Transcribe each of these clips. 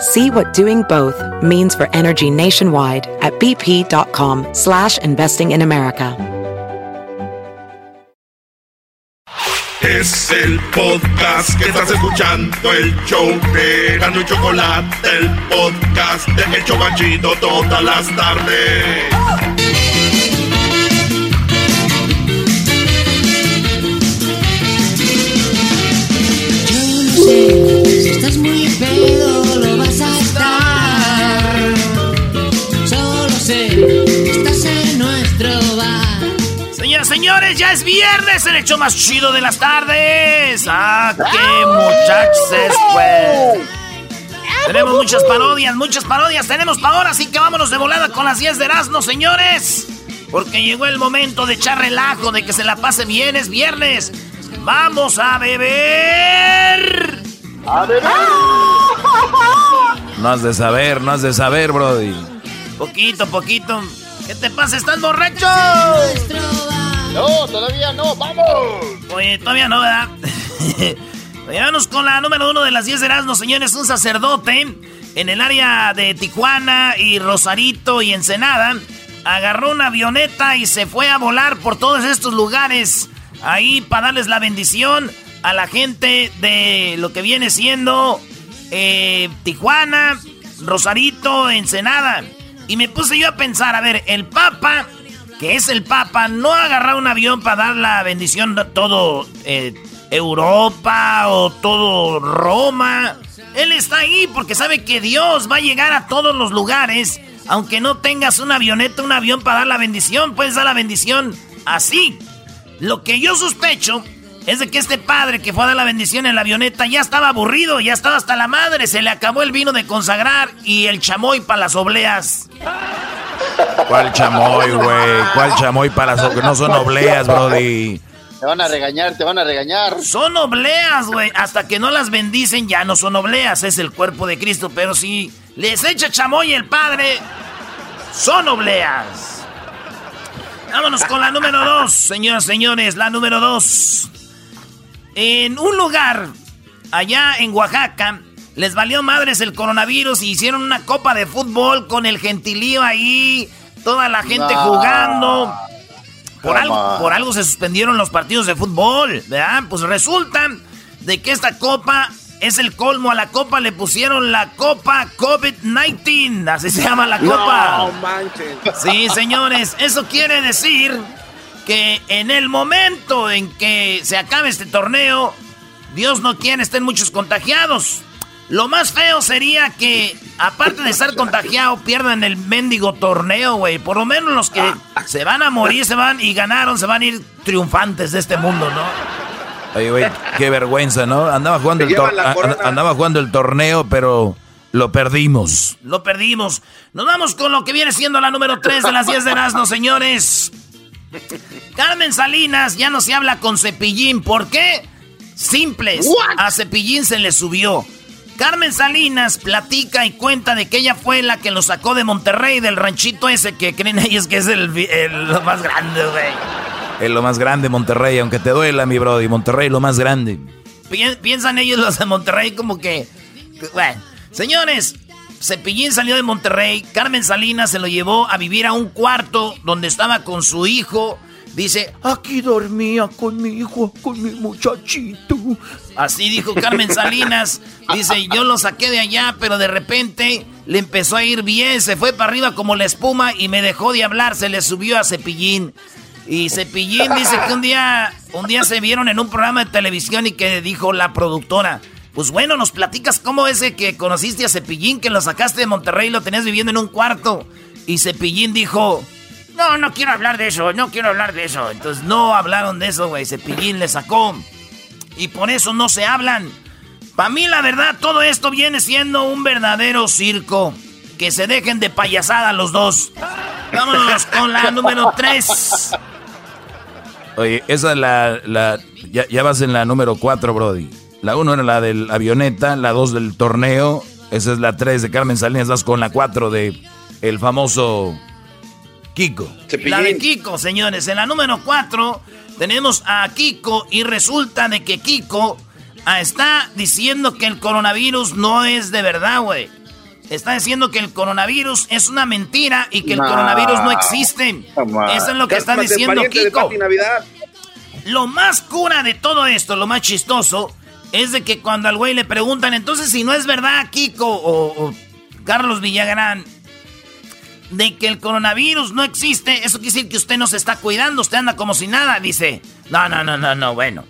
See what doing both means for energy nationwide at bp.com slash investing in America. Es el podcast que estás escuchando, el show de Gano y Chocolate, el podcast de Hecho Machito todas las tardes. Si estás muy pedo, lo vas a estar. Solo sé que estás en nuestro bar. Señoras, señores, ya es viernes, el hecho más chido de las tardes. ¡Ah, qué muchachos, pues! Tenemos muchas parodias, muchas parodias. Tenemos para ahora, así que vámonos de volada con las 10 de Erasmo, señores. Porque llegó el momento de echar relajo, de que se la pase bien, es viernes. ¡Vamos a beber! No has de saber, no has de saber, Brody. Poquito, poquito. ¿Qué te pasa? ¿Estás borracho? No, todavía no, vamos. Oye, todavía no, ¿verdad? Vámonos con la número uno de las 10 de Erasmo, señores. Un sacerdote en el área de Tijuana y Rosarito y Ensenada agarró una avioneta y se fue a volar por todos estos lugares ahí para darles la bendición a la gente de lo que viene siendo eh, Tijuana, Rosarito, Ensenada. Y me puse yo a pensar, a ver, el Papa, que es el Papa, no agarra un avión para dar la bendición a todo eh, Europa o todo Roma. Él está ahí porque sabe que Dios va a llegar a todos los lugares. Aunque no tengas una avioneta, un avión para dar la bendición, puedes dar la bendición así. Lo que yo sospecho es de que este padre que fue a dar la bendición en la avioneta ya estaba aburrido, ya estaba hasta la madre, se le acabó el vino de consagrar y el chamoy para las obleas. ¿Cuál chamoy, güey? ¿Cuál chamoy para las que no son obleas, Brody? Te van a regañar, te van a regañar. Son obleas, güey. Hasta que no las bendicen ya no son obleas, es el cuerpo de Cristo. Pero si les echa chamoy el padre, son obleas. Vámonos con la número dos, señoras y señores, la número dos. En un lugar allá en Oaxaca les valió madres el coronavirus y hicieron una copa de fútbol con el gentilío ahí, toda la gente jugando. Algo, por algo se suspendieron los partidos de fútbol, ¿verdad? Pues resulta de que esta copa es el colmo. A la copa le pusieron la copa COVID-19. Así se llama la copa. No manches. Sí, señores, eso quiere decir que en el momento en que se acabe este torneo, Dios no quiere estén muchos contagiados. Lo más feo sería que, aparte de estar contagiado, pierdan el mendigo torneo, güey. Por lo menos los que se van a morir, se van y ganaron, se van a ir triunfantes de este mundo, ¿no? Oye, güey, qué vergüenza, ¿no? Andaba jugando, el andaba jugando el torneo, pero lo perdimos. Lo perdimos. Nos vamos con lo que viene siendo la número 3 de las 10 de Erasmo, señores. Carmen Salinas ya no se habla con Cepillín. ¿Por qué? Simples. A Cepillín se le subió. Carmen Salinas platica y cuenta de que ella fue la que lo sacó de Monterrey, del ranchito ese que creen ellos que es el, lo más grande, güey. Es lo más grande, Monterrey, aunque te duela, mi brody. Monterrey, lo más grande. Pi- Piensan ellos los de Monterrey como que... que- Bueno, señores, Cepillín salió de Monterrey, Carmen Salinas se lo llevó a vivir a un cuarto donde estaba con su hijo. Dice, aquí dormía con mi hijo, con mi muchachito. Así dijo Carmen Salinas. Dice, yo lo saqué de allá, pero de repente le empezó a ir bien, se fue para arriba como la espuma y me dejó de hablar, se le subió a Cepillín. Y Cepillín dice que un día, un día se vieron en un programa de televisión y que dijo la productora, pues bueno, nos platicas cómo ese que conociste a Cepillín, que lo sacaste de Monterrey y lo tenías viviendo en un cuarto. Y Cepillín dijo, no, no quiero hablar de eso, no quiero hablar de eso. Entonces no hablaron de eso, güey. Cepillín le sacó. Y por eso no se hablan. Para mí, la verdad, todo esto viene siendo un verdadero circo. Que se dejen de payasada los dos. Vámonos con la número 3. Oye, esa es la... la ya, vas en la número 4, Brody. La 1 era la del avioneta, la 2 del torneo. Esa es la 3 de Carmen Salinas. Vas con la 4 de el famoso Kiko. La de Kiko, señores. En la número 4 tenemos a Kiko y resulta de que Kiko ah, está diciendo que el coronavirus no es de verdad, güey. Está diciendo que el coronavirus es una mentira y que el coronavirus no existe. Eso es lo que está diciendo Kiko. Lo más cura de todo esto, lo más chistoso, es de que cuando al güey le preguntan, entonces si no es verdad, Kiko o, o Carlos Villagrán, de que el coronavirus no existe, eso quiere decir que usted no se está cuidando, usted anda como si nada, dice. No, no, no, no, no, bueno.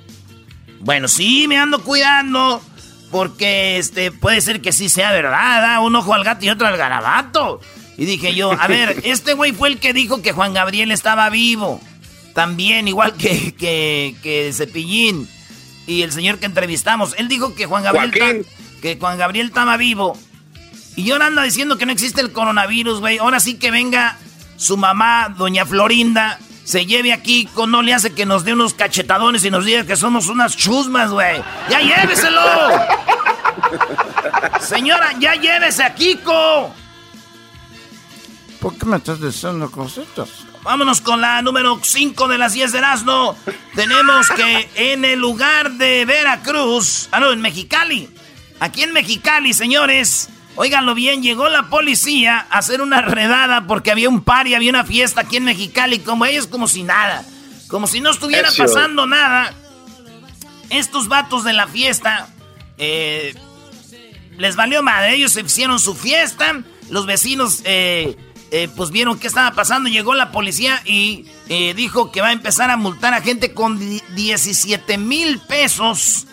Bueno, sí, me ando cuidando. Porque este puede ser que sí sea verdad, un ojo al gato y otro al garabato. Y dije yo, a ver, este güey fue el que dijo que Juan Gabriel estaba vivo. También, igual que, que, que Cepillín y el señor que entrevistamos. Él dijo que Juan Gabriel, que Juan Gabriel estaba vivo. Y ahora anda diciendo que no existe el coronavirus, güey. Ahora sí que venga su mamá, doña Florinda, se lleve aquí, con no le hace que nos dé unos cachetadones y nos diga que somos unas chusmas, güey. ¡Ya lléveselo! Señora, ya llévese a Kiko. ¿Por qué me estás diciendo cositas? Vámonos con la número 5 de las 10 de Erasmo. Tenemos que en el lugar de Veracruz, ah no, en Mexicali. Aquí en Mexicali, señores, Óiganlo bien, llegó la policía a hacer una redada porque había un par y había una fiesta aquí en Mexicali, como ellos como si nada. Como si no estuviera pasando nada. Estos vatos de la fiesta eh, les valió madre. Ellos hicieron su fiesta. Los vecinos eh, eh, pues vieron qué estaba pasando. Llegó la policía y dijo que va a empezar a multar a gente con 17 mil pesos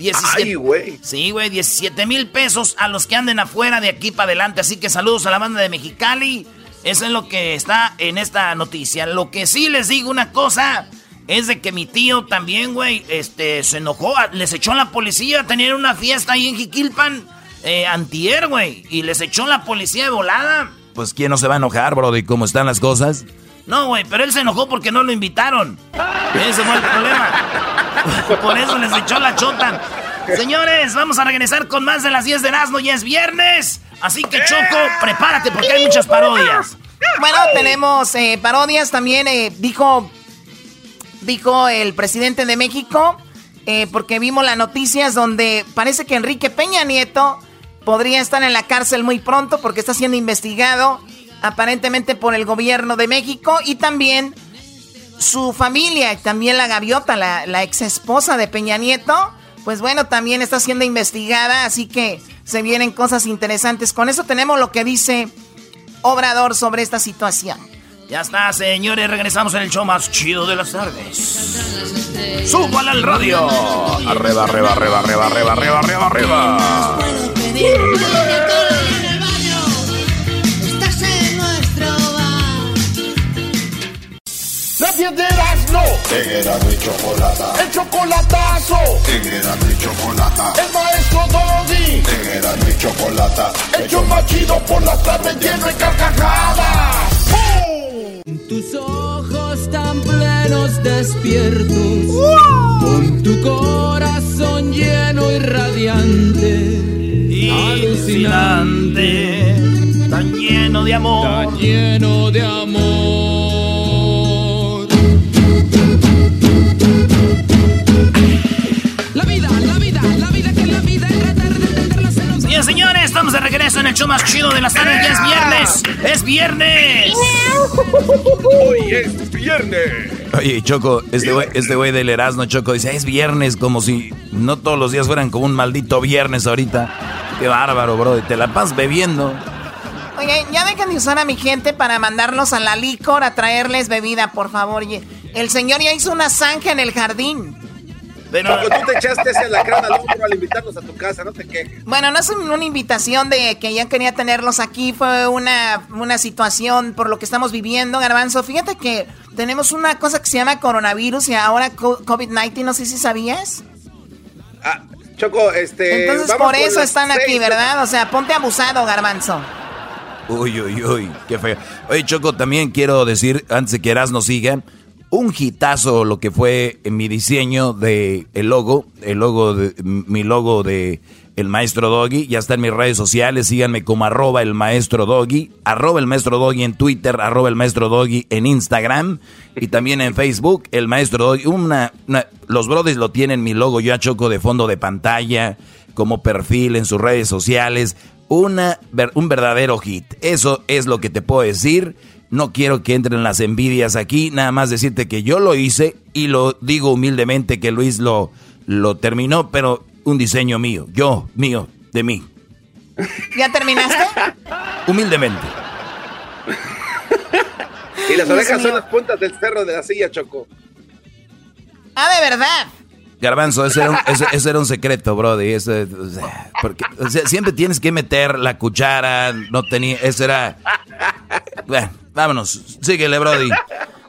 17, güey. Sí, güey, 17 mil pesos a los que anden afuera de aquí para adelante. Así que saludos a la banda de Mexicali. Eso es lo que está en esta noticia. Lo que sí les digo una cosa es de que mi tío también, güey, este, se enojó, les echó la policía, tenían una fiesta ahí en Jiquilpan, eh, antier, güey, y les echó la policía de volada. Pues quién no se va a enojar, bro, de cómo están las cosas. No, güey, pero él se enojó porque no lo invitaron. Ese fue el problema. Por eso les echó la chota. Señores, vamos a regresar con más de las 10 de Erasmo. Ya es viernes. Así que, Choco, prepárate porque hay muchas parodias. Bueno, tenemos eh, parodias también. Eh, dijo, dijo el presidente de México, eh, porque vimos las noticias donde parece que Enrique Peña Nieto podría estar en la cárcel muy pronto porque está siendo investigado aparentemente por el gobierno de México y también su familia, también la gaviota, la, ex esposa de Peña Nieto, pues bueno, también está siendo investigada, así que se vienen cosas interesantes. Con eso tenemos lo que dice Obrador sobre esta situación. Ya está, señores, regresamos en el show más chido de las tardes. ¡Súbale al radio! Arriba, arriba, arriba, arriba, arriba, arriba, arriba, arriba. No. En mi chocolata. El chocolatazo. En mi chocolata. El maestro Doggy. En mi chocolata. El más chido por la tarde lleno de carcajadas. Tus ojos tan plenos despiertos. Con tu corazón lleno y radiante. Alucinante. Tan lleno de amor. Tan lleno de amor. Bien, señores, estamos de regreso en el show más chido de las tardes. Ya es viernes. ¡Es viernes! Hoy es viernes. Oye, Choco, este güey este del Erasmo, Choco, dice, es viernes, como si no todos los días fueran como un maldito viernes ahorita. Qué bárbaro, bro, te la pasas bebiendo. Oye, ya dejen de usar a mi gente para mandarlos a la licor a traerles bebida, por favor. El señor ya hizo una zanja en el jardín. Pero tú te echaste ese alacrán al hombro al invitarlos a tu casa, no te quejes. Bueno, no es una invitación de que ya quería tenerlos aquí, fue una, una situación por lo que estamos viviendo, Garbanzo. Fíjate que tenemos una cosa que se llama coronavirus y ahora COVID-19, no sé si sabías. Ah, Choco, este... Entonces por eso están aquí, ¿verdad? O sea, ponte abusado, Garbanzo. Uy, uy, uy, qué feo. Oye, Choco, también quiero decir, antes de que nos siga, un hitazo lo que fue en mi diseño de el logo, el logo de mi logo de el maestro Doggy, ya está en mis redes sociales, síganme como arroba el maestro Doggy, arroba el maestro Doggy en Twitter, arroba el maestro Doggy en Instagram y también en Facebook, el maestro Doggy, una, los brothers lo tienen mi logo, yo choco de fondo de pantalla, como perfil en sus redes sociales, una, un verdadero hit, eso es lo que te puedo decir, no quiero que entren las envidias aquí, nada más decirte que yo lo hice y lo digo humildemente que Luis lo, lo terminó, pero un diseño mío, yo, mío, de mí. ¿Ya terminaste? Humildemente. y las orejas son las puntas del cerro de la silla, Choco. Ah, de verdad. Garbanzo, ese era un, secreto, brody. porque siempre tienes que meter la cuchara. No tenía. Ese era. Bueno, vámonos. Síguele, brody.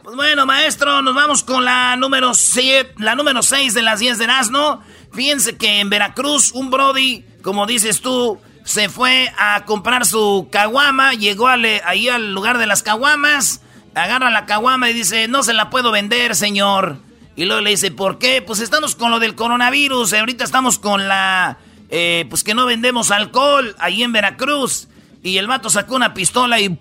Pues bueno, maestro, nos vamos con la número 7, la número 6 de las 10 de Erasmo. Fíjense que en Veracruz, un brody, como dices tú, se fue a comprar su caguama. Llegó ahí al lugar de las caguamas. Agarra la caguama y dice: No se la puedo vender, señor. Y luego le dice, ¿por qué? Pues estamos con lo del coronavirus. Ahorita estamos con la... Eh, pues que no vendemos alcohol ahí en Veracruz. Y el vato sacó una pistola y...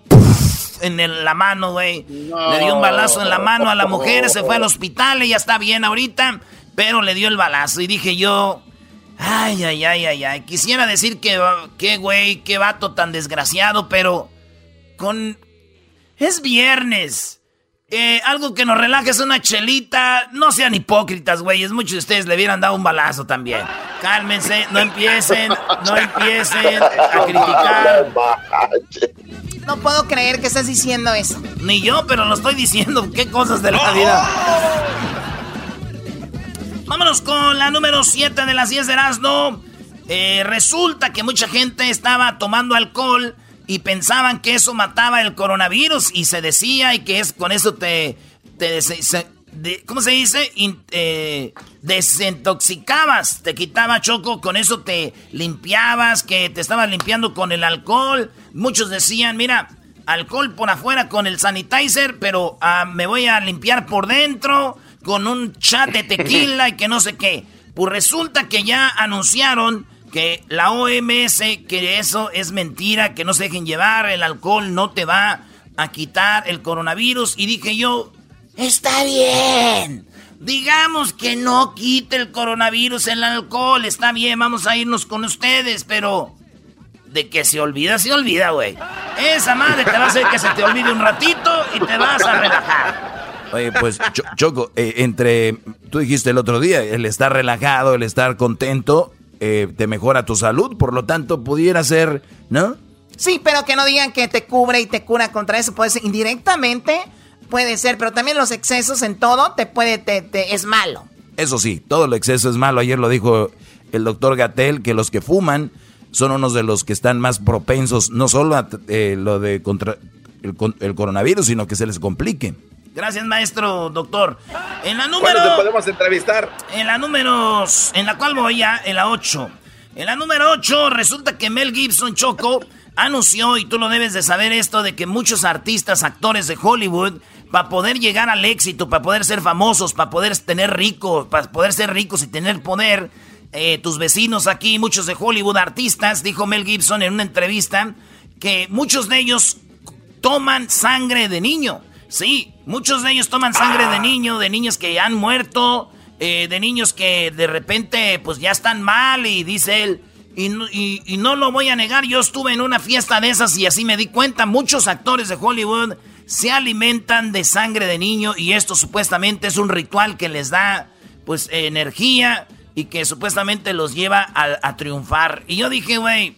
en la mano, güey. Le dio un balazo en la mano a la mujer. Se fue al hospital. Ella está bien ahorita. Pero le dio el balazo. Y dije yo... Ay, ay, ay, ay, ay. Quisiera decir que... Qué güey, qué vato tan desgraciado. Pero... Con... Es viernes. Eh, algo que nos relaje es una chelita. No sean hipócritas, güeyes. Muchos de ustedes le hubieran dado un balazo también. Cálmense, no empiecen, no empiecen a criticar. No puedo creer que estés diciendo eso. Ni yo, pero lo estoy diciendo. ¿Qué cosas de la vida? Vámonos con la número 7 de las 10 de Erasmo. Eh, resulta que mucha gente estaba tomando alcohol y pensaban que eso mataba el coronavirus y se decía y que es con eso te, te ¿cómo se dice? Eh, desintoxicabas, te quitaba choco, con eso te limpiabas, que te estabas limpiando con el alcohol. Muchos decían, mira, alcohol por afuera con el sanitizer, pero ah, me voy a limpiar por dentro con un chat de tequila y que no sé qué. Pues resulta que ya anunciaron que la OMS, que eso es mentira, que no se dejen llevar, el alcohol no te va a quitar el coronavirus. Y dije yo, está bien. Digamos que no quite el coronavirus el alcohol, está bien, vamos a irnos con ustedes, pero de que se olvida, se olvida, güey. Esa madre te va a hacer que se te olvide un ratito y te vas a relajar. Oye, pues Choco, eh, entre, tú dijiste el otro día, el estar relajado, el estar contento, eh, te mejora tu salud, por lo tanto pudiera ser, ¿no? Sí, pero que no digan que te cubre y te cura contra eso, puede ser indirectamente, puede ser, pero también los excesos en todo te puede, te, es malo. Eso sí, todo el exceso es malo. Ayer lo dijo el doctor Gatel, que los que fuman son unos de los que están más propensos, no solo a eh, lo de contra el, el coronavirus, sino que se les complique. Gracias, maestro, doctor. En la número. ¿Cuándo te podemos entrevistar? En la número. En la cual voy ya, en la 8. En la número 8, resulta que Mel Gibson Choco anunció, y tú lo debes de saber esto, de que muchos artistas, actores de Hollywood, para poder llegar al éxito, para poder ser famosos, para poder tener ricos, para poder ser ricos y tener poder, eh, tus vecinos aquí, muchos de Hollywood, artistas, dijo Mel Gibson en una entrevista, que muchos de ellos toman sangre de niño. Sí, muchos de ellos toman sangre de niño, de niños que han muerto, eh, de niños que de repente pues ya están mal y dice él, y no, y, no lo voy a negar, yo estuve en una fiesta de esas y así me di cuenta, muchos actores de Hollywood se alimentan de sangre de niño y esto supuestamente es un ritual que les da pues energía y que supuestamente los lleva a, a triunfar. Y yo dije, güey,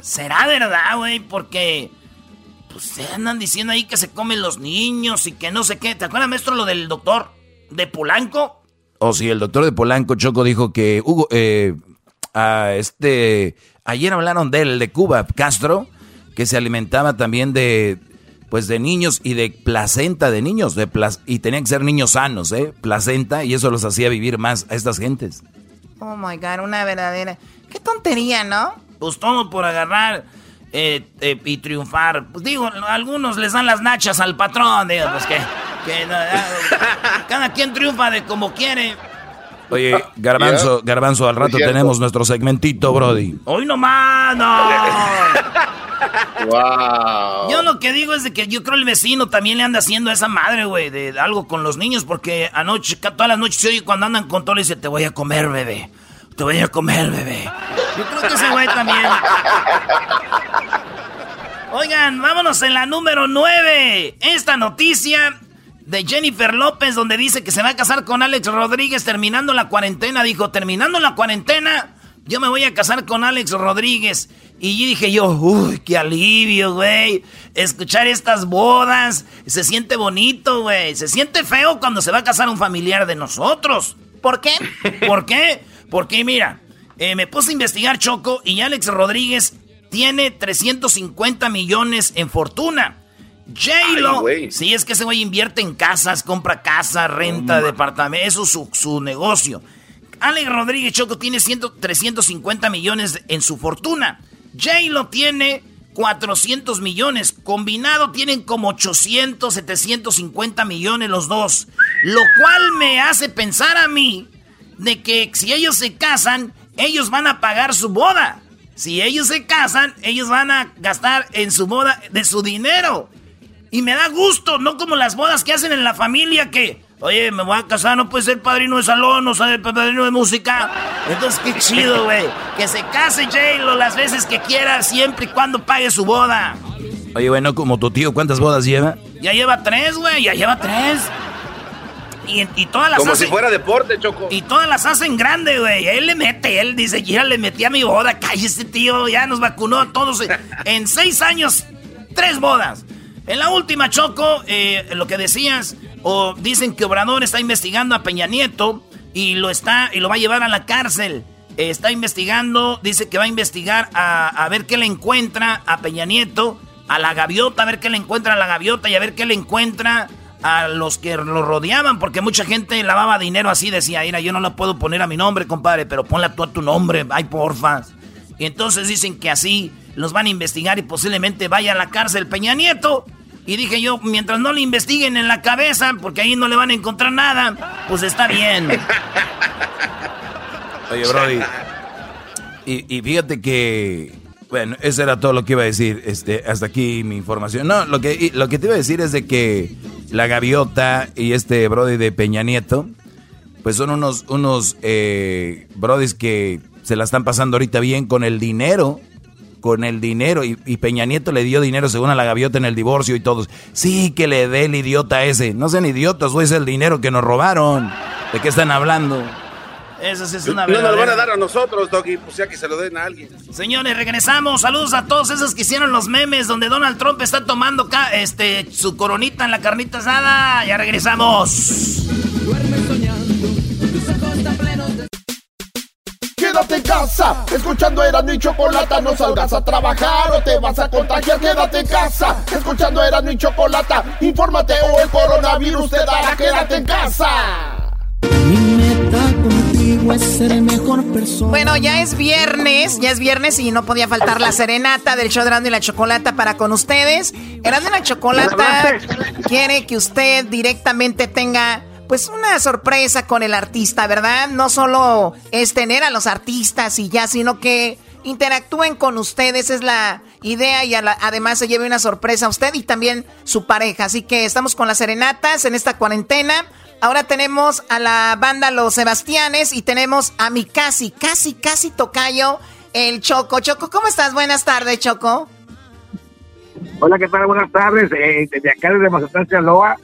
¿será verdad, güey? Porque pues se andan diciendo ahí que se comen los niños y que no sé qué. ¿Te acuerdas, maestro, lo del doctor de Polanco? Oh, sí, el doctor de Polanco, Choco, dijo que Hugo, eh, a este, ayer hablaron de él, de Cuba, Castro, que se alimentaba también de, pues de niños y de placenta de niños, de y tenían que ser niños sanos, ¿eh? Placenta, y eso los hacía vivir más a estas gentes. Oh my God, una verdadera. Qué tontería, ¿no? Pues todo por agarrar eh, eh, y triunfar. Pues digo, algunos les dan las nachas al patrón, digo, pues que. cada quien triunfa de como quiere. Oye, Garbanzo, Garbanzo, al rato tenemos nuestro segmentito, Brody. Hoy nomás, no. Wow. Yo lo que digo es de que yo creo el vecino también le anda haciendo a esa madre, güey, de algo con los niños, porque anoche, todas las noches se oye cuando andan con todo, le dice, te voy a comer, bebé. Te voy a comer, bebé. Yo creo que ese güey también. Oigan, vámonos en la número 9. Esta noticia de Jennifer López, donde dice que se va a casar con Alex Rodríguez terminando la cuarentena. Dijo, terminando la cuarentena, yo me voy a casar con Alex Rodríguez. Y dije yo, uy, qué alivio, güey. Escuchar estas bodas. Se siente bonito, güey. Se siente feo cuando se va a casar un familiar de nosotros. ¿Por qué? ¿Por qué? Porque mira, eh, me puse a investigar Choco y Alex Rodríguez tiene 350 millones en fortuna. J-Lo, sí, es que ese güey invierte en casas, compra casa, renta, departamento, eso es su, su negocio. Alex Rodríguez Choco tiene 350 millones en su fortuna. J-Lo tiene 400 millones. Combinado tienen como 800, 750 millones los dos. Lo cual me hace pensar a mí de que si ellos se casan, ellos van a pagar su boda. Si ellos se casan, ellos van a gastar en su boda de su dinero. Y me da gusto, no como las bodas que hacen en la familia que Oye, me voy a casar, no puede ser padrino de salón, no sabe padrino de música. Entonces, qué chido, güey. Que se case J-Lo las veces que quiera, siempre y cuando pague su boda. Oye, bueno, como tu tío, ¿cuántas bodas lleva? Ya lleva tres, güey, ya lleva tres. Y, y, todas las Como si fuera deporte, Choco. Y todas las hacen grande, güey. Él le mete, él dice, ya le metí a mi boda. Cállese, tío, ya nos vacunó a todos. en seis años, tres bodas. En la última, Choco, eh, lo que decías, o dicen que Obrador está investigando a Peña Nieto y lo está y lo va a llevar a la cárcel. está investigando, dice que va a investigar a, ver qué le encuentra a Peña Nieto, a la gaviota, a ver qué le encuentra a la gaviota y a ver qué le encuentra a los que lo rodeaban, porque mucha gente lavaba dinero así, decía, mira, yo no la puedo poner a mi nombre, compadre, pero ponla tú a tu nombre, ay, porfa. Y entonces dicen que así los van a investigar y posiblemente vaya a la cárcel Peña Nieto. Y dije yo, mientras no le investiguen en la cabeza, porque ahí no le van a encontrar nada, pues está bien. Oye, Brody. Y, fíjate que. Bueno, eso era todo lo que iba a decir. Este, hasta aquí mi información. No, lo que, lo que te iba a decir es de que la gaviota y este Brody de Peña Nieto, pues son unos, unos eh, que se la están pasando ahorita bien con el dinero con el dinero y, Peña Nieto le dio dinero según a la gaviota en el divorcio y todos. Sí, que le dé el idiota ese. No sean idiotas, o es el dinero que nos robaron. ¿De qué están hablando? Eso es una No nos lo van a dar a nosotros, Doggy, pues ya que se lo den a alguien. Señores, regresamos. Saludos a todos esos que hicieron los memes donde Donald Trump está tomando este, su coronita en la carnita asada. Ya regresamos. Quédate en casa, escuchando era y Chocolata, no salgas a trabajar o te vas a contagiar. Quédate en casa, escuchando era y Chocolata, infórmate o el coronavirus te dará. Quédate en casa. Mi meta contigo es ser mejor persona. Bueno, ya es viernes, ya es viernes y no podía faltar la serenata del show de Erasmo y la Chocolata para con ustedes. Erasmo y la Chocolata quiere que usted directamente tenga pues una sorpresa con el artista, ¿verdad? No solo es tener a los artistas y ya, sino que interactúen con ustedes, es la idea y además se lleve una sorpresa a usted y también su pareja. Así que estamos con las serenatas en esta cuarentena. Ahora tenemos a la banda Los Sebastianes y tenemos a mi casi, casi, casi tocayo, el Choco. Choco, ¿cómo estás? Buenas tardes, Choco. Hola, ¿qué tal? Buenas tardes. Eh, desde acá, desde Mazatlán, Sinaloa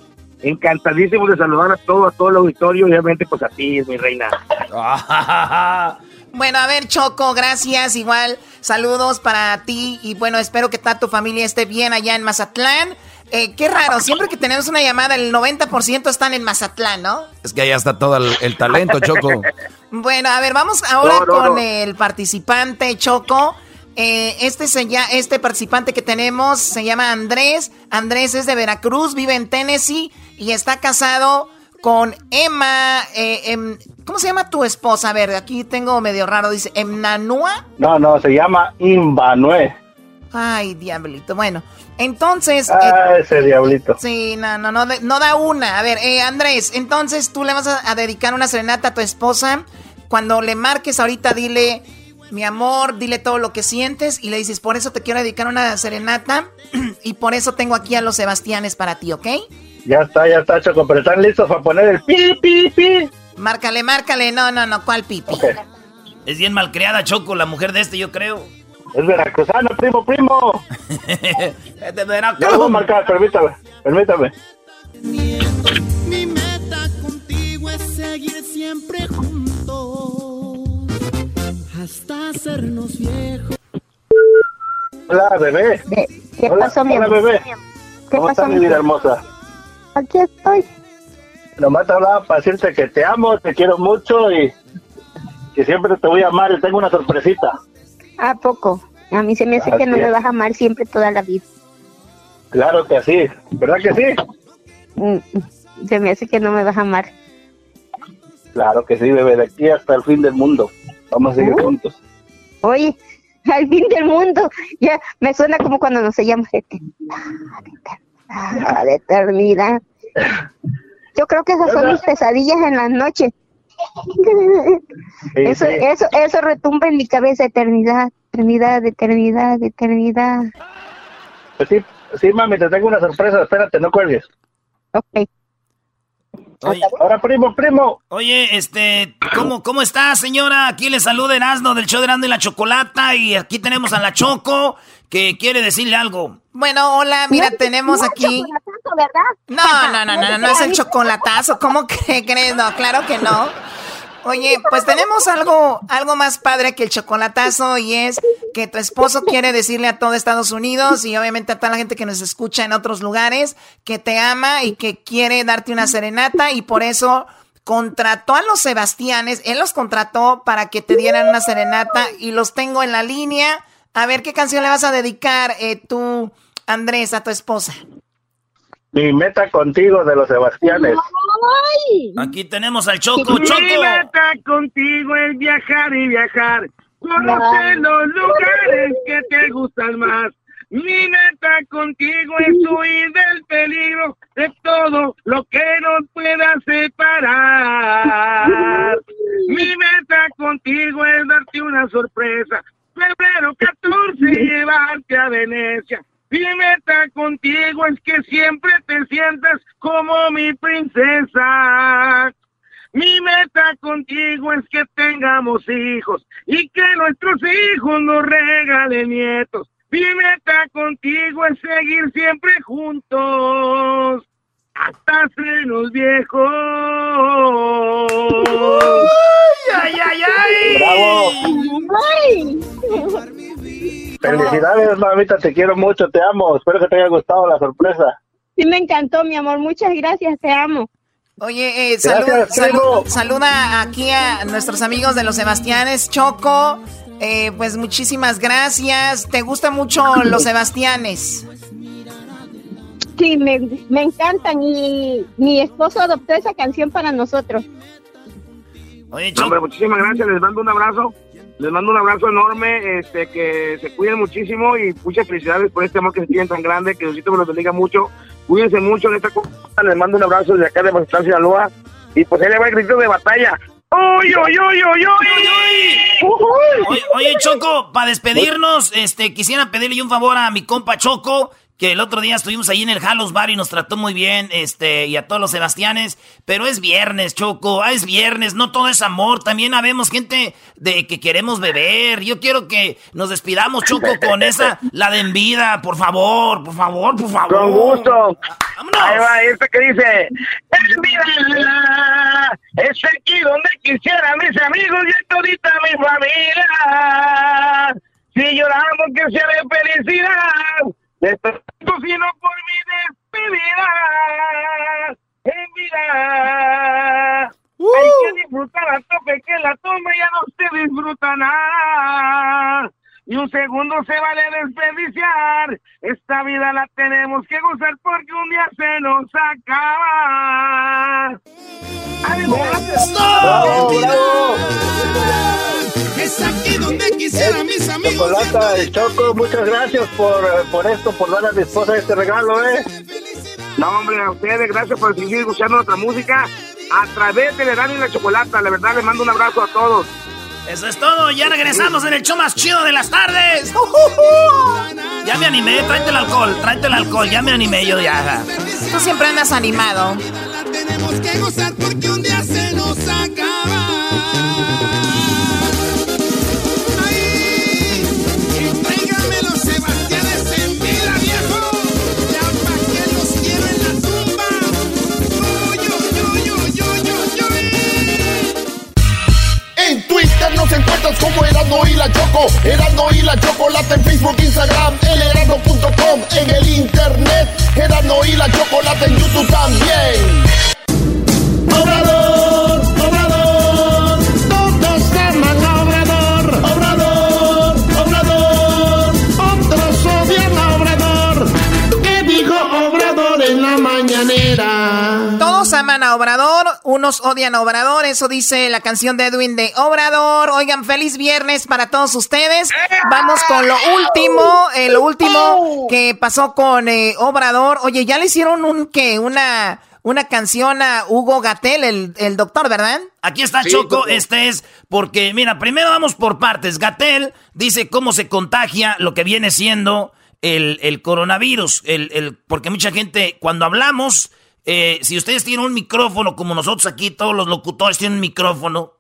encantadísimo de saludar a todo, a todo el auditorio, obviamente pues a ti, mi reina. Bueno, a ver, Choco, gracias. Igual, saludos para ti. Y bueno, espero que toda tu familia esté bien allá en Mazatlán. Eh, qué raro, siempre que tenemos una llamada, el 90% están en Mazatlán, ¿no? Es que allá está todo el, talento, Choco. bueno, a ver, vamos ahora con el participante, Choco. Eh, este, se este participante que tenemos se llama Andrés. Andrés es de Veracruz, vive en Tennessee y está casado con Emma. Eh, em, ¿Cómo se llama tu esposa? A ver, aquí tengo medio raro. Dice, ¿Emnanua? No, no, se llama Imbanue. Ay, diablito. Bueno, entonces. Ah, eh, ese diablito. Sí, no, no, no, no da una. A ver, eh, Andrés, entonces tú le vas a, dedicar una serenata a tu esposa. Cuando le marques ahorita, dile, mi amor, dile todo lo que sientes y le dices, por eso te quiero dedicar una serenata y por eso tengo aquí a los Sebastianes para ti, ¿ok? Ya está, ya está, Choco, pero están listos para poner el pi, pi, pi. Márcale, márcale. No, no, no, ¿cuál pipi? Es bien malcriada, Choco, la mujer de este, yo creo. Es veracruzano, primo, primo. es de Veracruz. Ya voy a marcar, permítame, permítame. Mi meta contigo es seguir siempre juntos hasta hacernos viejos. Hola, bebé. ¿Qué hola, pasó, mi Hola, bebé. ¿Qué ¿Cómo pasó, mi vida hermosa? Aquí estoy. Nomás te hablaba para decirte que te amo, te quiero mucho y que siempre te voy a amar y tengo una sorpresita. ¿A poco? A mí se me hace que no me vas a amar siempre toda la vida. Claro que sí, ¿verdad que sí? Mm, se me hace que no me vas a amar. Claro que sí, bebé, de aquí hasta el fin del mundo. Vamos a seguir uh. juntos. Oye, al fin del mundo, ya me suena como cuando nos sellamos de de eternidad. Yo creo que esas son mis pesadillas en las noches. eso, eso, eso retumba en mi cabeza, eternidad, eternidad, eternidad, eternidad. Pues sí, sí, mami, te tengo una sorpresa, espérate, no cuelgues. Ok. Ahora, primo, primo. Oye, este, ¿cómo, ¿cómo está, señora? Aquí le saluda Erasmo del show de Erasmo y la Chocolata y aquí tenemos a la Choco que quiere decirle algo. Bueno, hola, mira, tenemos aquí... No, no, no, no, no, es el chocolatazo, ¿cómo que crees? No, claro que no. Oye, pues tenemos algo, algo más padre que el chocolatazo y es que tu esposo quiere decirle a todo Estados Unidos y obviamente a toda la gente que nos escucha en otros lugares que te ama y que quiere darte una serenata y por eso contrató a los Sebastianes, él los contrató para que te dieran una serenata y los tengo en la línea. A ver, ¿qué canción le vas a dedicar eh, tú, Andrés, a tu esposa? Mi meta contigo de los Sebastianes. Aquí tenemos al Choco, Choco. Mi meta contigo es viajar y viajar. Conocer los lugares que te gustan más. Mi meta contigo es huir del peligro de todo lo que nos pueda separar. Mi meta contigo es darte una sorpresa. Febrero 14 llevarte a Venecia mi meta contigo es que siempre te sientas como mi princesa. Mi meta contigo es que tengamos hijos y que nuestros hijos nos regalen nietos. Mi meta contigo es seguir siempre juntos hasta sernos viejos. ¡Ay, ay, ay! ¡Bravo! Felicidades, mamita, te quiero mucho, te amo. Espero que te haya gustado la sorpresa. Sí, me encantó, mi amor. Muchas gracias, te amo. Oye, eh, saluda aquí a nuestros amigos de los Sebastianes. Choco, eh, pues muchísimas gracias. ¿Te gustan mucho los Sebastianes? Sí, me, me encantan y mi esposo adoptó esa canción para nosotros. Oye, Choco. muchísimas gracias, les mando un abrazo. Les mando un abrazo enorme, este, que se cuiden muchísimo y muchas felicidades por este amor que se tienen tan grande, que Diosito me los bendiga mucho. Cuídense mucho en esta cosa. Les mando un abrazo desde acá de Mazatlán, Sinaloa. Y pues ahí le va el grito de batalla. ¡Uy, uy, uy, uy, uy! Oye, oye, Choco, para despedirnos, este, quisiera pedirle un favor a mi compa Choco que el otro día estuvimos ahí en el Halos Bar y nos trató muy bien, este, y a todos los Sebastianes, pero es viernes, Choco, ah, es viernes, no todo es amor, también habemos gente de que queremos beber, yo quiero que nos despidamos, Choco, con esa, la de en vida, por favor, por favor, por favor. Con gusto. Vámonos. Ahí va, este que dice, en vida, es aquí donde quisiera mis amigos y todita mi familia. Si lloramos que sea de felicidad, de sino por mi despedida. En vida. Hay que disfrutar a tope que la toma ya no se disfruta nada. Y un segundo se vale desperdiciar. Esta vida la tenemos que gozar porque un día se nos acaba. ¡Bravo, bravo! Es aquí donde quisiera mis amigos. Chocolata, el Choco, muchas gracias por, por esto, por dar a mi esposa este regalo, ¿eh? No, hombre, a ustedes, gracias por seguir escuchando nuestra música a través de Verano y la Chocolata. La verdad, les mando un abrazo a todos. Eso es todo, ya regresamos en el show más chido de las tardes. Ya me animé, tráete el alcohol, tráete el alcohol, ya me animé yo ya. Tú siempre andas animado. Tenemos que gozar porque un día se nos En Twitter nos encuentras como Erasmo y la Choco. Erasmo y la Chocolata en Facebook, Instagram, elerasmo.com. En el internet, Erasmo y la Chocolata en YouTube también. Obrador, Obrador, todos aman a Obrador. Obrador, Obrador, otros odian a Obrador. ¿Qué dijo Obrador en la mañanera? Aman a Obrador, unos odian a Obrador, eso dice la canción de Edwin de Obrador. Oigan, feliz viernes para todos ustedes. Vamos con lo último, eh, lo último que pasó con eh, Obrador. Oye, ya le hicieron un que una una canción a Hugo Gatel, el, el doctor, ¿verdad? Aquí está Choco, este es porque, mira, primero vamos por partes. Gatel dice cómo se contagia lo que viene siendo el, el coronavirus, el, el, porque mucha gente, cuando hablamos, eh, si ustedes tienen un micrófono, como nosotros aquí, todos los locutores tienen un micrófono,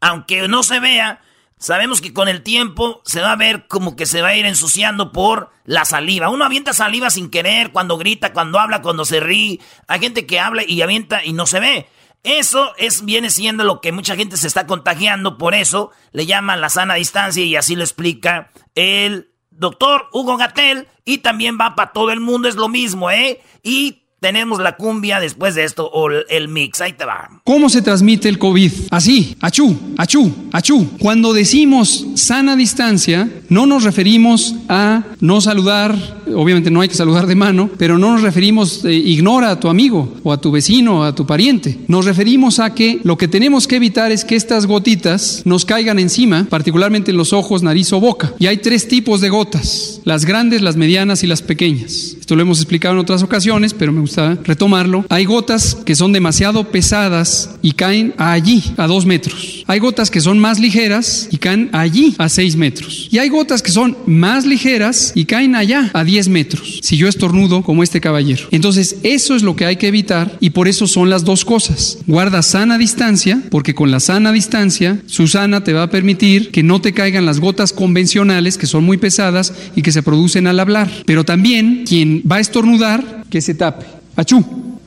aunque no se vea, sabemos que con el tiempo se va a ver como que se va a ir ensuciando por la saliva. Uno avienta saliva sin querer, cuando grita, cuando habla, cuando se ríe. Hay gente que habla y avienta y no se ve. Eso es, viene siendo lo que mucha gente se está contagiando, por eso le llaman la sana distancia y así lo explica el doctor Hugo Gatel y también va para todo el mundo, es lo mismo, ¿eh? Y tenemos la cumbia después de esto, o el, mix, ahí te va. ¿Cómo se transmite el COVID? Así, achú, achú, achú. Cuando decimos sana distancia, no nos referimos a no saludar, obviamente no hay que saludar de mano, pero no nos referimos, eh, ignora a tu amigo o a tu vecino o a tu pariente. Nos referimos a que lo que tenemos que evitar es que estas gotitas nos caigan encima, particularmente en los ojos, nariz o boca. Y hay tres tipos de gotas, las grandes, las medianas y las pequeñas. Esto lo hemos explicado en otras ocasiones, pero me gusta retomarlo. Hay gotas que son demasiado pesadas y caen allí, a dos metros. Hay gotas que son más ligeras y caen allí, a seis metros. Y hay gotas que son más ligeras y caen allá, a 10 metros. Si yo estornudo como este caballero. Entonces, eso es lo que hay que evitar y por eso son las dos cosas. Guarda sana distancia, porque con la sana distancia, Susana te va a permitir que no te caigan las gotas convencionales, que son muy pesadas y que se producen al hablar. Pero también, quien va a estornudar, que se tape. Achú,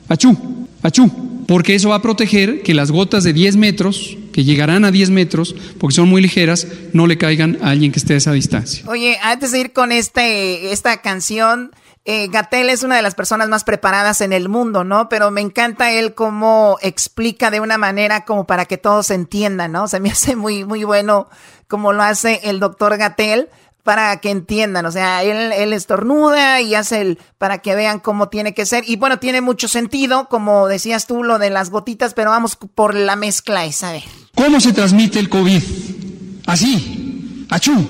achú, achú. Porque eso va a proteger que las gotas de 10 metros, que llegarán a 10 metros, porque son muy ligeras, no le caigan a alguien que esté a esa distancia. Oye, antes de ir con este, esta canción, eh, Gatel es una de las personas más preparadas en el mundo, ¿no? Pero me encanta él cómo explica de una manera como para que todos entiendan, ¿no? Se me hace muy, muy bueno como lo hace el doctor Gatel para que entiendan, o sea, él, él estornuda y hace el, para que vean cómo tiene que ser. Y bueno, tiene mucho sentido, como decías tú, lo de las gotitas, pero vamos por la mezcla esa, a ver. ¿Cómo se transmite el COVID? Así, achú.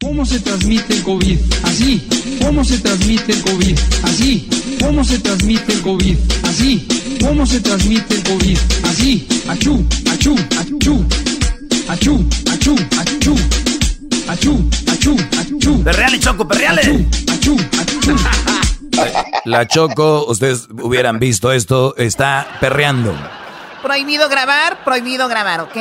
¿Cómo se transmite el COVID? Así. ¿Cómo se transmite el COVID? Así. ¿Cómo se transmite el COVID? Así. ¿Cómo se transmite el COVID? Así. Achú, achú, achú. Achú, achú, achú. Achú, achú, achú. Perreale, Choco, perreale. Achú, achú, La Choco, ustedes hubieran visto esto, está perreando. Prohibido grabar, prohibido grabar, ¿ok?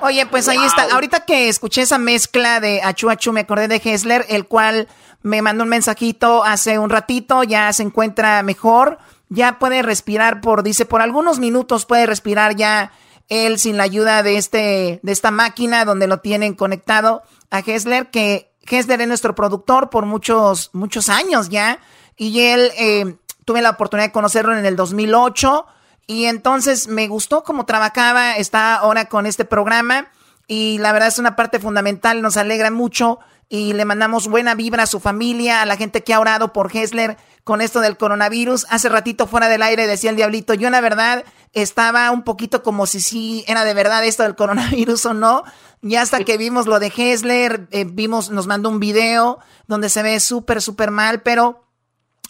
Oye, pues ahí está. Ahorita que escuché esa mezcla de Achu Achu, me acordé de Hessler, el cual me mandó un mensajito hace un ratito, ya se encuentra mejor, ya puede respirar por, dice, por algunos minutos puede respirar ya él sin la ayuda de, este, de esta máquina donde lo tienen conectado a Hessler, que Hessler es nuestro productor por muchos, muchos años ya. Y él, eh, tuve la oportunidad de conocerlo en el 2008. Y entonces me gustó cómo trabajaba, está ahora con este programa. Y la verdad es una parte fundamental, nos alegra mucho. Y le mandamos buena vibra a su familia, a la gente que ha orado por Hessler con esto del coronavirus. Hace ratito fuera del aire decía el diablito, yo la verdad estaba un poquito como si sí era de verdad esto del coronavirus o no. Ya hasta que vimos lo de Hessler, eh, vimos, nos mandó un video donde se ve súper, súper mal, pero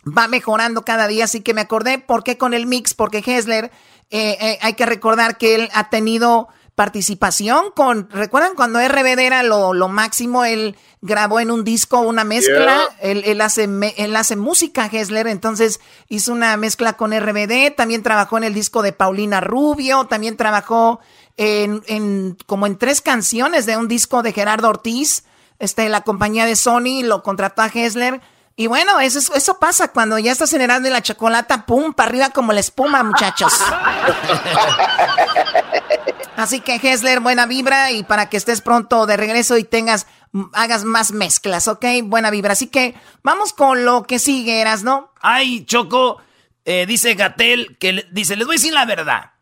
va mejorando cada día. Así que me acordé, ¿por qué con el mix? Porque Hessler, eh, eh, hay que recordar que él ha tenido participación con, ¿recuerdan cuando RBD era lo, lo máximo? Él grabó en un disco una mezcla, él, él, hace, él hace música, Hessler, entonces hizo una mezcla con RBD, también trabajó en el disco de Paulina Rubio, también trabajó en, en como en tres canciones de un disco de Gerardo Ortiz, este, la compañía de Sony lo contrató a Hessler. Y bueno, eso, eso pasa cuando ya estás generando la chocolata, pum, para arriba como la espuma, muchachos. Así que Hessler, buena vibra y para que estés pronto de regreso y tengas, hagas más mezclas, ¿ok? Buena vibra. Así que vamos con lo que sigue, Eras, ¿no? Ay, Choco, eh, dice Gatel, que dice, les voy a decir la verdad.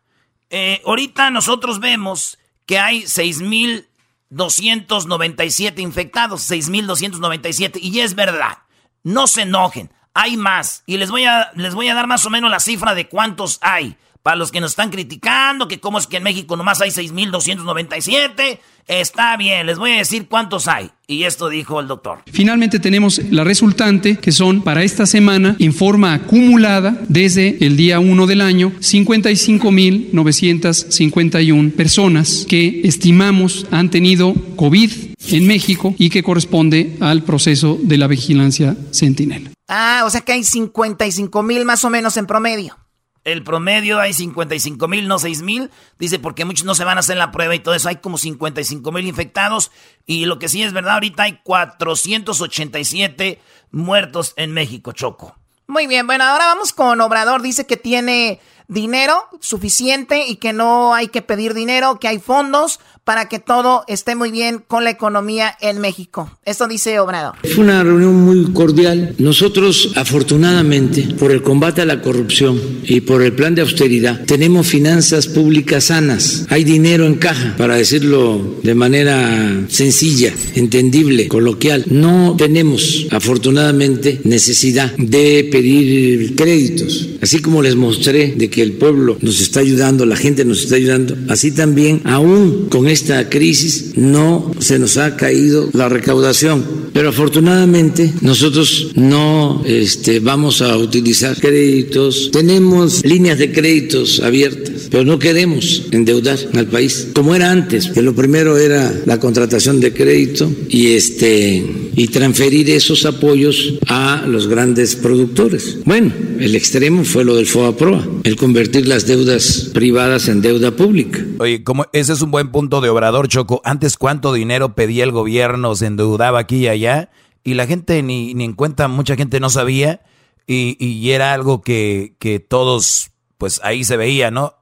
Eh, ahorita nosotros vemos que hay 6.297 infectados, 6.297, y es verdad. No se enojen, hay más. Y les voy, a, les voy a dar más o menos la cifra de cuántos hay. Para los que nos están criticando, que cómo es que en México nomás hay 6.297, está bien, les voy a decir cuántos hay. Y esto dijo el doctor. Finalmente tenemos la resultante, que son para esta semana, en forma acumulada, desde el día 1 del año, 55.951 personas que estimamos han tenido COVID en México y que corresponde al proceso de la vigilancia sentinel. Ah, o sea que hay 55 mil más o menos en promedio. El promedio hay 55 mil, no 6 mil. Dice porque muchos no se van a hacer la prueba y todo eso. Hay como 55 mil infectados. Y lo que sí es verdad, ahorita hay 487 muertos en México, Choco. Muy bien, bueno, ahora vamos con Obrador. Dice que tiene dinero suficiente y que no hay que pedir dinero, que hay fondos para que todo esté muy bien con la economía en México. Esto dice Obrador. Fue una reunión muy cordial. Nosotros, afortunadamente, por el combate a la corrupción y por el plan de austeridad, tenemos finanzas públicas sanas. Hay dinero en caja, para decirlo de manera sencilla, entendible, coloquial. No tenemos, afortunadamente, necesidad de pedir créditos. Así como les mostré de que el pueblo nos está ayudando, la gente nos está ayudando, así también, aún con esta crisis, no se nos ha caído la recaudación. Pero afortunadamente nosotros no este, vamos a utilizar créditos. Tenemos líneas de créditos abiertas, pero no queremos endeudar al país, como era antes, que lo primero era la contratación de crédito y, este, y transferir esos apoyos a los grandes productores. Bueno, el extremo fue lo del FOAPROA, el convertir las deudas privadas en deuda pública. Oye, como ese es un buen punto de Obrador Choco. Antes, ¿cuánto dinero pedía el gobierno? Se endeudaba aquí y allá. Y la gente ni, ni en cuenta, mucha gente no sabía. Y, y era algo que, que todos, pues ahí se veía, ¿no?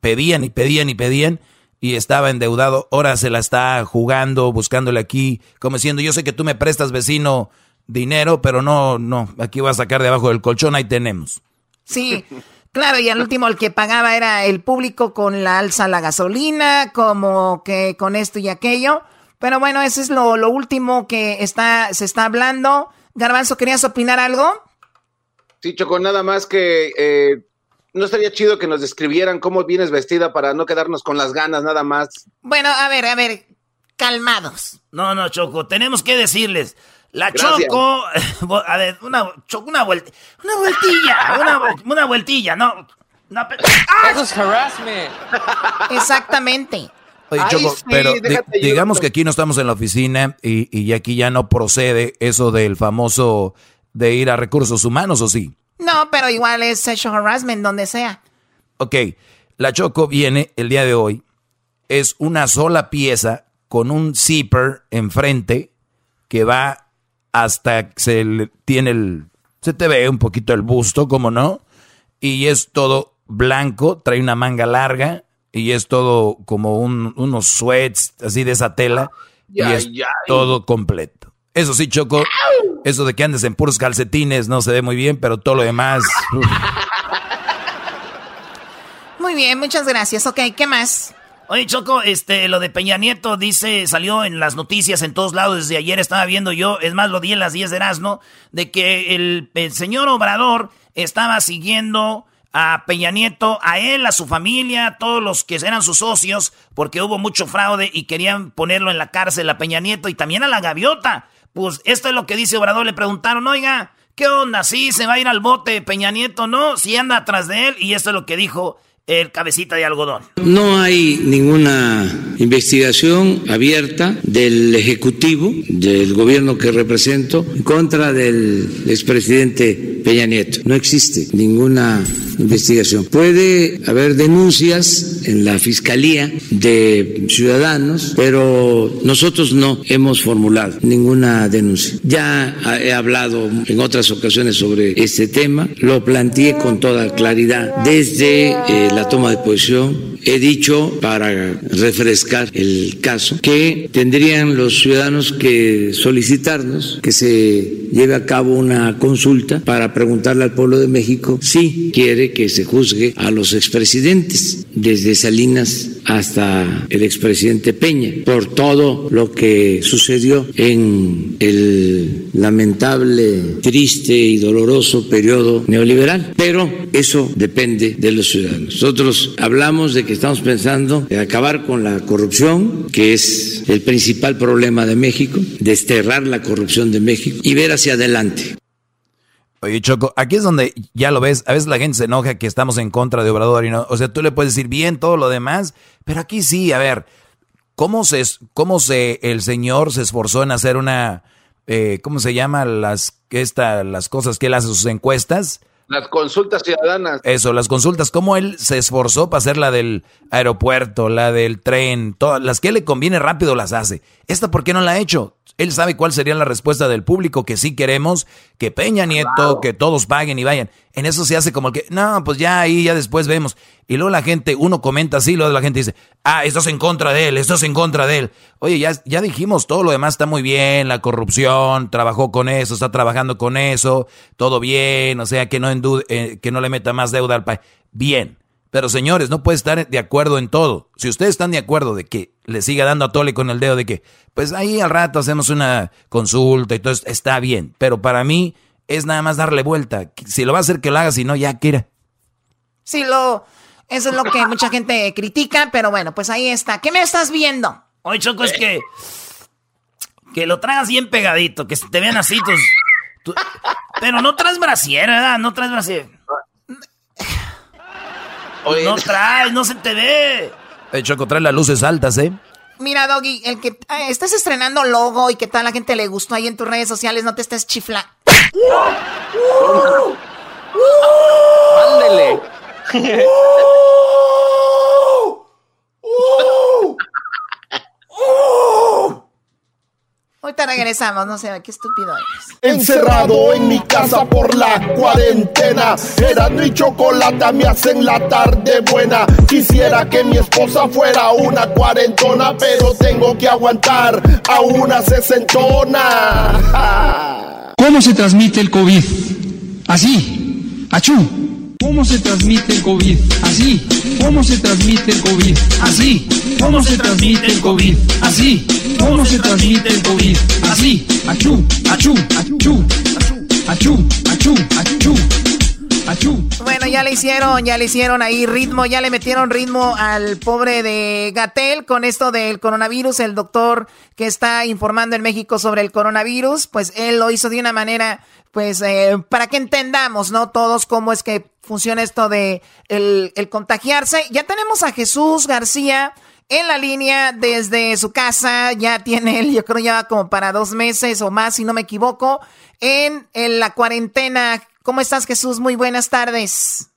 Pedían y pedían y pedían y estaba endeudado. Ahora se la está jugando, buscándole aquí, como diciendo, yo sé que tú me prestas, vecino, dinero, pero no, no, aquí va a sacar debajo del colchón, ahí tenemos. Sí, Claro, y al último el que pagaba era el público con la alza a la gasolina, como que con esto y aquello. Pero bueno, eso es lo, lo último que está, se está hablando. Garbanzo, ¿querías opinar algo? Sí, Choco, nada más que eh, no estaría chido que nos describieran cómo vienes vestida para no quedarnos con las ganas, nada más. Bueno, a ver, a ver, calmados. No, no, Choco, tenemos que decirles. La Choco, a ver, una, choco, una, vuelta, una vueltilla, una, una vueltilla, no. no ¡Ah! Eso es harassment. Exactamente. Oye, Choco, sí, pero di, digamos que aquí no estamos en la oficina y, y aquí ya no procede eso del famoso de ir a recursos humanos, ¿o sí? No, pero igual es sexual harassment donde sea. Ok, la Choco viene el día de hoy, es una sola pieza con un zipper enfrente que va hasta se le tiene el, se te ve un poquito el busto, como no, y es todo blanco, trae una manga larga y es todo como un, unos sweats así de esa tela y es todo completo. Eso sí, Choco, eso de que andes en puros calcetines no se ve muy bien, pero todo lo demás... Muy bien, muchas gracias. Ok, ¿qué más? Oye, Choco, este, lo de Peña Nieto dice, salió en las noticias en todos lados desde ayer, estaba viendo yo, es más, lo di en las 10 de Erasmo, de que el, señor Obrador estaba siguiendo a Peña Nieto, a él, a su familia, a todos los que eran sus socios, porque hubo mucho fraude y querían ponerlo en la cárcel a Peña Nieto y también a la gaviota. Pues esto es lo que dice Obrador, le preguntaron, oiga, ¿qué onda? ¿Sí se va a ir al bote Peña Nieto? No, si anda atrás de él y esto es lo que dijo el cabecita de algodón. No hay ninguna investigación abierta del Ejecutivo, del gobierno que represento, en contra del expresidente Peña Nieto. No existe ninguna investigación. Puede haber denuncias en la Fiscalía de ciudadanos, pero nosotros no hemos formulado ninguna denuncia. Ya he hablado en otras ocasiones sobre este tema, lo planteé con toda claridad desde eh, la toma de posición. He dicho, para refrescar el caso, que tendrían los ciudadanos que solicitarnos que se lleve a cabo una consulta para preguntarle al pueblo de México si quiere que se juzgue a los expresidentes, desde Salinas hasta el expresidente Peña, por todo lo que sucedió en el lamentable, triste y doloroso periodo neoliberal. Pero eso depende de los ciudadanos. Nosotros hablamos de que estamos pensando en acabar con la corrupción, que es el principal problema de México, desterrar la corrupción de México y ver hacia adelante. Oye, Choco, aquí es donde ya lo ves, a veces la gente se enoja que estamos en contra de Obrador y no, o sea, tú le puedes decir bien todo lo demás, pero aquí sí, a ver, ¿cómo se, cómo se, el señor se esforzó en hacer una, eh, ¿cómo se llama? Las, esta, las cosas que él hace sus encuestas. Las consultas ciudadanas. Eso, las consultas, cómo él se esforzó para hacer la del aeropuerto, la del tren, todas las que le conviene rápido las hace. ¿Esta por qué no la ha hecho? Él sabe cuál sería la respuesta del público, que sí queremos que Peña Nieto, que todos paguen y vayan. En eso se hace como el que, no, pues ya ahí, ya después vemos. Y luego la gente, uno comenta así, luego la gente dice, ah, esto es en contra de él, esto es en contra de él. Oye, ya, ya dijimos, todo lo demás está muy bien, la corrupción, trabajó con eso, está trabajando con eso, todo bien, o sea, que no, eh, que no le meta más deuda al país. Bien. Pero señores, no puede estar de acuerdo en todo. Si ustedes están de acuerdo de que le siga dando a Tole con el dedo de que, pues ahí al rato hacemos una consulta y todo está bien. Pero para mí es nada más darle vuelta. Si lo va a hacer, que lo haga, si no, ya quiera. Sí, lo, eso es lo que mucha gente critica, pero bueno, pues ahí está. ¿Qué me estás viendo? Oye, Choco, es que, que lo tragas bien pegadito, que te vean así tus... pero no traes brasier, ¿verdad? No traes brasier. No traes, no se te ve. Eh, Choco, trae las luces altas, ¿eh? Mira, Doggy, el que estás estrenando logo y que tal la gente le gustó ahí en tus redes sociales, no te estés chifla. Ándele. Ahorita regresamos, no sé, qué estúpido eres. Encerrado en mi casa por la cuarentena. Era mi chocolate me hacen la tarde buena. Quisiera que mi esposa fuera una cuarentona, pero tengo que aguantar a una sesentona. ¿Cómo se transmite el COVID? Así, achú. ¿Cómo se transmite el COVID? Así. ¿Cómo se transmite el COVID? Así. ¿Cómo se transmite el COVID? Así. ¿Cómo se transmite el COVID? Así. Achú, achú, achú, achú, achú, achú. Achú. Bueno, ya le hicieron, ya le hicieron ahí ritmo, ya le metieron ritmo al pobre de Gatel con esto del coronavirus. El doctor que está informando en México sobre el coronavirus, pues él lo hizo de una manera pues eh, para que entendamos, ¿no? Todos cómo es que funciona esto de el, contagiarse. Ya tenemos a Jesús García en la línea desde su casa. Ya tiene él, yo creo ya como para dos meses o más, si no me equivoco, en, en la cuarentena. ¿Cómo estás, Jesús? Muy buenas tardes.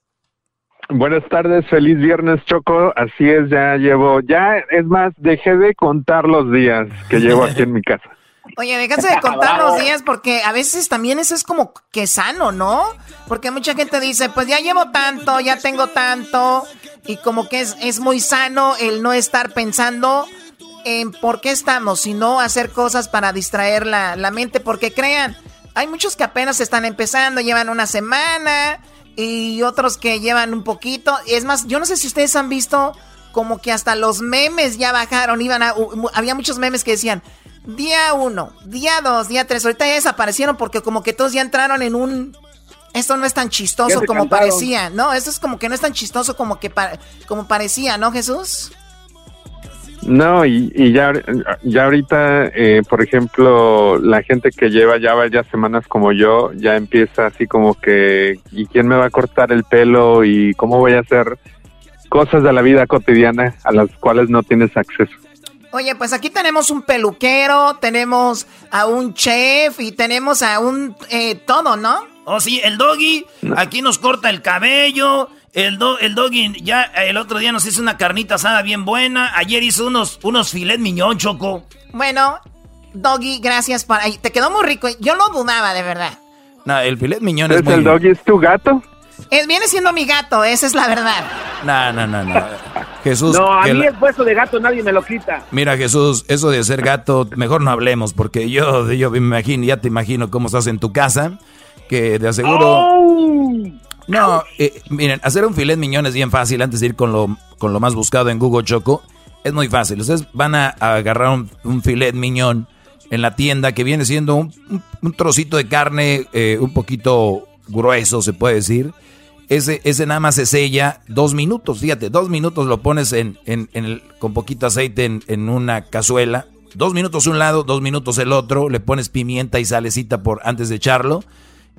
Buenas tardes, feliz viernes Choco, así es, ya llevo, ya es más, dejé de contar los días que llevo aquí en mi casa. Oye, déjate de contar los días porque a veces también eso es como que sano, ¿no? Porque mucha gente dice, pues ya llevo tanto, ya tengo tanto, y como que es, es muy sano el no estar pensando en por qué estamos, sino hacer cosas para distraer la, la mente, porque crean, hay muchos que apenas están empezando, llevan una semana y otros que llevan un poquito. Es más, yo no sé si ustedes han visto como que hasta los memes ya bajaron, iban a, había muchos memes que decían, día uno, día dos, día tres, ahorita ya desaparecieron porque como que todos ya entraron en un... Esto no es tan chistoso como parecía, ¿no? Esto es como que no es tan chistoso como que como parecía, ¿no, Jesús? No, y, y ya, ya ahorita, eh, por ejemplo, la gente que lleva ya varias semanas como yo, ya empieza así como que, ¿y quién me va a cortar el pelo? ¿Y cómo voy a hacer cosas de la vida cotidiana a las cuales no tienes acceso? Oye, pues aquí tenemos un peluquero, tenemos a un chef y tenemos a un eh, todo, ¿no? Oh, sí, el doggy aquí nos corta el cabello. El, do, el doggy ya el otro día nos hizo una carnita asada bien buena. Ayer hizo unos, unos filet miñón, Choco. Bueno, doggy, gracias por... Te quedó muy rico. Yo lo dudaba, de verdad. No, el filet miñón es, muy... ¿El doggy es tu gato? Es, viene siendo mi gato, esa es la verdad. No, no, no, no. Jesús. No, a mí el puesto de gato nadie me lo quita. Mira, Jesús, eso de ser gato, mejor no hablemos, porque yo, yo me imagino, ya te imagino cómo estás en tu casa, que de aseguro. ¡Oh! No, eh, miren, hacer un filet miñón es bien fácil antes de ir con lo, con lo más buscado en Google Choco. Es muy fácil. Ustedes van a, agarrar un, filet miñón en la tienda que viene siendo un, trocito de carne eh, un poquito grueso, se puede decir ese, ese nada más se sella dos minutos, fíjate, dos minutos lo pones en, en, el, con poquito aceite en, en, una cazuela, dos minutos un lado, dos minutos el otro, le pones pimienta y salecita por antes de echarlo,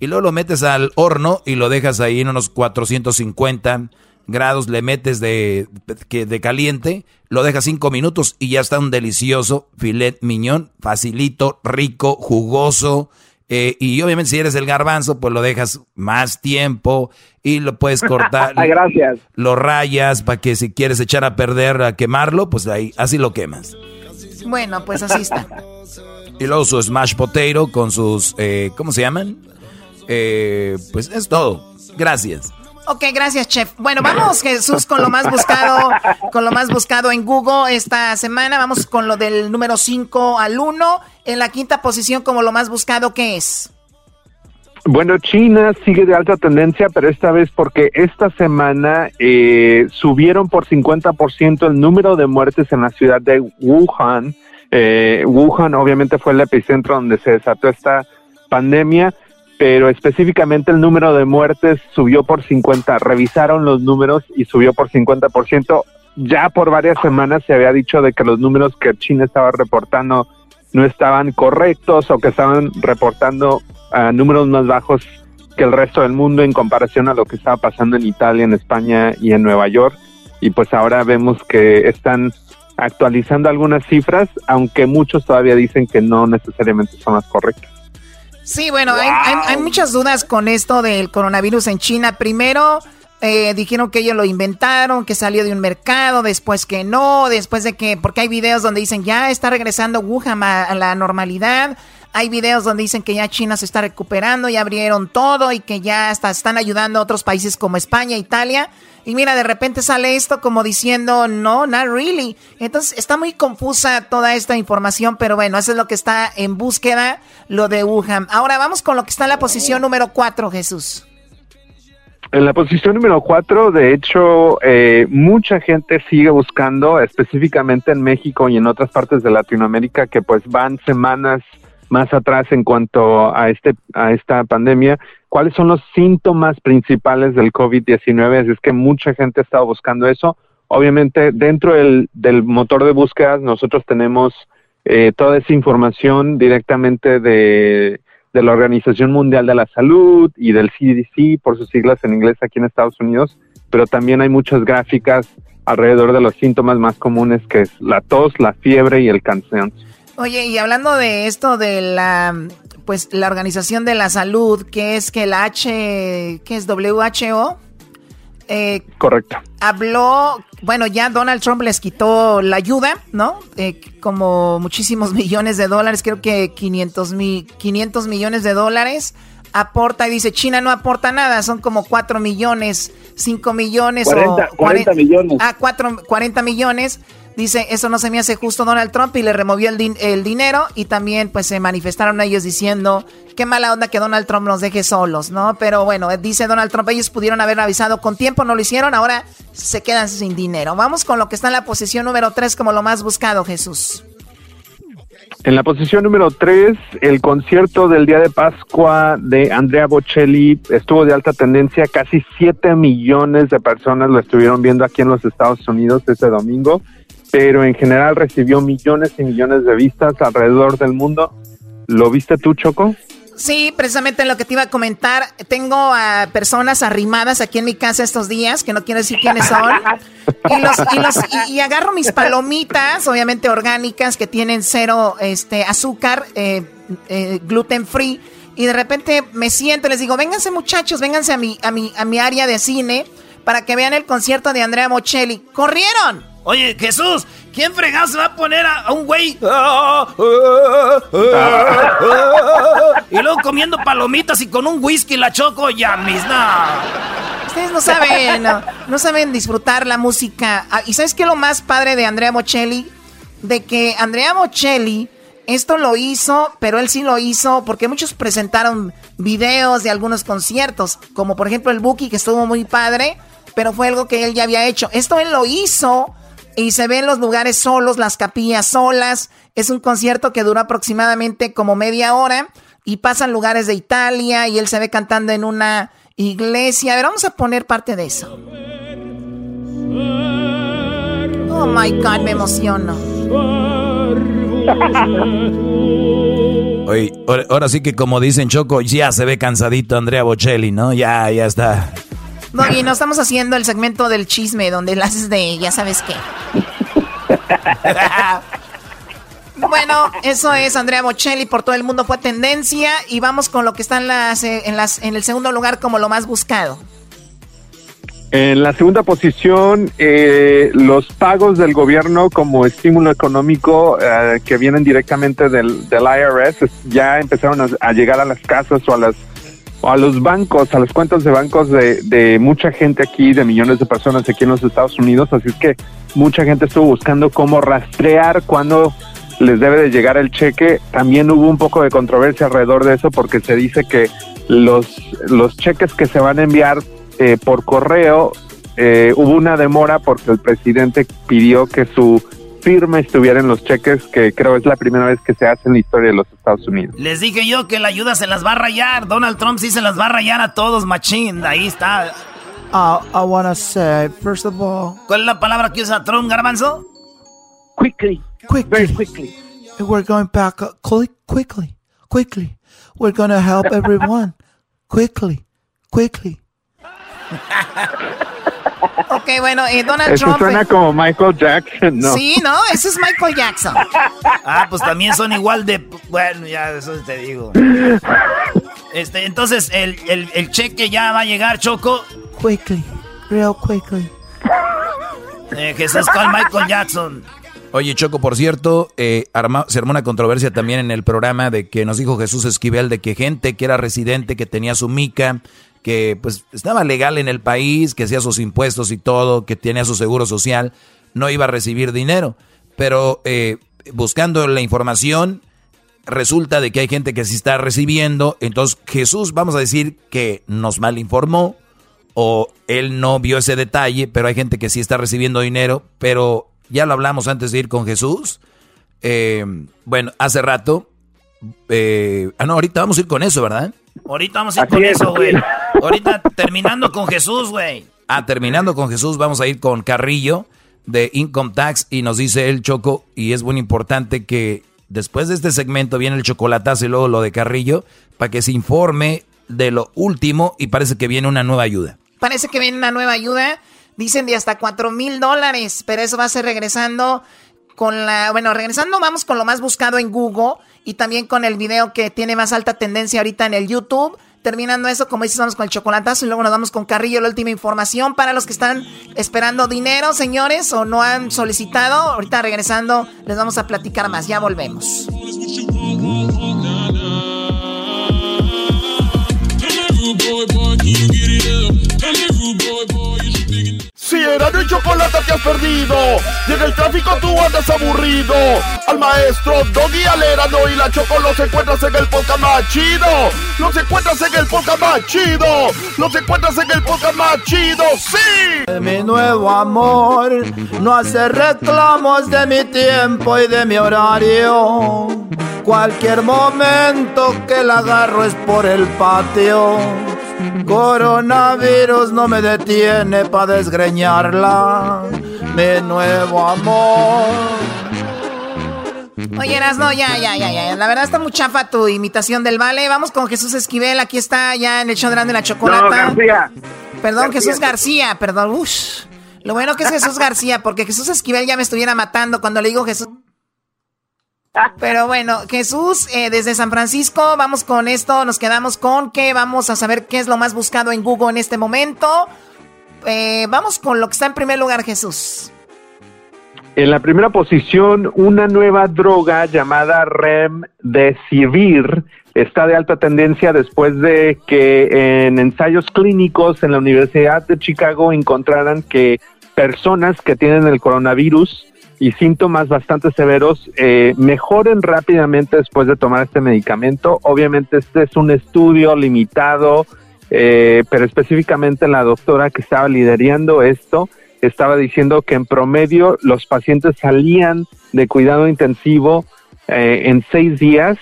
y luego lo metes al horno y lo dejas ahí en unos 450 grados, le metes de, de caliente, lo dejas cinco minutos y ya está un delicioso filet miñón, facilito, rico, jugoso, eh, y obviamente si eres el garbanzo, pues lo dejas más tiempo y lo puedes cortar. Gracias. Lo rayas para que si quieres echar a perder, a quemarlo, pues ahí así lo quemas. Bueno, pues así está. Y luego su smash potato con sus, eh, ¿cómo se llaman? Eh, pues es todo. Gracias. Ok, gracias, chef. Bueno, vamos, Jesús, con lo más buscado, con lo más buscado en Google esta semana. Vamos con lo del número 5 al 1. En la quinta posición, como lo más buscado, ¿qué es? Bueno, China sigue de alta tendencia, pero esta vez porque esta semana eh, subieron por 50% el número de muertes en la ciudad de Wuhan. Eh, Wuhan obviamente fue el epicentro donde se desató esta pandemia pero específicamente el número de muertes subió por 50. Revisaron los números y subió por 50%. Ya por varias semanas se había dicho de que los números que China estaba reportando no estaban correctos o que estaban reportando uh, números más bajos que el resto del mundo en comparación a lo que estaba pasando en Italia, en España y en Nueva York. Y pues ahora vemos que están actualizando algunas cifras, aunque muchos todavía dicen que no necesariamente son las correctas. Sí, bueno, hay, muchas dudas con esto del coronavirus en China. Primero, eh, dijeron que ellos lo inventaron, que salió de un mercado, después que no, después de que, porque hay videos donde dicen ya está regresando Wuhan a, la normalidad. Hay videos donde dicen que ya China se está recuperando, ya abrieron todo y que ya hasta están ayudando a otros países como España, Italia. Y mira, de repente sale esto como diciendo, no, not really. Entonces está muy confusa toda esta información, pero bueno, eso es lo que está en búsqueda, lo de Wuhan. Ahora vamos con lo que está en la posición número cuatro, Jesús. En la posición número cuatro, de hecho, eh, mucha gente sigue buscando, específicamente en México y en otras partes de Latinoamérica, que pues van semanas más atrás en cuanto a este a esta pandemia, cuáles son los síntomas principales del COVID-19, es que mucha gente ha estado buscando eso. Obviamente, dentro del, del motor de búsqueda, nosotros tenemos eh, toda esa información directamente de, de la Organización Mundial de la Salud y del CDC, por sus siglas en inglés aquí en Estados Unidos, pero también hay muchas gráficas alrededor de los síntomas más comunes, que es la tos, la fiebre y el cansancio. Oye, y hablando de esto de la pues la Organización de la Salud, que es que la H, que es WHO, Eh, Correcto. habló, bueno, ya Donald Trump les quitó la ayuda, ¿no? Eh, como muchísimos millones de dólares, creo que 500, mi, 500 millones de dólares aporta y dice, China no aporta nada, son como 4 millones, 5 millones 40, o 40 millones. Ah, 4, 40 millones. Dice, eso no se me hace justo Donald Trump y le removió el, din- el dinero y también pues se manifestaron ellos diciendo, qué mala onda que Donald Trump nos deje solos, ¿no? Pero bueno, eh, dice Donald Trump, ellos pudieron haber avisado con tiempo, no lo hicieron, ahora se quedan sin dinero. Vamos con lo que está en la posición número 3 como lo más buscado, Jesús. En la posición número 3, el concierto del día de Pascua de Andrea Bocelli estuvo de alta tendencia. Casi 7 millones de personas lo estuvieron viendo aquí en los Estados Unidos este domingo, pero en general recibió millones y millones de vistas alrededor del mundo. ¿Lo viste tú, Choco? Sí, precisamente lo que te iba a comentar. Tengo a personas arrimadas aquí en mi casa estos días, que no quiero decir quiénes son. Y, los, y, los- y- agarro mis palomitas, obviamente orgánicas, que tienen cero este, azúcar, eh, eh, gluten free. Y de repente me siento y les digo, vénganse muchachos, vénganse a mi, a mi, a mi área de cine para que vean el concierto de Andrea Bocelli. ¡Corrieron! Oye, Jesús, ¿quién fregado se va a poner a, a un güey? y luego comiendo palomitas y con un whisky la choco ya mis no. Ustedes no saben, no, no saben disfrutar la música. Ah, ¿Y sabes qué es lo más padre de Andrea Bocelli? De que Andrea Bocelli esto lo hizo, pero él sí lo hizo porque muchos presentaron videos de algunos conciertos, como por ejemplo el Buki que estuvo muy padre, pero fue algo que él ya había hecho. Esto él lo hizo y se ve en los lugares solos, las capillas solas. Es un concierto que dura aproximadamente como media hora y pasan lugares de Italia y él se ve cantando en una iglesia. A ver, vamos a poner parte de eso. Oh my God, me emociono. Oye, ahora, ahora sí que como dicen Choco, ya se ve cansadito Andrea Bocelli, ¿no? Ya, ya está. No, y no estamos haciendo el segmento del chisme donde le haces de ya sabes qué. Bueno, eso es Andrea Bocelli, por todo el mundo fue tendencia y vamos con lo que está en, las, eh, en, las, en el segundo lugar como lo más buscado. En la segunda posición, eh, los pagos del gobierno como estímulo económico eh, que vienen directamente del, del IRS ya empezaron a, a llegar a las casas o a las a los bancos, a las cuentas de bancos de, de mucha gente aquí, de millones de personas aquí en los Estados Unidos. Así es que mucha gente estuvo buscando cómo rastrear cuándo les debe de llegar el cheque. También hubo un poco de controversia alrededor de eso porque se dice que los, los cheques que se van a enviar eh, por correo, eh, hubo una demora porque el presidente pidió que su firma estuviera en los cheques, que creo es la primera vez que se hace en la historia de los Estados Unidos. Les dije yo que la ayuda se las va a rayar. Donald Trump sí se las va a rayar a todos, machín. Ahí está. Uh, I want to say, first of all, ¿Cuál es la palabra que usa Trump, garbanzo? quickly, quick, very quickly. We're going back uh, quick, quickly, quickly. We're going to help everyone. Quickly, quickly. Ok, bueno, eh, Donald Eso Trump... suena como Michael Jackson, ¿no? Sí, ¿no? Ese es Michael Jackson. Ah, pues también son igual de. Bueno, ya eso te digo. Este, entonces, el, el, el cheque ya va a llegar, Choco. Quickly, real quickly. Eh, Jesús con Michael Jackson. Oye, Choco, por cierto, eh, arma- se armó una controversia también en el programa de que nos dijo Jesús Esquivel de que gente que era residente, que tenía su mica, que pues estaba legal en el país, que hacía sus impuestos y todo, que tenía su seguro social, no iba a recibir dinero. Pero eh, buscando la información, resulta de que hay gente que sí está recibiendo. Entonces Jesús, vamos a decir que nos malinformó o él no vio ese detalle, pero hay gente que sí está recibiendo dinero, pero ya lo hablamos antes de ir con Jesús. Eh, bueno, hace rato. eh, ah, no, ahorita vamos a ir con eso, ¿verdad? Ahorita vamos a ir Así con es, eso, güey. Ahorita terminando con Jesús, güey. Ah, terminando con Jesús, vamos a ir con Carrillo de Income Tax y nos dice el Choco, y es muy importante que después de este segmento viene el chocolatazo y luego lo de Carrillo, para que se informe de lo último y parece que viene una nueva ayuda. Parece que viene una nueva ayuda. Dicen de hasta 4 mil dólares, pero eso va a ser regresando con la... Bueno, regresando vamos con lo más buscado en Google y también con el video que tiene más alta tendencia ahorita en el YouTube. Terminando eso, como dices, vamos con el chocolatazo y luego nos vamos con Carrillo, la última información para los que están esperando dinero, señores, o no han solicitado. Ahorita regresando les vamos a platicar más. Ya volvemos. Si era de chocolate te has perdido y en el tráfico tú andas aburrido. Al maestro Doggy Alerano y la Choco los encuentras en el podcast más chido. Los encuentras en el podcast más chido. Los encuentras en el podcast más chido. ¡Sí! Mi nuevo amor no hace reclamos de mi tiempo y de mi horario. Cualquier momento que la agarro es por el patio. Coronavirus no me detiene para desgreñarla. Mi nuevo amor. Oye, no, ya, ya, ya, ya. La verdad está muy chafa tu imitación del vale. Vamos con Jesús Esquivel. Aquí está ya en el show de la chocolata. No, García. Perdón, García. Jesús García, perdón. Ush. Lo bueno que es Jesús García, porque Jesús Esquivel ya me estuviera matando cuando le digo Jesús. Pero bueno, Jesús, eh, desde San Francisco, vamos con esto, nos quedamos con que vamos a saber qué es lo más buscado en Google en este momento. Eh, vamos con lo que está en primer lugar, Jesús. En la primera posición, una nueva droga llamada Remdesivir está de alta tendencia después de que en ensayos clínicos en la Universidad de Chicago encontraran que personas que tienen el coronavirus y síntomas bastante severos eh, mejoren rápidamente después de tomar este medicamento. Obviamente este es un estudio limitado, eh, pero específicamente la doctora que estaba liderando esto estaba diciendo que en promedio los pacientes salían de cuidado intensivo eh, en seis días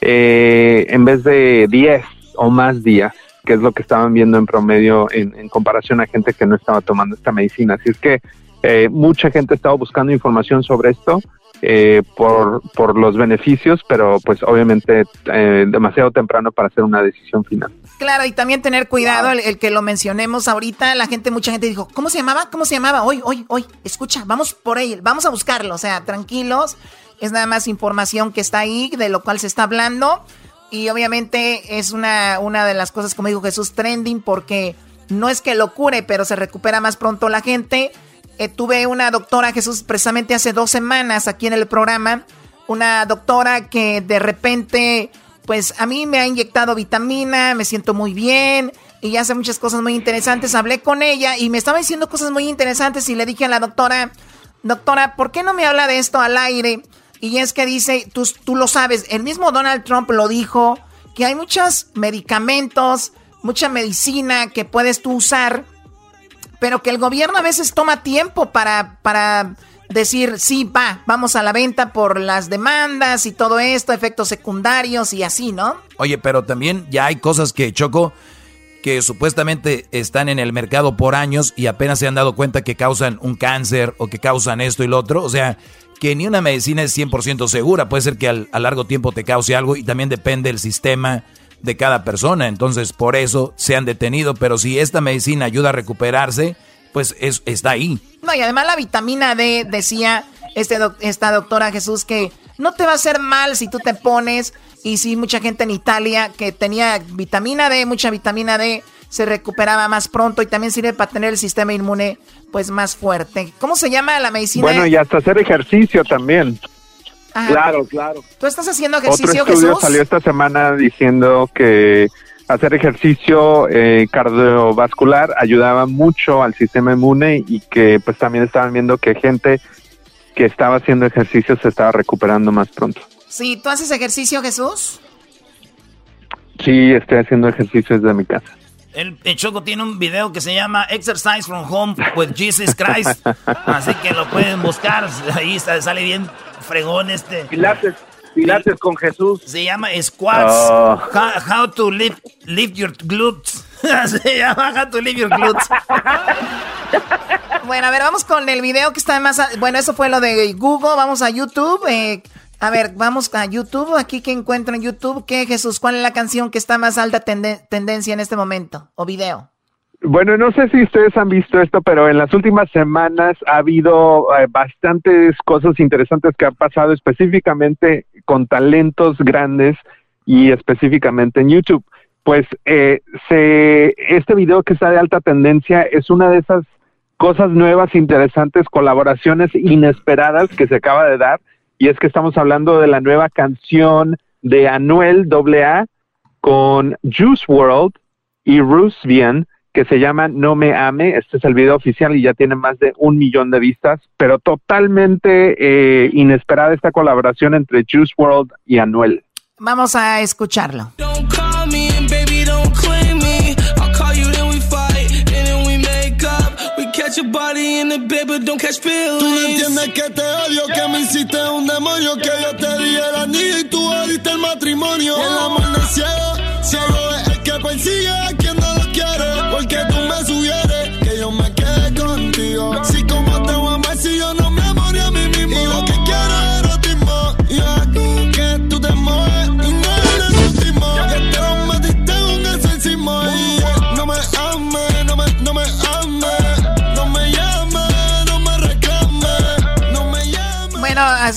eh, en vez de diez o más días, que es lo que estaban viendo en promedio en, en comparación a gente que no estaba tomando esta medicina. Así es que eh, mucha gente estaba buscando información sobre esto eh, por, por los beneficios, pero pues obviamente eh, demasiado temprano para hacer una decisión final. Claro, y también tener cuidado, el, el que lo mencionemos ahorita, la gente, mucha gente dijo, ¿cómo se llamaba? ¿Cómo se llamaba? Hoy, hoy, hoy, escucha, vamos por él, vamos a buscarlo, o sea, tranquilos, es nada más información que está ahí, de lo cual se está hablando, y obviamente es una, una de las cosas, como dijo Jesús, trending, porque no es que lo cure, pero se recupera más pronto la gente. Eh, tuve una doctora, Jesús, precisamente hace dos semanas aquí en el programa, una doctora que de repente, pues a mí me ha inyectado vitamina, me siento muy bien y hace muchas cosas muy interesantes. Hablé con ella y me estaba diciendo cosas muy interesantes y le dije a la doctora, doctora, ¿por qué no me habla de esto al aire? Y es que dice, tú, tú lo sabes, el mismo Donald Trump lo dijo, que hay muchos medicamentos, mucha medicina que puedes tú usar pero que el gobierno a veces toma tiempo para, para decir, sí, va, vamos a la venta por las demandas y todo esto, efectos secundarios y así, ¿no? Oye, pero también ya hay cosas que Choco que supuestamente están en el mercado por años y apenas se han dado cuenta que causan un cáncer o que causan esto y lo otro. O sea, que ni una medicina es 100% segura. Puede ser que al, a largo tiempo te cause algo y también depende del sistema de cada persona. Entonces, por eso se han detenido. Pero si esta medicina ayuda a recuperarse, pues es, está ahí. No, y además la vitamina D, decía este doc- esta doctora Jesús, que no te va a hacer mal si tú te pones. Y sí, mucha gente en Italia que tenía vitamina D, mucha vitamina D, se recuperaba más pronto y también sirve para tener el sistema inmune pues más fuerte. ¿Cómo se llama la medicina? Bueno, y hasta hacer ejercicio también. Ajá. Claro, claro. ¿Tú estás haciendo Otro ejercicio, estudio Jesús? salió esta semana diciendo que hacer ejercicio eh, cardiovascular ayudaba mucho al sistema inmune y que pues también estaban viendo que gente que estaba haciendo ejercicio se estaba recuperando más pronto. Sí, ¿tú haces ejercicio, Jesús? Sí, estoy haciendo ejercicio desde mi casa. El, el Choco tiene un video que se llama Exercise from Home with Jesus Christ. Así que lo pueden buscar. Ahí está- sale bien fregón este. Pilates, Pilates con Jesús. Se llama Squats. Oh. How, how to lift, lift your glutes. se llama How to lift your glutes. Bueno, a ver, vamos con el video que está más... Bueno, eso fue lo de Google. Vamos a YouTube. eh, a ver, vamos a YouTube. Aquí que encuentro en YouTube. ¿Qué, Jesús? ¿Cuál es la canción que está más alta tende- tendencia en este momento? O video. Bueno, no sé si ustedes han visto esto, pero en las últimas semanas ha habido eh, bastantes cosas interesantes que han pasado específicamente con talentos grandes y específicamente en YouTube. pues eh, se, este video que está de alta tendencia es una de esas cosas nuevas, interesantes, colaboraciones inesperadas que se acaba de dar. Y es que estamos hablando de la nueva canción de Anuel AA con Juice World y Rusvian, que se llama No Me Ame. Este es el video oficial y ya tiene más de un millón de vistas, pero totalmente eh, inesperada esta colaboración entre Juice World y Anuel. Vamos a escucharlo. Tú no entiendes que te odio, que me hiciste un demonio, que yo te di el anillo y tú diste el matrimonio. El amor no es ciego, ciego es el que persigue a quien no lo quiere, porque tú me sugieres que yo me quede contigo.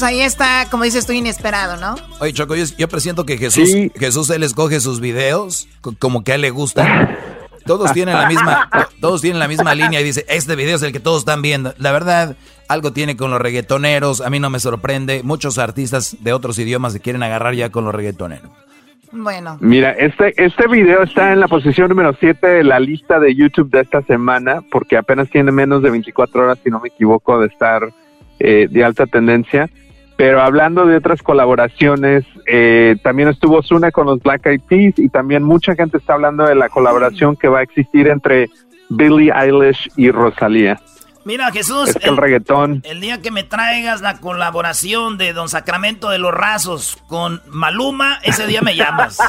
Ahí está, como dices tú, inesperado, ¿no? Oye, Choco, yo, yo presiento que Jesús, Jesús, él escoge sus videos como que a él le gusta. Todos tienen la misma, todos tienen la misma línea y dice, este video es el que todos están viendo. La verdad, algo tiene con los reggaetoneros, a mí no me sorprende. Muchos artistas de otros idiomas se quieren agarrar ya con los reggaetoneros. Bueno. Mira, este, este video está en la posición número 7 de la lista de YouTube de esta semana, porque apenas tiene menos de 24 horas, si no me equivoco, de estar eh, de alta tendencia. Pero hablando de otras colaboraciones, eh, también estuvo Zuna con los Black Eyed Peas y también mucha gente está hablando de la colaboración que va a existir entre Billie Eilish y Rosalía. Mira, Jesús. Es que el, reggaetón. El día que me traigas la colaboración de Don Sacramento de los Rasos con Maluma, ese día me llamas.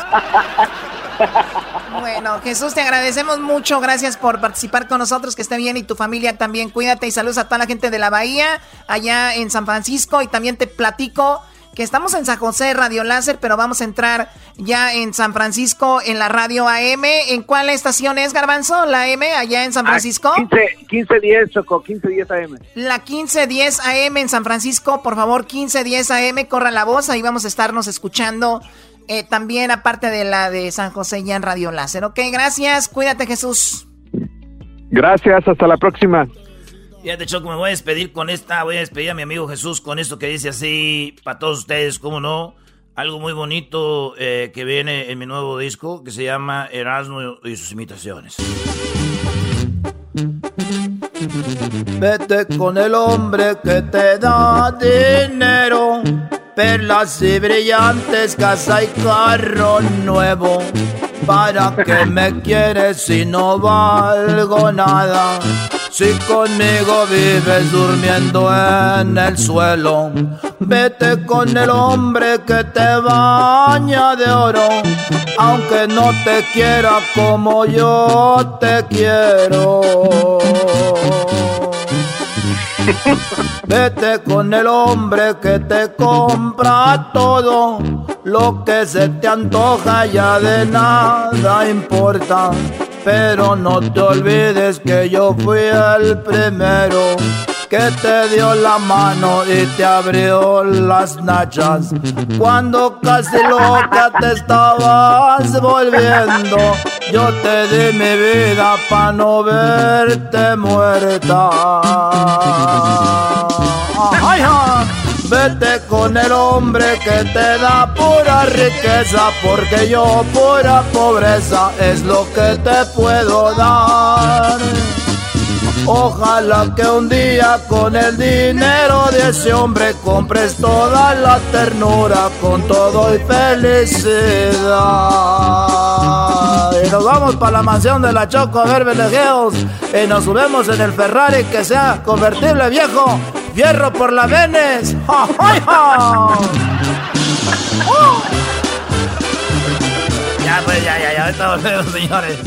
Bueno, Jesús, te agradecemos mucho. Gracias por participar con nosotros. Que esté bien y tu familia también. Cuídate y saludos a toda la gente de la Bahía, allá en San Francisco. Y también te platico que estamos en San José Radio Láser, pero vamos a entrar ya en San Francisco en la radio AM. ¿En cuál estación es, Garbanzo? ¿La AM allá en San ah, Francisco? 1510, Choco, 1510 AM. La 1510 AM en San Francisco, por favor, 1510 AM, corra la voz, ahí vamos a estarnos escuchando. Eh, también aparte de la de San José ya en Radio Láser. Ok, gracias, cuídate Jesús. Gracias, hasta la próxima. Fíjate, Choco, me voy a despedir con esta, voy a despedir a mi amigo Jesús con esto que dice así, para todos ustedes, ¿cómo no? Algo muy bonito eh, que viene en mi nuevo disco, que se llama Erasmo y sus imitaciones. Vete con el hombre que te da dinero, perlas y brillantes, casa y carro nuevo. ¿Para qué me quieres si no valgo nada? Si conmigo vives durmiendo en el suelo, vete con el hombre que te baña de oro, aunque no te quiera como yo te quiero. Vete con el hombre que te compra todo, lo que se te antoja ya de nada importa. Pero no te olvides que yo fui el primero que te dio la mano y te abrió las nachas. Cuando casi loca te estabas volviendo, yo te di mi vida para no verte muerta. Vete con el hombre que te da pura riqueza, porque yo pura pobreza es lo que te puedo dar. Ojalá que un día con el dinero de ese hombre compres toda la ternura con todo y felicidad. Y nos vamos para la mansión de la Choco a ver velejeos y nos subimos en el Ferrari que sea convertible viejo. Fierro por la Venes. ¡Ja, Ya, pues, ya, ya, ya, ahorita volvemos, señores.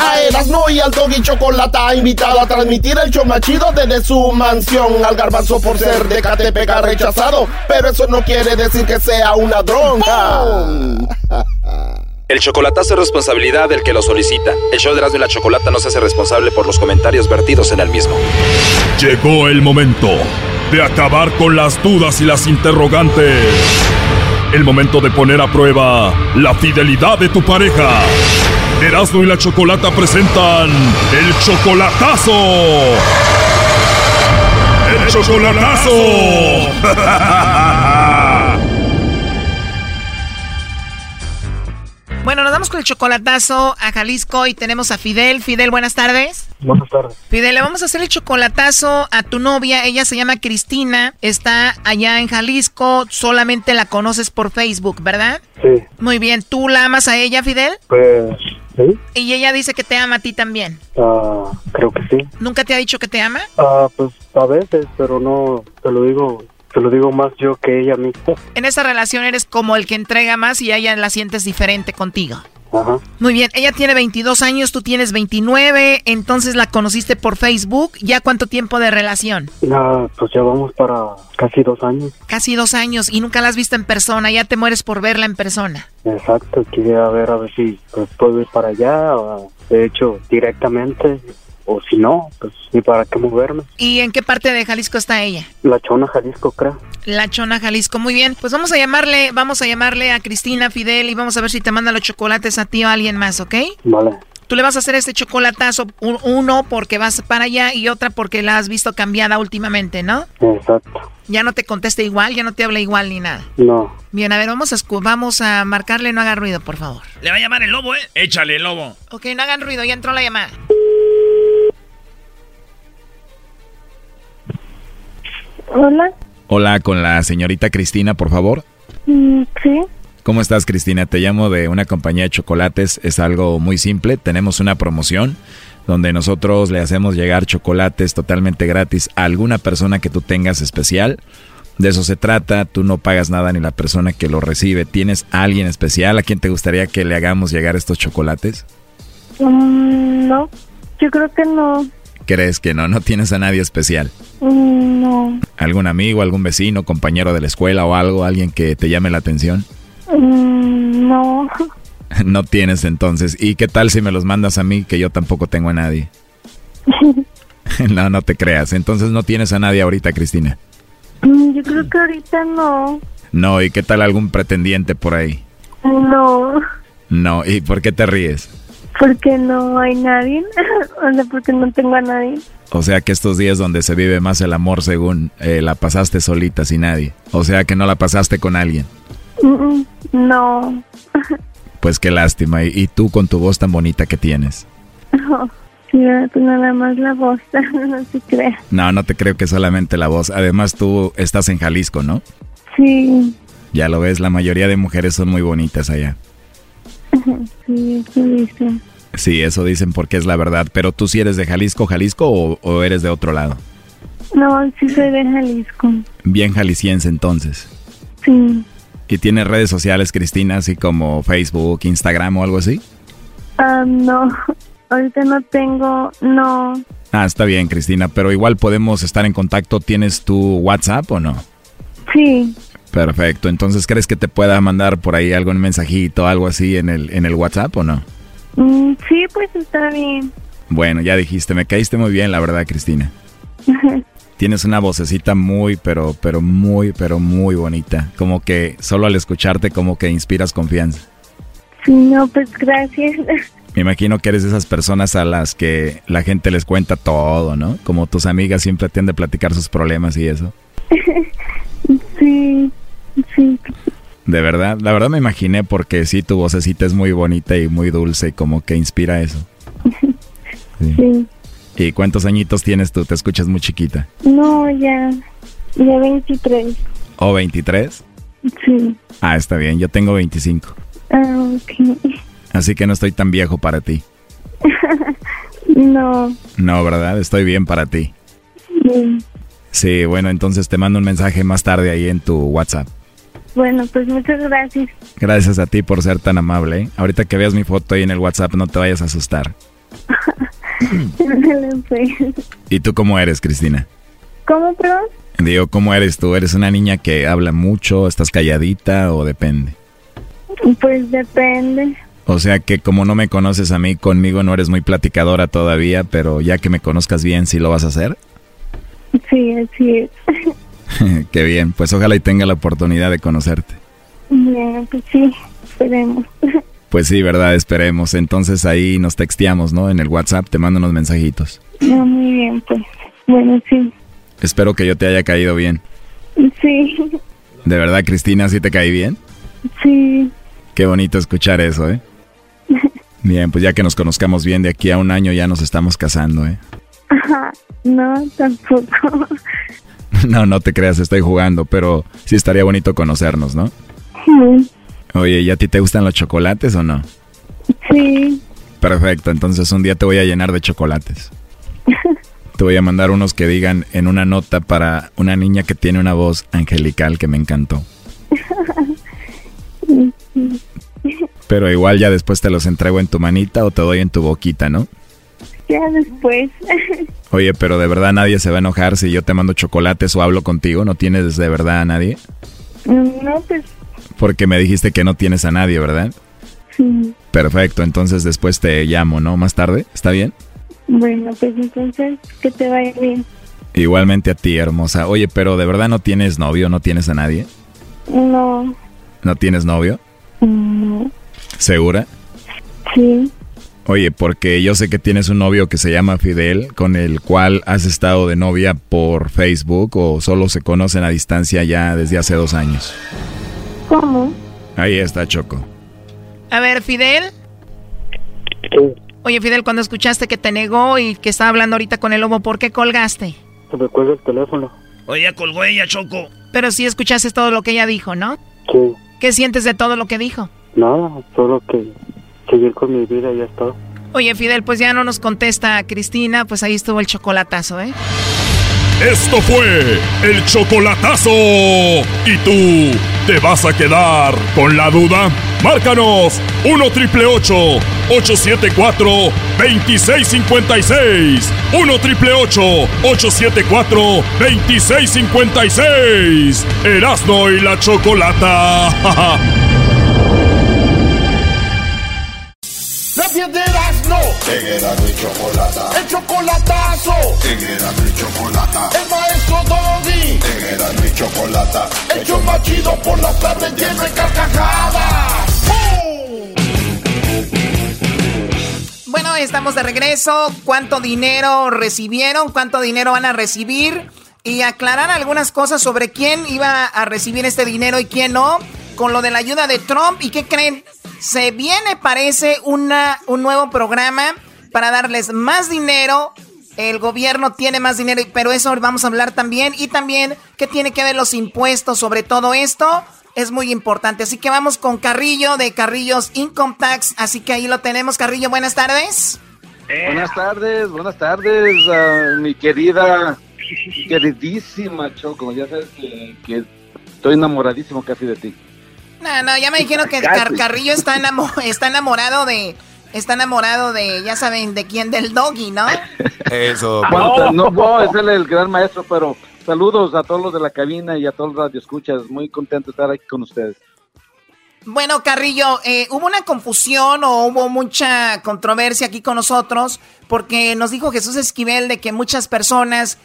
A Erasmo y al Doggy Chocolata invitado a transmitir el show machido desde su mansión. Al garbanzo por ser de Catepec rechazado, pero eso no quiere decir que sea una dronca. El chocolatazo es responsabilidad del que lo solicita. El show de Erasmo y la Chocolata no se hace responsable por los comentarios vertidos en el mismo. Llegó el momento de acabar con las dudas y las interrogantes el momento de poner a prueba la fidelidad de tu pareja. Erasmo y la Chocolata presentan el chocolatazo. ¡El chocolatazo! Bueno, nos damos con el chocolatazo a Jalisco y tenemos a Fidel. Fidel, buenas tardes. Buenas tardes. Fidel, le vamos a hacer el chocolatazo a tu novia. Ella se llama Cristina. Está allá en Jalisco. Solamente la conoces por Facebook, ¿verdad? Sí. Muy bien. ¿Tú la amas a ella, Fidel? Pues, sí. Y ella dice que te ama a ti también. Ah, creo que sí. ¿Nunca te ha dicho que te ama? Ah, pues a veces, pero no, te lo digo, te lo digo más yo que ella misma. En esa relación eres como el que entrega más y ella la sientes diferente contigo. Ajá. Muy bien, ella tiene 22 años, tú tienes 29, entonces la conociste por Facebook. ¿Ya cuánto tiempo de relación? Ah, pues ya vamos para casi dos años. Casi dos años y nunca la has visto en persona, ya te mueres por verla en persona. Exacto, quería ver a ver si pues, puedo ir para allá, o, de hecho, directamente, o si no, pues ni para qué moverme. ¿Y en qué parte de Jalisco está ella? La Chona, Jalisco, creo. La Chona, Jalisco. Muy bien. Pues vamos a llamarle, vamos a llamarle a Cristina Fidel y vamos a ver si te manda los chocolates a ti o a alguien más, ¿ok? Vale. Tú le vas a hacer este chocolatazo, un- uno porque vas para allá y otra porque la has visto cambiada últimamente, ¿no? Exacto. Ya no te contesta igual, ya no te habla igual ni nada. No. Bien, a ver, vamos a, escu- vamos a marcarle, no haga ruido, por favor. Le va a llamar el lobo, ¿eh? Échale, lobo. Ok, no hagan ruido, ya entró la llamada. Hola. Hola, con la señorita Cristina, por favor. Mm, sí. ¿Cómo estás, Cristina? Te llamo de una compañía de chocolates. Es algo muy simple. Tenemos una promoción donde nosotros le hacemos llegar chocolates totalmente gratis a alguna persona que tú tengas especial. De eso se trata. Tú no pagas nada ni la persona que lo recibe. ¿Tienes a alguien especial a quien te gustaría que le hagamos llegar estos chocolates? Mm, no. Yo creo que no. ¿Crees que no? No tienes a nadie especial. Mm, no. ¿Algún amigo, algún vecino, compañero de la escuela o algo? ¿Alguien que te llame la atención? Mm, no. No tienes entonces. ¿Y qué tal si me los mandas a mí que yo tampoco tengo a nadie? no, no te creas. Entonces no tienes a nadie ahorita, Cristina. Mm, Yo creo que ahorita no. No, ¿y qué tal algún pretendiente por ahí? No. No, ¿y por qué te ríes? Porque no hay nadie. o sea, porque no tengo a nadie. O sea que estos días donde se vive más el amor según eh, la pasaste solita sin nadie. O sea que no la pasaste con alguien. No. Pues qué lástima. Y, y tú con tu voz tan bonita que tienes. Pues nada más la voz. no se crea. No, no te creo que solamente la voz. Además tú estás en Jalisco, ¿no? Sí. Ya lo ves, la mayoría de mujeres son muy bonitas allá. Sí, sí, dice. Sí, eso dicen porque es la verdad. Pero tú sí eres de Jalisco, Jalisco o, o eres de otro lado. No, sí soy de Jalisco. Bien jalisciense entonces. Sí. ¿Y tienes redes sociales, Cristina, así como Facebook, Instagram o algo así? Ah, no. Ahorita no tengo. No. Ah, está bien, Cristina, pero igual podemos estar en contacto. ¿Tienes tu WhatsApp o no? Sí. Perfecto. Entonces, ¿crees que te pueda mandar por ahí algún mensajito, algo así en el, en el WhatsApp o no? Mm, sí, pues está bien. Bueno, ya dijiste, me caíste muy bien, la verdad, Cristina. Tienes una vocecita muy, pero, pero muy, pero muy bonita. Como que solo al escucharte, como que inspiras confianza. sí, no, pues gracias. Me imagino que eres de esas personas a las que la gente les cuenta todo, ¿no? Como tus amigas siempre han de platicar sus problemas y eso. sí, sí. De verdad, la verdad me imaginé porque sí, tu vocecita es muy bonita y muy dulce y como que inspira eso. Sí. ¿Y cuántos añitos tienes tú? Te escuchas muy chiquita. No, ya. Ya 23. ¿O 23? Sí. Ah, está bien, yo tengo 25. Ah, ok. Así que no estoy tan viejo para ti. no. No, ¿verdad? Estoy bien para ti. Sí. Sí, bueno, entonces te mando un mensaje más tarde ahí en tu WhatsApp. Bueno, pues muchas gracias. Gracias a ti por ser tan amable. ¿eh? Ahorita que veas mi foto ahí en el WhatsApp no te vayas a asustar. ¿Y tú cómo eres, Cristina? ¿Cómo, perdón? Digo, ¿cómo eres tú? ¿Eres una niña que habla mucho, estás calladita o depende? Pues depende. O sea que como no me conoces a mí, conmigo no eres muy platicadora todavía, pero ya que me conozcas bien, ¿sí lo vas a hacer? Sí, así es. Qué bien, pues ojalá y tenga la oportunidad de conocerte. Bien, pues sí, esperemos. Pues sí, ¿verdad? Esperemos. Entonces ahí nos texteamos, ¿no? En el WhatsApp te mando unos mensajitos. No, muy bien, pues. Bueno, sí. Espero que yo te haya caído bien. Sí. ¿De verdad, Cristina, sí te caí bien? Sí. Qué bonito escuchar eso, ¿eh? Bien, pues ya que nos conozcamos bien, de aquí a un año ya nos estamos casando, ¿eh? Ajá. No, tampoco. No, no te creas, estoy jugando, pero sí estaría bonito conocernos, ¿no? Sí. Oye, ¿y a ti te gustan los chocolates o no? Sí. Perfecto, entonces un día te voy a llenar de chocolates. Te voy a mandar unos que digan en una nota para una niña que tiene una voz angelical que me encantó. Pero igual ya después te los entrego en tu manita o te doy en tu boquita, ¿no? Ya después. Oye, pero de verdad nadie se va a enojar si yo te mando chocolates o hablo contigo. ¿No tienes de verdad a nadie? No, pues Porque me dijiste que no tienes a nadie, ¿verdad? sí. Perfecto, entonces después te llamo, ¿no? Más tarde, ¿está bien? Bueno, pues entonces, que te vaya bien. Igualmente a ti, hermosa. Oye, pero de verdad no tienes novio, no tienes a nadie. No, ¿No tienes novio? no, ¿Segura? sí. Oye, porque yo sé que tienes un novio que se llama Fidel, con el cual has estado de novia por Facebook o solo se conocen a distancia ya desde hace dos años. ¿Cómo? Ahí está Choco. A ver, Fidel. Oye, Fidel, cuando escuchaste que te negó y que estaba hablando ahorita con el lobo, ¿por qué colgaste? Se me cuelga el teléfono. Oye, ya colgó ella, Choco. Pero sí escuchaste todo lo que ella dijo, ¿no? Sí. ¿Qué sientes de todo lo que dijo? Nada, solo que seguir con mi vida y ya está. Oye, Fidel, pues ya no nos contesta Cristina, pues ahí estuvo el chocolatazo, ¿eh? Esto fue el chocolatazo. ¿Y tú te vas a quedar con la duda? Márcanos 1 triple 874 2656. 1 triple 874 2656. Erasno y la chocolata. La piedras no. Erasmo y Chocolata. El chocolatazo. Erasmo y Chocolata. El maestro Doggy. Erasmo y Chocolata. El show más chido por las tardes lleno de carcajadas. Bueno, estamos de regreso. ¿Cuánto dinero recibieron? ¿Cuánto dinero van a recibir? Y aclarar algunas cosas sobre quién iba a recibir este dinero y quién no. Con lo de la ayuda de Trump. ¿Y qué creen? Se viene, parece, una, un nuevo programa para darles más dinero. El gobierno tiene más dinero, pero eso vamos a hablar también. Y también, ¿qué tiene que ver los impuestos sobre todo esto? Es muy importante. Así que vamos con Carrillo de Carrillos Income Tax. Así que ahí lo tenemos. Carrillo, buenas tardes. Buenas tardes, buenas tardes, ah, mi querida, queridísima Choco. Ya sabes que, que estoy enamoradísimo casi de ti. No, no, ya me dijeron que Car- Carrillo está, enamo- está enamorado de... Está enamorado de, ya saben, de quién, del doggy, ¿no? Eso. Bueno, no, no, es el, el gran maestro, pero saludos a todos los de la cabina y a todos los radioescuchas. Muy contento de estar aquí con ustedes. Bueno, Carrillo, eh, hubo una confusión o hubo mucha controversia aquí con nosotros porque nos dijo Jesús Esquivel de que muchas personas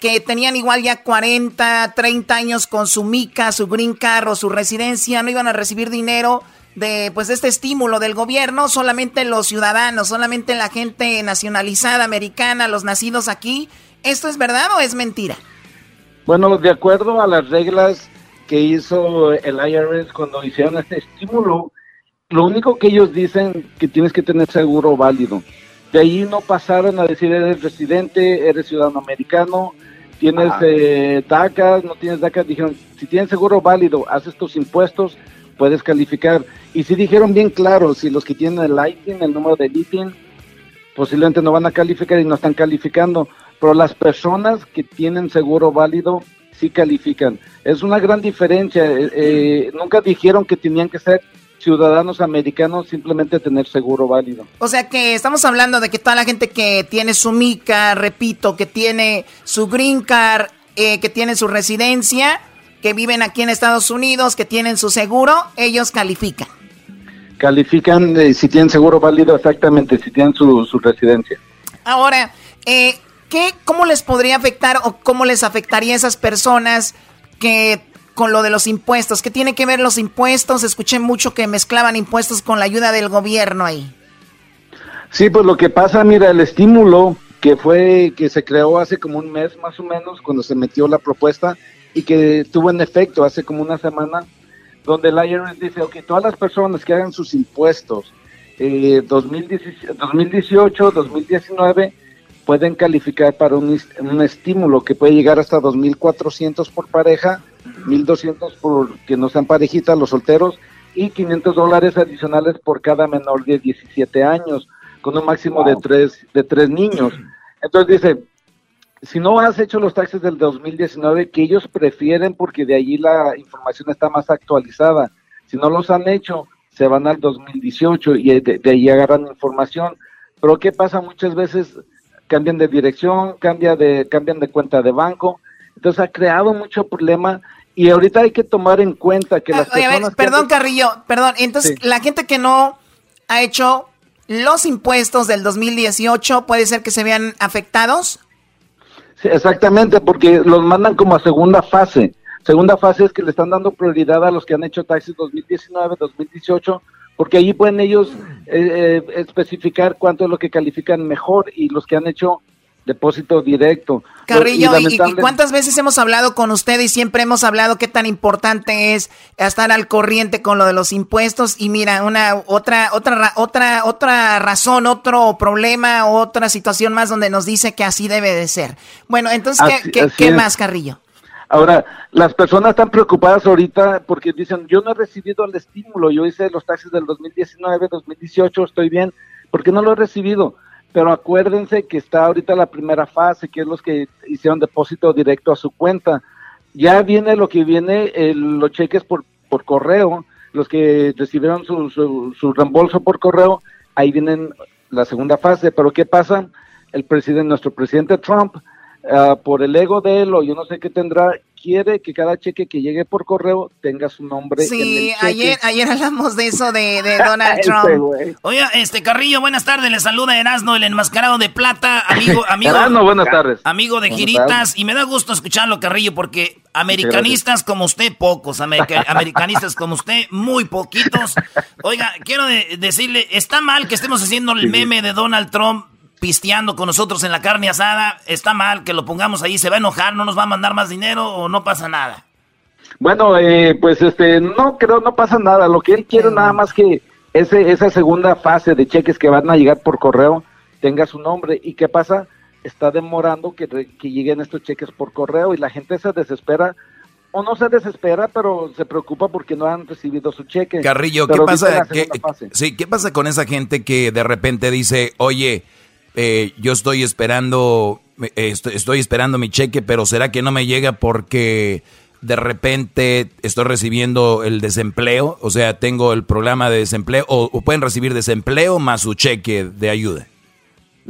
que tenían igual ya 40, 30 años con su mica, su green card o su residencia no iban a recibir dinero de pues este estímulo del gobierno, solamente los ciudadanos, solamente la gente nacionalizada americana, los nacidos aquí. ¿Esto es verdad o es mentira? Bueno, de acuerdo a las reglas que hizo el IRS cuando hicieron este estímulo, lo único que ellos dicen que tienes que tener seguro válido. De ahí no pasaron a decir eres residente, eres ciudadano americano, tienes eh, DACA, no tienes DACA. Dijeron, si tienes seguro válido, haces tus impuestos, puedes calificar. Y sí dijeron bien claro, si los que tienen el ITIN, el número de ITIN, posiblemente no van a calificar y no están calificando, pero las personas que tienen seguro válido sí califican. Es una gran diferencia. eh, eh, nunca dijeron que tenían que ser ciudadanos americanos, simplemente tener seguro válido. O sea que estamos hablando de que toda la gente que tiene su mica, repito, que tiene su green card, eh, que tiene su residencia, que viven aquí en Estados Unidos, que tienen su seguro, ellos califican. Califican eh, si tienen seguro válido exactamente, si tienen su, su residencia. Ahora, eh, ¿qué, ¿cómo les podría afectar o cómo les afectaría a esas personas que con lo de los impuestos. ¿Qué tiene que ver los impuestos? Escuché mucho que mezclaban impuestos con la ayuda del gobierno ahí. Sí, pues lo que pasa, mira, el estímulo que fue, que se creó hace como un mes más o menos, cuando se metió la propuesta, y que tuvo en efecto hace como una semana, donde el IRS dice, ok, todas las personas que hagan sus impuestos eh, 2018, 2019, pueden calificar para un, un estímulo que puede llegar hasta 2.400 por pareja, 1.200 por que no sean parejitas, los solteros, y 500 dólares adicionales por cada menor de 17 años, con un máximo de, tres, de tres niños. Entonces dice, si no has hecho los taxes del 2019, que ellos prefieren porque de allí la información está más actualizada. Si no los han hecho, se van al 2018 y de, de ahí agarran información. Pero ¿qué pasa? Muchas veces cambian de dirección, cambia de, cambian de cuenta de banco. Entonces ha creado mucho problema y ahorita hay que tomar en cuenta que las Oye, a ver, personas... perdón, Carrillo, perdón. Entonces, Sí. la gente que no ha hecho los impuestos del 2018, ¿puede ser que se vean afectados? Sí, exactamente, porque los mandan como a segunda fase. Segunda fase es que le están dando prioridad a los que han hecho taxis 2019, 2018, porque allí pueden ellos eh, eh, especificar cuánto es lo que califican mejor y los que han hecho depósito directo. Carrillo, Y ¿y, y lamentable- cuántas veces hemos hablado con usted y siempre hemos hablado qué tan importante es estar al corriente con lo de los impuestos? Y mira, una otra otra ra- otra otra razón, otro problema, otra situación más donde nos dice que así debe de ser. Bueno, entonces ¿qué, Así- qué- así qué más, Carrillo? Ahora, las personas están preocupadas ahorita porque dicen, yo no he recibido el estímulo, yo hice los taxis del 2019, 2018, estoy bien, ¿por qué no lo he recibido? Pero acuérdense que está ahorita la primera fase, que es los que hicieron depósito directo a su cuenta. Ya viene lo que viene, el- los cheques por, por correo, los que recibieron su, su, su reembolso por correo, ahí vienen la segunda fase. Pero ¿qué pasa? El presidente, nuestro presidente Trump, ah, por el ego de él o yo no sé qué tendrá, quiere que cada cheque que llegue por correo tenga su nombre. en Sí, el ayer ayer hablamos de eso de, de Donald Trump. Oiga, este Carrillo, buenas tardes. Le saluda Erasno, el enmascarado de plata, amigo, amigo. Erasno, buenas tardes. Amigo de Buenas Giritas. tardes. Y me da gusto escucharlo, Carrillo, porque americanistas como usted, pocos. America- americanistas como usted, muy poquitos. Oiga, quiero de- decirle, está mal que estemos haciendo el meme de Donald Trump pisteando con nosotros en la carne asada. Está mal que lo pongamos ahí. ¿Se va a enojar? ¿No nos va a mandar más dinero o no pasa nada? Bueno, eh, pues este, no creo, no pasa nada. Lo que él quiere nada más que ese, esa segunda fase de cheques que van a llegar por correo tenga su nombre. ¿Y qué pasa? Está demorando que, que lleguen estos cheques por correo y la gente se desespera. O no se desespera, pero se preocupa porque no han recibido su cheque. Carrillo, ¿qué Pero pasa? la ¿Qué, segunda fase. sí, ¿qué pasa con esa gente que de repente dice, oye, eh, yo estoy esperando, eh, estoy, estoy esperando mi cheque, pero será que no me llega porque de repente estoy recibiendo el desempleo, o sea, tengo el programa de desempleo, o, pueden recibir desempleo más su cheque de ayuda.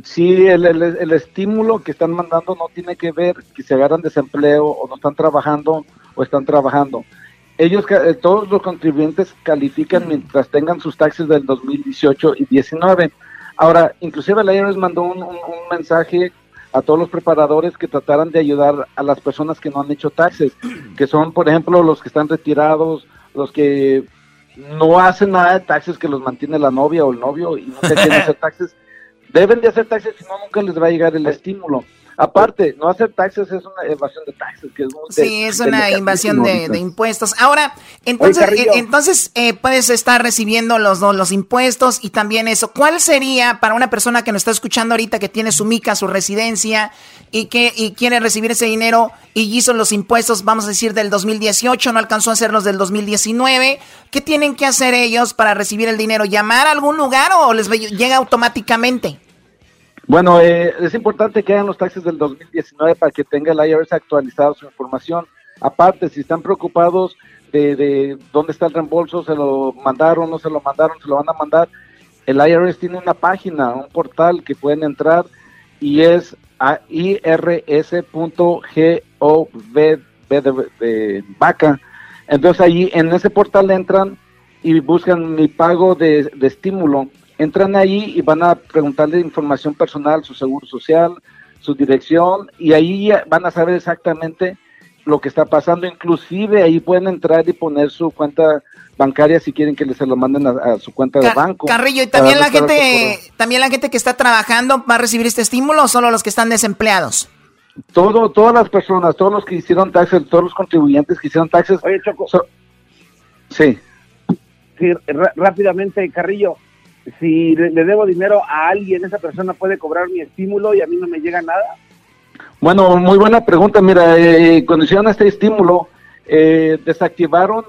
Sí, el, estímulo que están mandando no tiene que ver que se agarran desempleo o no están trabajando o están trabajando. Ellos, eh, todos los contribuyentes califican mientras tengan sus taxes del 2018 y 19. Ahora, inclusive el IRS mandó un, un- un mensaje a todos los preparadores que trataran de ayudar a las personas que no han hecho taxes, que son, por ejemplo, los que están retirados, los que no hacen nada de taxes, que los mantiene la novia o el novio y no se quieren hacer taxes deben de hacer taxes, si no, nunca les va a llegar el estímulo. Aparte, no hacer taxes es una evasión de taxes, que es muy Sí, es una invasión de, de impuestos. Ahora, entonces, eh, entonces eh, puedes estar recibiendo los, dos, los impuestos y también eso. ¿Cuál sería para una persona que nos está escuchando ahorita que tiene su mica, su residencia y que y quiere recibir ese dinero y hizo los impuestos, vamos a decir, del 2018, no alcanzó a hacerlos del 2019? ¿Qué tienen que hacer ellos para recibir el dinero? ¿Llamar a algún lugar o les llega automáticamente? Bueno, eh, es importante que hagan los taxes del 2019 para que tenga el IRS actualizado su información. Aparte, si están preocupados de, de dónde está el reembolso, se lo mandaron, no se lo mandaron, se lo van a mandar, el IRS tiene una página, un portal que pueden entrar y es a irs.gov de, de- vaca. Entonces allí en ese portal entran y buscan mi pago de estímulo. Entran ahí y van a preguntarle información personal, su seguro social, su dirección, y ahí ya van a saber exactamente lo que está pasando. Inclusive ahí pueden entrar y poner su cuenta bancaria si quieren que les se lo manden a, a su cuenta de banco. Carrillo, y también la gente, también la gente que está trabajando va a recibir este estímulo o solo los que están desempleados. todo, todas las personas, todos los que hicieron taxes, todos los contribuyentes que hicieron taxes. Oye, Choco. sí. Sí, rápidamente, Carrillo, si le, debo dinero a alguien, esa persona puede cobrar mi estímulo y a mí no me llega nada. Bueno, muy buena pregunta. Mira, eh, cuando hicieron este estímulo, eh, desactivaron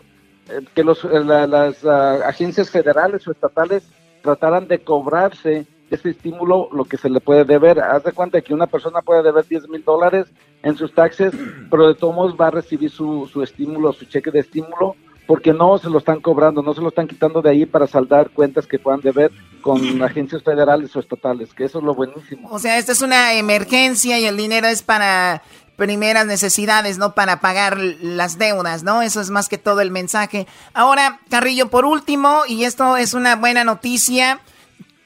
eh, que los, eh, la- las ah, agencias federales o estatales trataran de cobrarse ese estímulo, lo que se le puede deber. Haz de cuenta que una persona puede deber 10 mil dólares en sus taxes, pero de todos modos va a recibir su, su estímulo, su cheque de estímulo, porque no se lo están cobrando, no se lo están quitando de ahí para saldar cuentas que puedan deber con agencias federales o estatales, que eso es lo buenísimo. O sea, esta es una emergencia y el dinero es para primeras necesidades, no para pagar las deudas, ¿no? Eso es más que todo el mensaje. Ahora, Carrillo, por último, y esto es una buena noticia,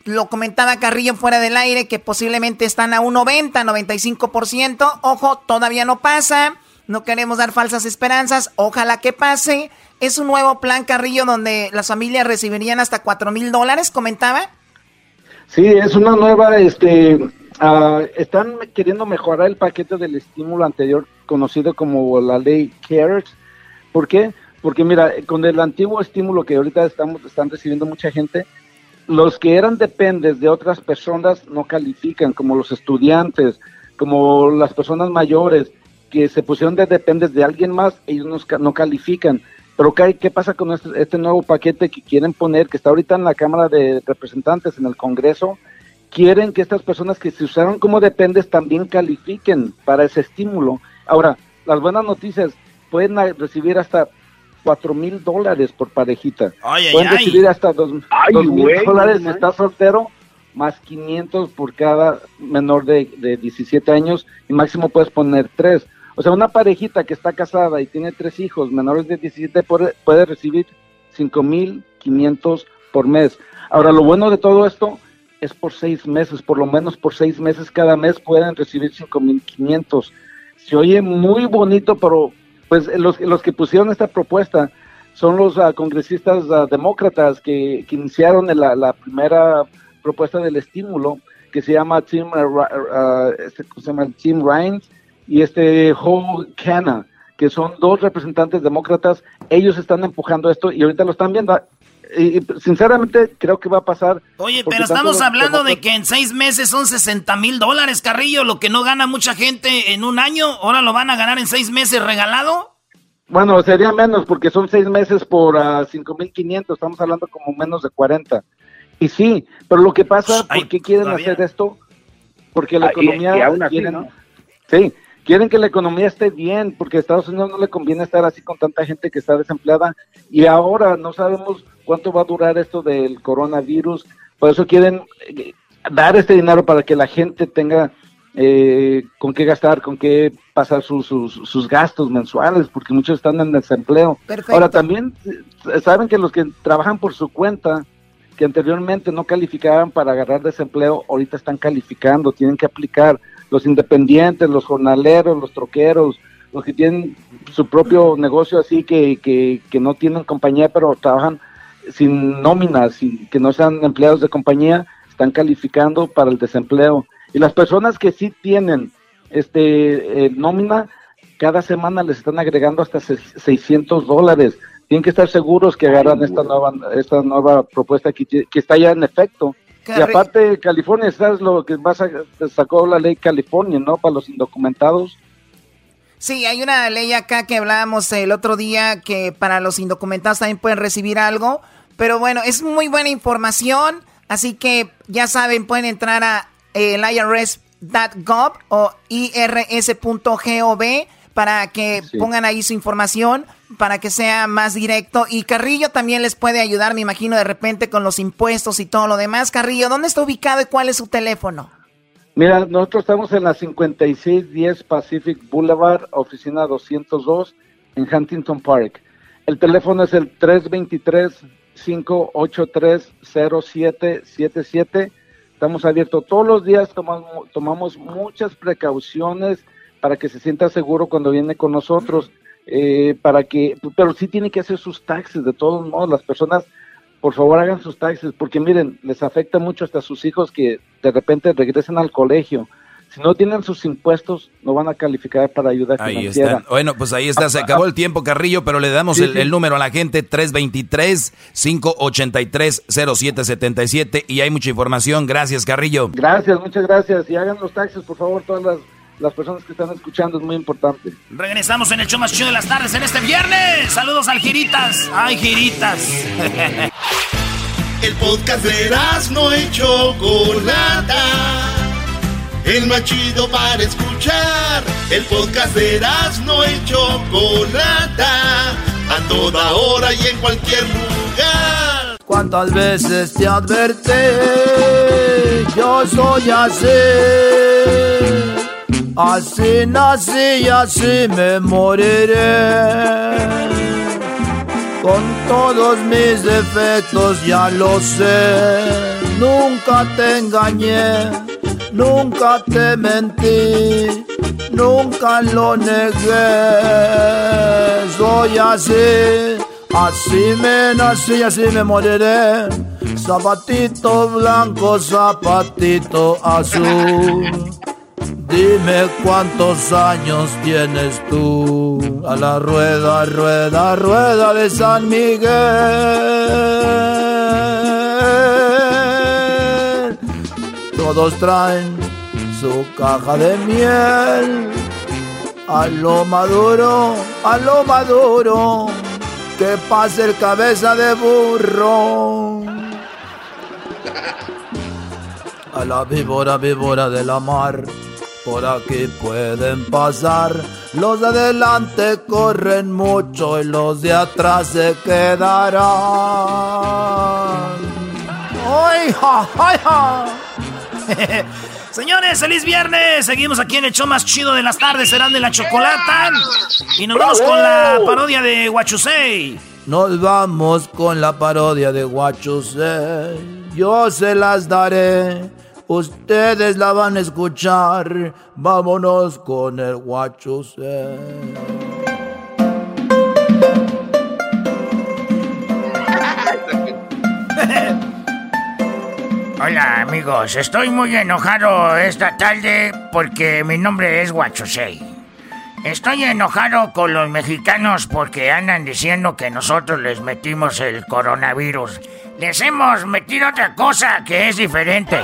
lo comentaba Carrillo fuera del aire, que posiblemente están a un 90, 95%. Ojo, todavía no pasa. No queremos dar falsas esperanzas. Ojalá que pase. Es un nuevo plan, Carrillo, donde las familias recibirían hasta 4 mil dólares, comentaba. Sí, es una nueva, este, ah, están queriendo mejorar el paquete del estímulo anterior conocido como la ley CARES. ¿Por qué? Porque mira, con el antiguo estímulo que ahorita estamos, están recibiendo mucha gente, los que eran dependes de otras personas no califican, como los estudiantes, como las personas mayores que se pusieron de dependes de alguien más, ellos no califican. Pero ¿qué, qué pasa con este, este nuevo paquete que quieren poner, que está ahorita en la Cámara de Representantes, en el Congreso? Quieren que estas personas que se usaron como dependes también califiquen para ese estímulo. Ahora, las buenas noticias, pueden recibir hasta cuatro mil dólares por parejita. Ay, pueden ay. recibir hasta dos mil dólares si estás soltero, más 500 por cada menor de, de 17 años y máximo puedes poner tres. O sea, una parejita que está casada y tiene tres hijos menores de 17 puede, puede recibir 5.500 por mes. Ahora, lo bueno de todo esto es por seis meses, por lo menos por seis meses cada mes pueden recibir 5.500. Se oye muy bonito, pero pues los, los que pusieron esta propuesta son los ah, congresistas ah, demócratas que, que iniciaron la, la primera propuesta del estímulo, que se llama Tim, ¿cómo se llama? Tim y este Joe Canna, que son dos representantes demócratas. Ellos están empujando esto y ahorita lo están viendo. Y, y, sinceramente creo que va a pasar. Oye, pero estamos hablando de que en seis meses son 60 mil dólares, Carrillo, lo que no gana mucha gente en un año, ahora lo van a ganar en seis meses regalado. Bueno, sería menos porque son seis meses por ah, 5.500, estamos hablando como menos de 40. Y sí, pero lo que pasa, ¿por qué quieren todavía. hacer esto? Porque la Ah, y- economía... y aún así, quieren- ¿no? Sí, quieren que la economía esté bien, porque a Estados Unidos no le conviene estar así con tanta gente que está desempleada. Y ahora no sabemos cuánto va a durar esto del coronavirus. Por eso quieren eh, dar este dinero para que la gente tenga eh, con qué gastar, con qué pasar sus, sus, sus gastos mensuales, porque muchos están en desempleo. Perfecto. Ahora también eh, saben que los que trabajan por su cuenta, que anteriormente no calificaban para agarrar desempleo, ahorita están calificando, tienen que aplicar. Los independientes, los jornaleros, los troqueros, los que tienen su propio negocio así que, que, que no tienen compañía pero trabajan sin nóminas, sin, que no sean empleados de compañía, están calificando para el desempleo. Y las personas que sí tienen este eh, nómina, cada semana les están agregando hasta se- 600 dólares. Tienen que estar seguros que agarran esta nueva esta nueva propuesta que, que está ya en efecto. Y aparte, California, ¿sabes lo que a, sacó la ley California, ¿no? Para los indocumentados. Sí, hay una ley acá que hablábamos el otro día que para los indocumentados también pueden recibir algo. Pero bueno, es muy buena información. Así que ya saben, pueden entrar a eh, el irs.gov o irs.gov para que Sí. pongan ahí su información para que sea más directo. Y Carrillo también les puede ayudar, me imagino, de repente con los impuestos y todo lo demás. Carrillo, ¿dónde está ubicado y cuál es su teléfono? Mira, nosotros estamos en la 5610 Pacific Boulevard, oficina 202, en Huntington Park. El teléfono es el 323-583-0777. Estamos abiertos todos los días, tomamos, tomamos muchas precauciones para que se sienta seguro cuando viene con nosotros, eh, para que, pero sí tiene que hacer sus taxes, de todos modos, las personas, por favor hagan sus taxes, porque miren, les afecta mucho hasta a sus hijos que de repente regresen al colegio, si no tienen sus impuestos, no van a calificar para ayuda ahí financiera. Está. Bueno, pues ahí está. Se acabó el tiempo, Carrillo, pero le damos Sí, el, sí. el número a la gente, 323-583-0777. Y hay mucha información. Gracias, Carrillo. Gracias, muchas gracias. Y hagan los taxes, por favor, todas las, las personas que están escuchando, es muy importante. Regresamos en el show más chido de las tardes en este viernes. Saludos al Giritas. Ay, Giritas. El podcast de no y Chocolata. El más chido para escuchar. El podcast de no y Chocolata. A toda hora y en cualquier lugar. ¿Cuántas veces te advertí? Yo soy así. Así nací y así me moriré. Con todos mis defectos ya lo sé. Nunca te engañé, nunca te mentí, nunca lo negué. Soy así, así me nací así me moriré. Zapatito blanco, zapatito azul. Dime cuántos años tienes tú a la rueda, rueda, rueda de San Miguel. Todos traen su caja de miel. A lo maduro, a lo maduro, que pase el cabeza de burro. A la víbora, víbora de la mar. Por aquí pueden pasar. Los de adelante corren mucho y los de atrás se quedarán. ¡Ay, ja, ay, ja! Señores, feliz viernes. Seguimos aquí en el show más chido de las tardes. Serán de la chocolata. Y nos vamos con la parodia de Huachusei. Nos vamos con la parodia de Guachusei. Yo se las daré. Ustedes la van a escuchar. Vámonos con el Guachusei. Hola amigos, estoy muy enojado esta tarde porque mi nombre es Huachosei. Estoy enojado con los mexicanos porque andan diciendo que nosotros les metimos el coronavirus. Les hemos metido otra cosa que es diferente.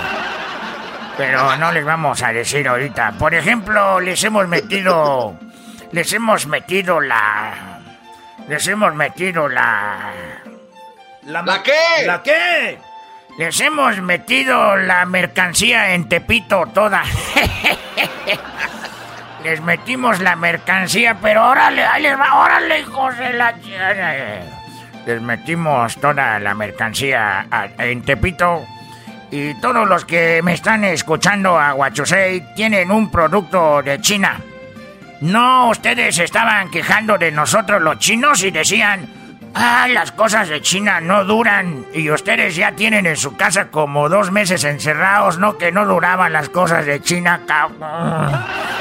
Pero no les vamos a decir ahorita. Por ejemplo, les hemos metido... Les hemos metido la... Les hemos metido la... ¿La, qué? ¿La qué? Les hemos metido la mercancía en Tepito toda. Les metimos la mercancía, pero órale, ahí les va, órale, hijos de la... Les metimos toda la mercancía en Tepito. Y todos los que me están escuchando a Huachusei tienen un producto de China. No, ustedes estaban quejando de nosotros los chinos y decían, ah, las cosas de China no duran. Y ustedes ya tienen en su casa como dos meses encerrados, ¿no? Que no duraban las cosas de China.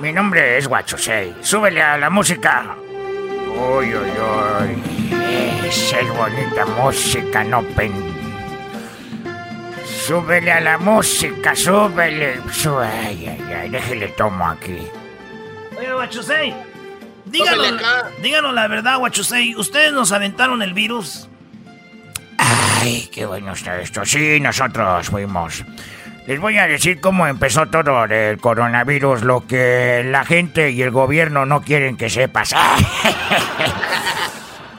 Mi nombre es Huachosei. Súbele a la música. Uy, uy, uy. Esa es bonita música, no pen. Súbele a la música, súbele. Sú- Ay, ay, ay, déjele tomo aquí. Oye, Huachusei. Díganos, díganos la verdad, Huachusei. ¿Ustedes nos aventaron el virus? Ay, qué bueno está esto. Sí, nosotros fuimos. Les voy a decir cómo empezó todo el coronavirus, lo que la gente y el gobierno no quieren que sepas.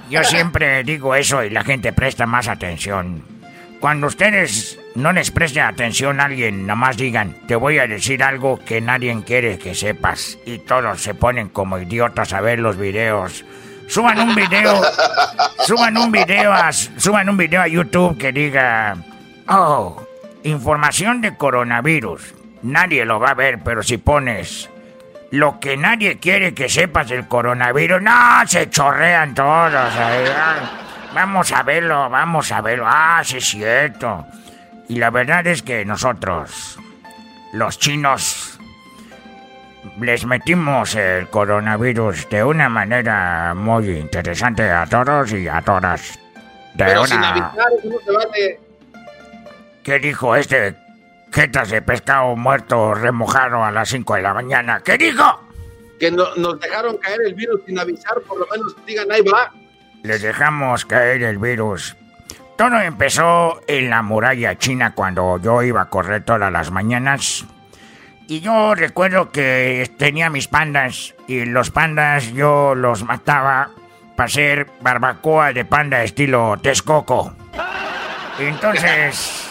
Yo siempre digo eso y la gente presta más atención. Cuando ustedes no les presten atención a alguien, nada más digan, te voy a decir algo que nadie quiere que sepas. Y todos se ponen como idiotas a ver los videos. Suban un video, suban un video a, suban un video a YouTube que diga, oh, información de coronavirus. Nadie lo va a ver, pero si pones lo que nadie quiere que sepas del coronavirus, no, se chorrean todos. ahí, ah, Vamos a verlo, vamos a verlo. Ah, sí es cierto. Y la verdad es que nosotros, los chinos, les metimos el coronavirus de una manera muy interesante a todos y a todas. De Pero una... sin avisar, no se vale. ¿Qué dijo este jetas de pescado muerto remojado a las 5 de la mañana? ¿Qué dijo? Que no- nos dejaron caer el virus sin avisar, por lo menos digan, ahí va. Les dejamos caer el virus. Todo empezó en la muralla china cuando yo iba a correr todas las mañanas. Y yo recuerdo que tenía mis pandas y los pandas yo los mataba para hacer barbacoa de panda estilo Texcoco. Entonces,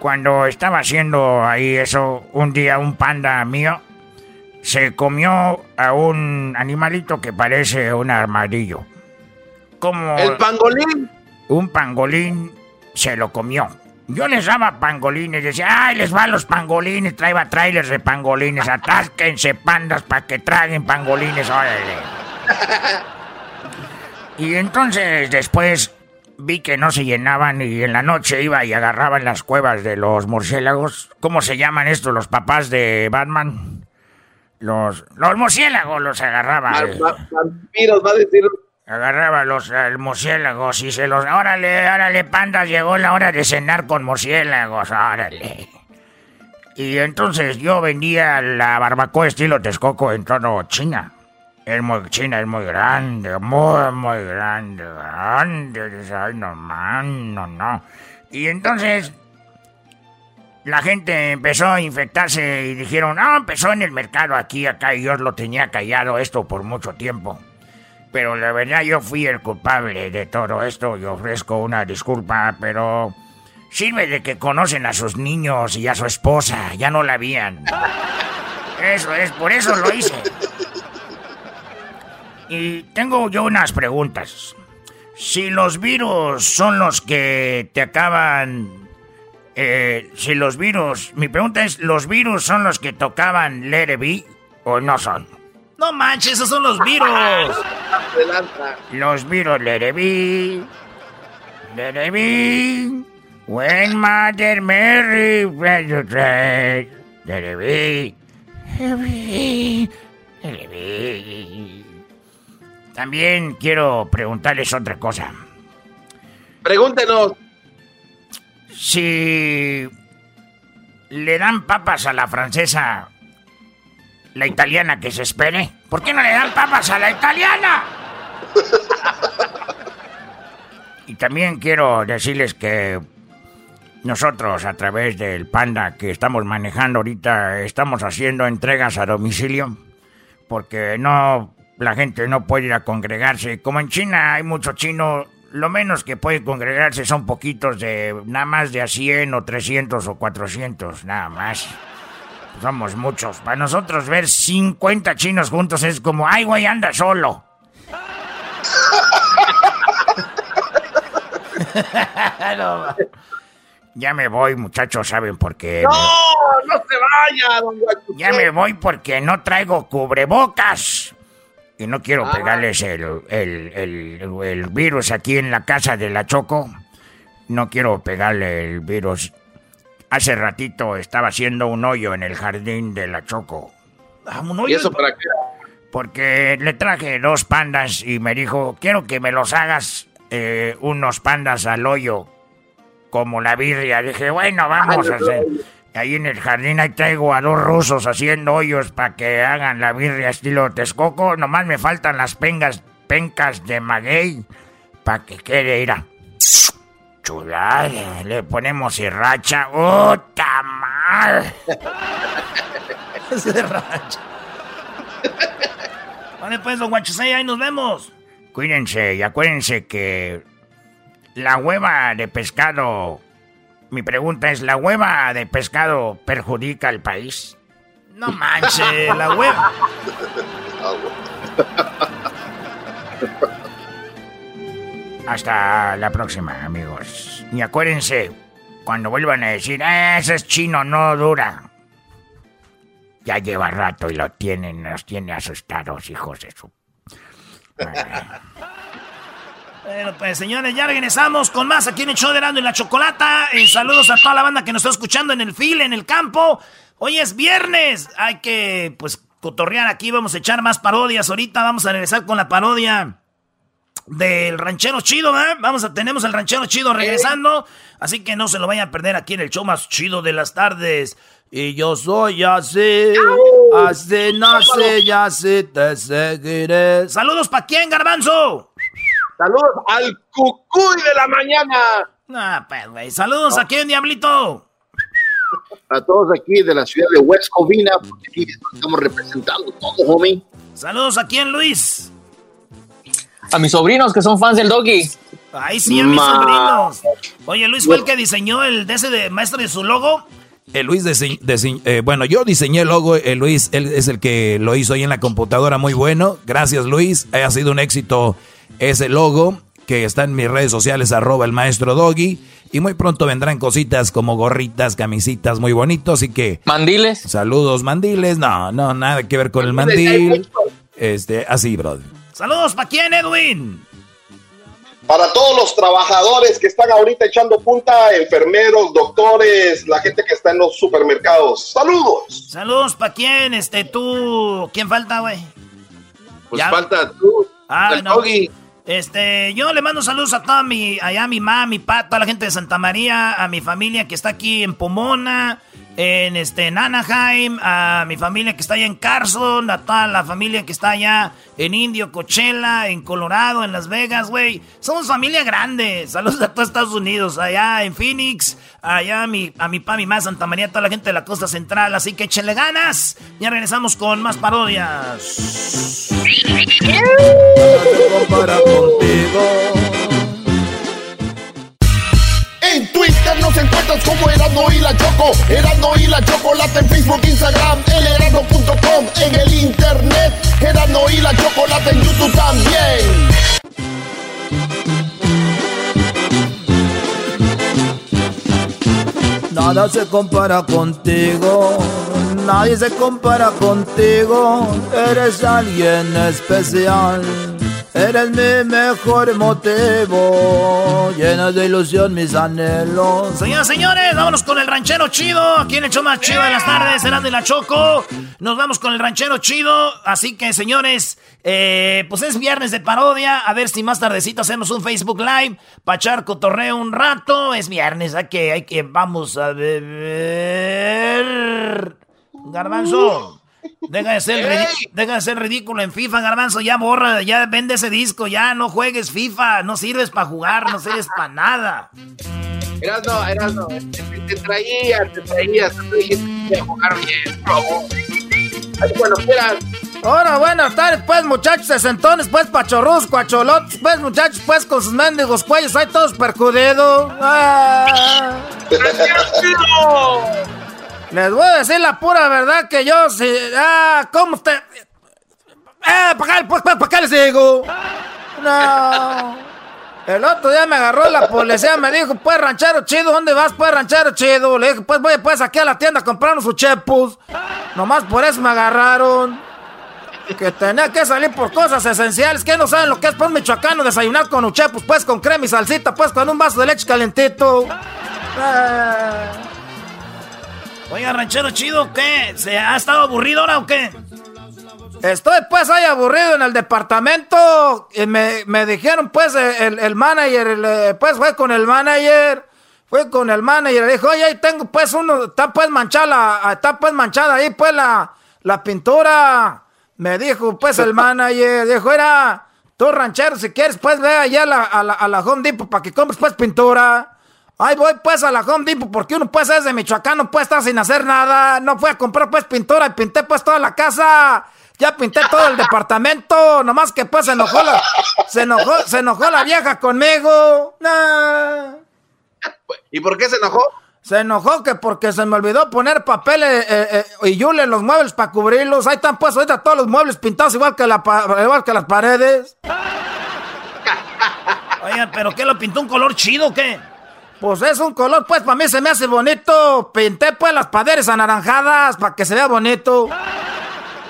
cuando estaba haciendo ahí eso, un día un panda mío se comió a un animalito que parece un armadillo. Como El pangolín. un pangolín se lo comió. Yo les daba pangolines, decía, ¡ay, les va a los pangolines! Traía trailers de pangolines, atásquense pandas para que traguen pangolines, órale. Y entonces después vi que no se llenaban y en la noche iba y agarraba en las cuevas de los murciélagos. ¿Cómo se llaman estos los papás de Batman? Los, los murciélagos los agarraba. Vampiros, va a decir. Agarraba los murciélagos y se los... Órale, órale, pandas, llegó la hora de cenar con murciélagos, órale. Y entonces yo vendía la barbacoa estilo Texcoco en todo China. Es muy, China es muy grande, muy, muy grande, grande. Ay, no, man, no, no. Y entonces la gente empezó a infectarse y dijeron, ah, empezó en el mercado aquí, acá, y yo lo tenía callado esto por mucho tiempo. Pero la verdad yo fui el culpable de todo esto y ofrezco una disculpa, pero sirve de que conocen a sus niños y a su esposa, ya no la habían. Eso es, por eso lo hice. Y tengo yo unas preguntas. Si los virus son los que te acaban... eh, si los virus... Mi pregunta es, ¿los virus son los que tocaban Be o no son? No manches, esos son los virus. Los virus It Be... When Mother Mary... Let It Be... También quiero preguntarles otra cosa. Pregúntenos. Si le dan papas a la francesa, la italiana que se espere, ¿por qué no le dan papas a la italiana? Y también quiero decirles que nosotros a través del panda que estamos manejando ahorita estamos haciendo entregas a domicilio porque no la gente no puede ir a congregarse. Como en China hay mucho chino, lo menos que puede congregarse son poquitos de nada más de a 100 o 300 o 400, nada más. Somos muchos. Para nosotros ver 50 chinos juntos es como, ay, güey, anda solo. No, ya me voy, muchachos, ¿saben por qué? No, no se vaya, don. Ya me voy porque no traigo cubrebocas. Y no quiero Ah. pegarles el, el, el- el virus aquí en la casa de la Choco. No quiero pegarle el virus. Hace ratito estaba haciendo un hoyo en el jardín de la Choco. ¿Y eso para qué? Porque le traje dos pandas y me dijo, quiero que me los hagas eh, unos pandas al hoyo, como la birria. Dije, bueno, vamos a hacer. Ahí en el jardín ahí traigo a dos rusos haciendo hoyos para que hagan la birria estilo Texcoco. Nomás me faltan las pengas, pencas de maguey para que quede, ira. Chulada, le ponemos sriracha. ¡Oh, tamal! Sriracha. Vale, pues, don Guachusei, ahí nos vemos. Cuídense y acuérdense que la hueva de pescado. Mi pregunta es: ¿la hueva de pescado perjudica al país? No manche, la hueva. Hasta la próxima, amigos. Y acuérdense, cuando vuelvan a decir, "Ah, ese es chino, no dura. Ya lleva rato y lo tienen, nos tiene asustados, hijos de su. Bueno, pues señores, ya regresamos con más aquí en el show de Erasmo y la Chocolata. Eh, saludos a toda la banda que nos está escuchando en el fil, en el campo. Hoy es viernes. Hay que, pues, cotorrear aquí, vamos a echar más parodias. Ahorita vamos a regresar con la parodia del ranchero chido, ¿eh? Vamos a, tenemos el ranchero chido regresando. Así que no se lo vayan a perder aquí en el show más chido de las tardes. Y yo soy así, así nace, ya así te seguiré. Saludos para quién, Garbanzo. Saludos al cucuy de la mañana. Ah, pues, güey. Saludos a quién, Diablito. A todos aquí de la ciudad de West Covina, porque aquí estamos representando todo, homie. Saludos a quién, Luis. A mis sobrinos que son fans del doggy. Ay, sí, a mis sobrinos. Oye, Luis fue el que diseñó el de ese de maestro de su logo. El Luis, eh, bueno, yo diseñé el logo, el Luis él es el que lo hizo ahí en la computadora, muy bueno. Gracias Luis, ha sido un éxito ese logo que está en mis redes sociales, arroba el maestro Doggy. Y muy pronto vendrán cositas como gorritas, camisitas muy bonitos, así que... ¿Mandiles? Saludos, mandiles. No, no, nada que ver con el mandil. Este, así, brother. Saludos, ¿para quién, Edwin? Para todos los trabajadores que están ahorita echando punta, enfermeros, doctores, la gente que está en los supermercados. Saludos. Saludos, ¿para quién? Este, tú, ¿quién falta, güey? Pues falta tú. Ah, no. Este, yo le mando saludos a toda mi, allá a mi mamá, mi papá, toda la gente de Santa María, a mi familia que está aquí en Pomona, en este en Anaheim, a mi familia que está allá en Carson, a toda la familia que está allá en Indio, Coachella, en Colorado, en Las Vegas, güey. Somos familia grande. Saludos a todos Estados Unidos, allá en Phoenix, allá a mi, a mi pa, mi mamá, Santa María, toda la gente de la costa central. Así que échenle ganas. Ya regresamos con más parodias. Como Erasmo y la Choco. Erasmo y la Chocolate en Facebook, Instagram, el erasmo.com, en el internet. Erasmo y la Chocolate en YouTube también. Nada se compara contigo, nadie se compara contigo, eres alguien especial. Eres mi mejor motivo, lleno de ilusión mis anhelos. Señoras señores, vámonos con el ranchero chido. Aquí en el show más chido de las tardes, será de la Choco. Nos vamos con el ranchero chido. Así que, señores, eh, pues es viernes de parodia. A ver si más tardecito hacemos un Facebook Live para echar cotorreo un rato. Es viernes, hay que, hay que, vamos a ver. Garbanzo. Deja de, ser deja de ser ridículo en FIFA, Garbanzo. Ya borra, ya vende ese disco. Ya no juegues FIFA. No sirves para jugar, no sirves para nada. Eras no, eras no. Te, te traía, te traía. Te dijiste que jugar bien. Ay, bueno, quieras. Ahora, buenas tardes, pues, muchachos sesentones, pues, pachorros, cuacholotes, pues, muchachos, pues, con sus mendigos cuellos, hay todos percudidos. Ah. Les voy a decir la pura verdad que yo, si, ah, ¿cómo usted? Eh, ¿para qué, pues, para qué les digo? No. El otro día me agarró la policía, me dijo, pues, ranchero chido, ¿dónde vas, pues, ranchero chido? Le dije, pues, voy, pues, aquí a la tienda a comprarnos sus chepus. Nomás por eso me agarraron. Que tenía que salir por cosas esenciales, que no saben lo que es, pues, michoacano, desayunar con uchepus, pues, con crema y salsita, pues, con un vaso de leche calentito. Ah. Oiga, ranchero chido, ¿qué? ¿Se ha estado aburrido ahora o qué? Estoy pues ahí aburrido en el departamento. Me, me dijeron pues el, el manager, el, pues fue con el manager. Fue con el manager, le dijo, oye, ahí tengo pues uno, está pues manchada, está pues manchada ahí pues la, la pintura. Me dijo pues el manager, dijo, era, tú ranchero, si quieres pues ve allá a la, a la, a la Home Depot para que compres pues pintura. Ay, voy pues a la Home Depot porque uno pues es de Michoacán, no puede estar sin hacer nada. No fui a comprar pues pintura y pinté pues toda la casa. Ya pinté todo el departamento, nomás que pues se enojó la, se enojó, se enojó la vieja conmigo. Nah. ¿Y por qué se enojó? Se enojó que porque se me olvidó poner papel eh, eh, y yule en los muebles para cubrirlos. Ahí están pues ahorita todos los muebles pintados igual que, la, igual que las paredes. Oigan, ¿pero qué lo pintó un color chido o qué? Pues es un color, pues para mí se me hace bonito. Pinté pues las paredes anaranjadas para que se vea bonito.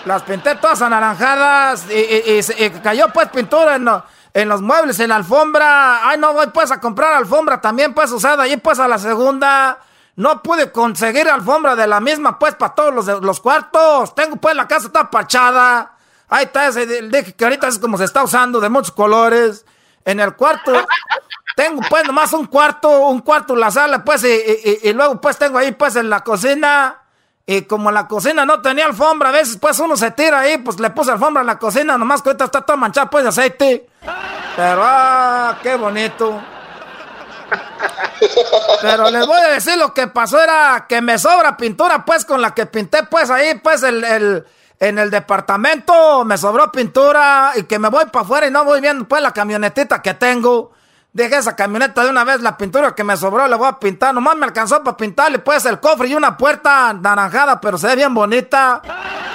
Las pinté todas anaranjadas y, y, y, y cayó pues pintura en, los muebles, en la alfombra. Ay, no voy pues a comprar alfombra también pues usada ahí pues a la segunda. no pude conseguir alfombra de la misma, pues, para todos los, los cuartos. Tengo, pues, la casa está pachada. Ahí está ese, dije que ahorita es como se está usando, de muchos colores. En el cuarto, tengo, pues, nomás un cuarto, un cuarto, la sala, pues, y, luego, pues, tengo ahí, pues, en la cocina. Y como la cocina no tenía alfombra, a veces, pues, uno se tira ahí, pues, le puse alfombra en la cocina, nomás que ahorita está toda manchada, pues, de aceite. Pero, ah, qué bonito. Pero les voy a decir lo que pasó era que me sobra pintura, pues, con la que pinté, pues, ahí, pues, el, en el departamento me sobró pintura y que me voy para afuera y no voy viendo, pues, la camionetita que tengo. Dejé esa camioneta de una vez, la pintura que me sobró le voy a pintar. Nomás me alcanzó para pintarle, pues, el cofre y una puerta naranjada, pero se ve bien bonita.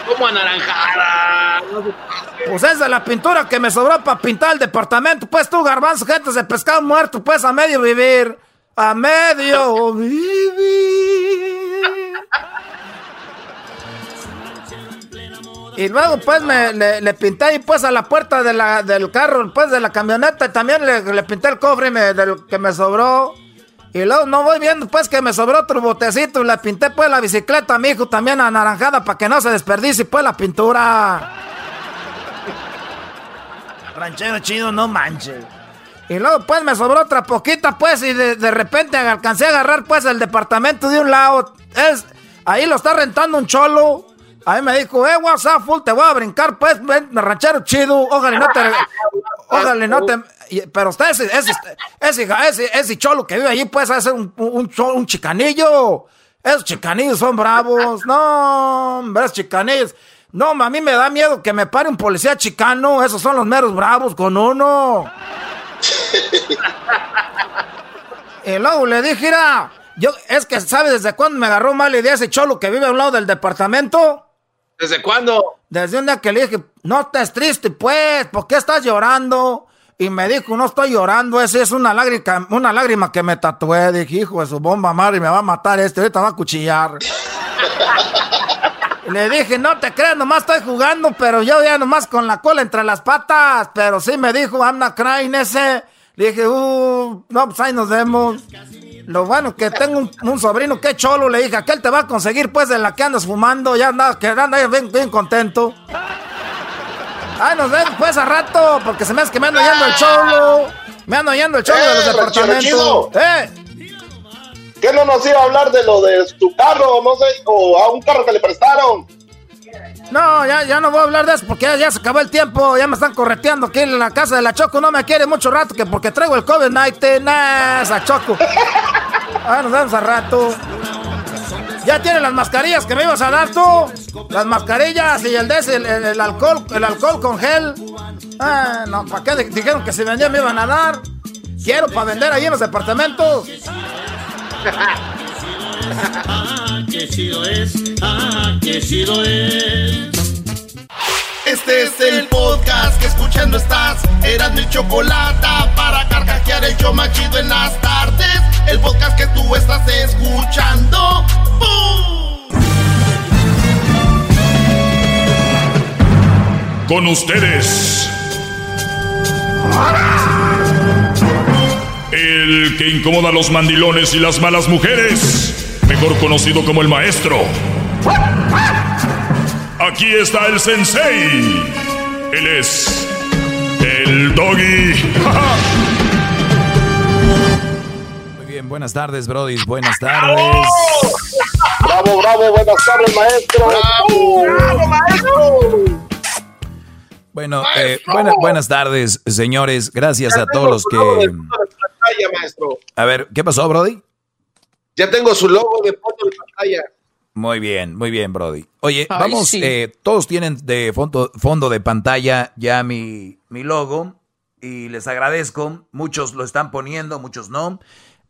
¿Cómo anaranjada? Pues esa es la pintura que me sobró para pintar el departamento. Pues tú, garbanzo, gente de pescado muerto, pues, a medio vivir a medio vivir. Y luego pues me, le, pinté ahí pues a la puerta de la, del carro, pues de la camioneta y también le, pinté el cofre del que me sobró. Y luego no voy viendo pues que me sobró otro botecito y le pinté pues la bicicleta a mi hijo también anaranjada para que no se desperdicie pues la pintura. Ranchero chido, no manches. Y luego pues me sobró otra poquita pues y de, repente alcancé a agarrar pues el departamento de un lado. Es, ahí lo está rentando un cholo. Ahí me dijo, eh, WhatsApp full, te voy a brincar pues, ven, ranchero chido. Ojalá no te... Ojalá no te... Pero usted ese, ese, ese, ese, ese cholo que vive allí pues hace un, un, un chicanillo. Esos chicanillos son bravos. No, hombre, esos chicanillos. No, a mí me da miedo que me pare un policía chicano. Esos son los meros bravos con uno. y luego le dije, mira, yo, es que, ¿sabes desde cuándo me agarró mala idea ese cholo que vive a un lado del departamento? ¿Desde cuándo? Desde un día que le dije, no estés triste, pues, ¿por qué estás llorando? Y me dijo, no estoy llorando, esa es una lágrima, una lágrima que me tatué. Dije, hijo de su bomba madre, me va a matar este, ahorita va a cuchillar. Le dije, no te creas, nomás estoy jugando, pero yo ya nomás con la cola entre las patas. Pero sí me dijo, I'm not crying ese. Le dije, uh, no, pues ahí nos vemos. Lo bueno que tengo un, sobrino que cholo, le dije, aquel te va a conseguir pues de la que andas fumando, ya anda, que anda bien, bien contento. Ay, nos vemos pues a rato, porque se me hace que me ando yendo el cholo. Me ando yendo el cholo de los eh, departamentos. ¡Eh! ¿Qué no nos iba a hablar de lo de su carro, no sé, o a un carro que le prestaron? No, ya, ya no voy a hablar de eso porque ya, se acabó el tiempo. Ya me están correteando aquí en la casa de la Choco. No me quiere mucho rato que porque traigo el COVID-19. Nah, esa Choco. Ah, nos vemos a rato. Ya tiene las mascarillas que me ibas a dar tú. Las mascarillas y el de el, el, alcohol, el alcohol con gel. Ah, no, ¿para qué dijeron que si vendía me iban a dar? Quiero para vender ahí en los departamentos. ah, qué chido es, ah, qué chido es. Este es el podcast que escuchando estás. Eran mi chocolate para carcajear el yo machido en las tardes. El podcast que tú estás escuchando. Con ustedes. El que incomoda a los mandilones y las malas mujeres, mejor conocido como el maestro. Aquí está el sensei. Él es el doggy. Muy bien, buenas tardes, Brody. Buenas tardes. Bravo, bravo, buenas tardes, maestro. Bravo, maestro. Bueno, eh, buenas tardes, señores. Gracias a todos los que. A ver, ¿qué pasó, Brody? Ya tengo su logo de fondo de pantalla. Muy bien, muy bien, Brody. Oye, vamos, eh, todos tienen de fondo, fondo de pantalla ya mi, mi logo y les agradezco. Muchos lo están poniendo, muchos no.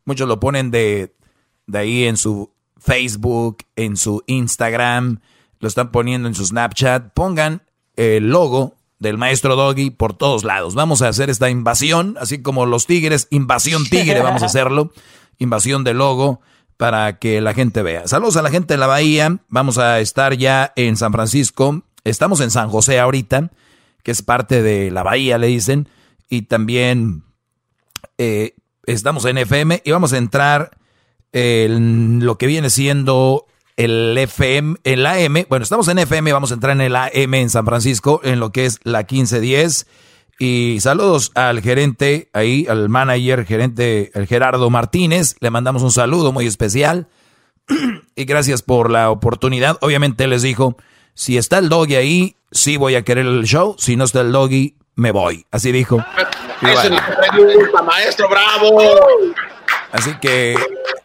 Muchos lo ponen de, de ahí en su Facebook, en su Instagram, lo están poniendo en su Snapchat. Pongan el logo del maestro Doggy por todos lados. Vamos a hacer esta invasión, así como los tigres, invasión tigre, vamos a hacerlo. Invasión de logo para que la gente vea. Saludos a la gente de la Bahía. Vamos a estar ya en San Francisco. Estamos en San José ahorita, que es parte de la Bahía, le dicen. Y también eh, estamos en FM y vamos a entrar lo que viene siendo el FM, el AM. Bueno, estamos en FM, vamos a entrar en el AM en San Francisco, en lo que es la 1510. Y saludos al gerente ahí, al manager, gerente, el Gerardo Martínez. Le mandamos un saludo muy especial. y gracias por la oportunidad. Obviamente les dijo, si está el doggy ahí, sí voy a querer el show. Si no está el doggy, me voy. Así dijo. maestro, bravo. Así que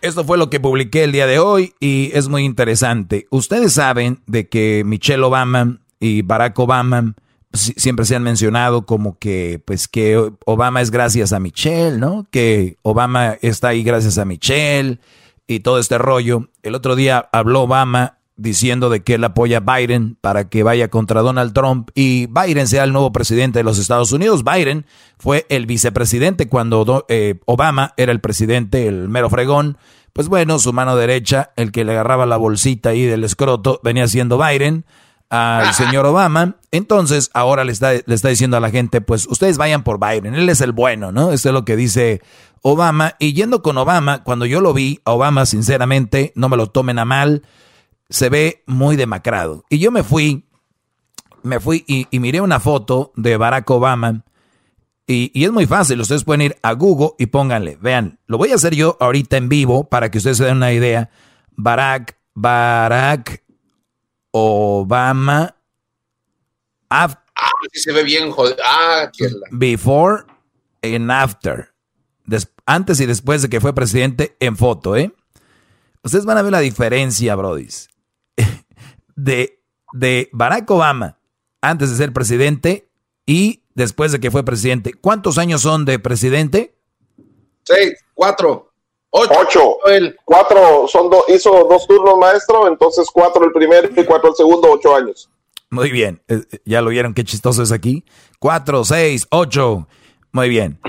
esto fue lo que publiqué el día de hoy y es muy interesante. Ustedes saben de que Michelle Obama y Barack Obama siempre se han mencionado como que pues que Obama es gracias a Michelle, ¿no? Que Obama está ahí gracias a Michelle y todo este rollo. El otro día habló Obama diciendo de que él apoya a Biden para que vaya contra Donald Trump y Biden sea el nuevo presidente de los Estados Unidos. Biden fue el vicepresidente cuando eh, Obama era el presidente, el mero fregón. Pues bueno, su mano derecha, el que le agarraba la bolsita ahí del escroto, venía siendo Biden al señor Obama. Entonces, ahora le está, le está diciendo a la gente, pues ustedes vayan por Biden, él es el bueno, ¿no? Esto es lo que dice Obama. Y yendo con Obama, cuando yo lo vi, a Obama, sinceramente, no me lo tomen a mal, se ve muy demacrado. Y yo me fui, me fui y, miré una foto de Barack Obama. Y, y, es muy fácil, ustedes pueden ir a Google y pónganle, vean, lo voy a hacer yo ahorita en vivo para que ustedes se den una idea. Barack, Barack Obama. ah, se ve bien, Ah, before and after. antes y después de que fue presidente en foto, ¿eh? Ustedes van a ver la diferencia, brodis. De, de Barack Obama antes de ser presidente y después de que fue presidente. ¿Cuántos años son de presidente? Seis, cuatro. Ocho. Cuatro, son hizo dos turnos, maestro, entonces cuatro el primero y cuatro el segundo, ocho años. Muy bien, eh, eh, ya lo vieron, qué chistoso es aquí. Cuatro, seis, ocho. Muy bien.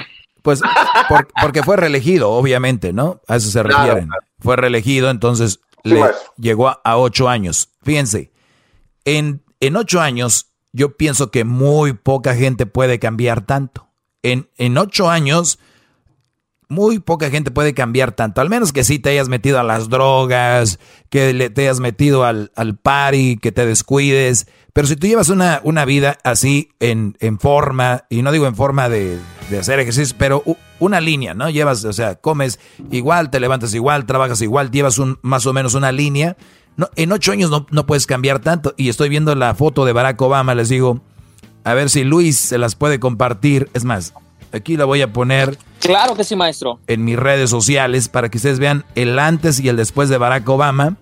Pues porque fue reelegido, obviamente, ¿no? A eso se refieren. Fue reelegido, entonces le llegó a, ocho años. Fíjense, en, en ocho años yo pienso que muy poca gente puede cambiar tanto. En, en ocho años muy poca gente puede cambiar tanto, al menos que sí te hayas metido a las drogas, que te hayas metido al, al party, que te descuides. Pero si tú llevas una, una vida así en, en forma, y no digo en forma de, de hacer ejercicio, pero una línea, ¿no? Llevas, o sea, comes igual, te levantas igual, trabajas igual, llevas un, más o menos una línea. En ocho años no, no puedes cambiar tanto. Y estoy viendo la foto de Barack Obama, les digo, a ver si Luis se las puede compartir. Es más, Aquí la voy a poner. Claro que sí, maestro. En mis redes sociales para que ustedes vean el antes y el después de Barack Obama.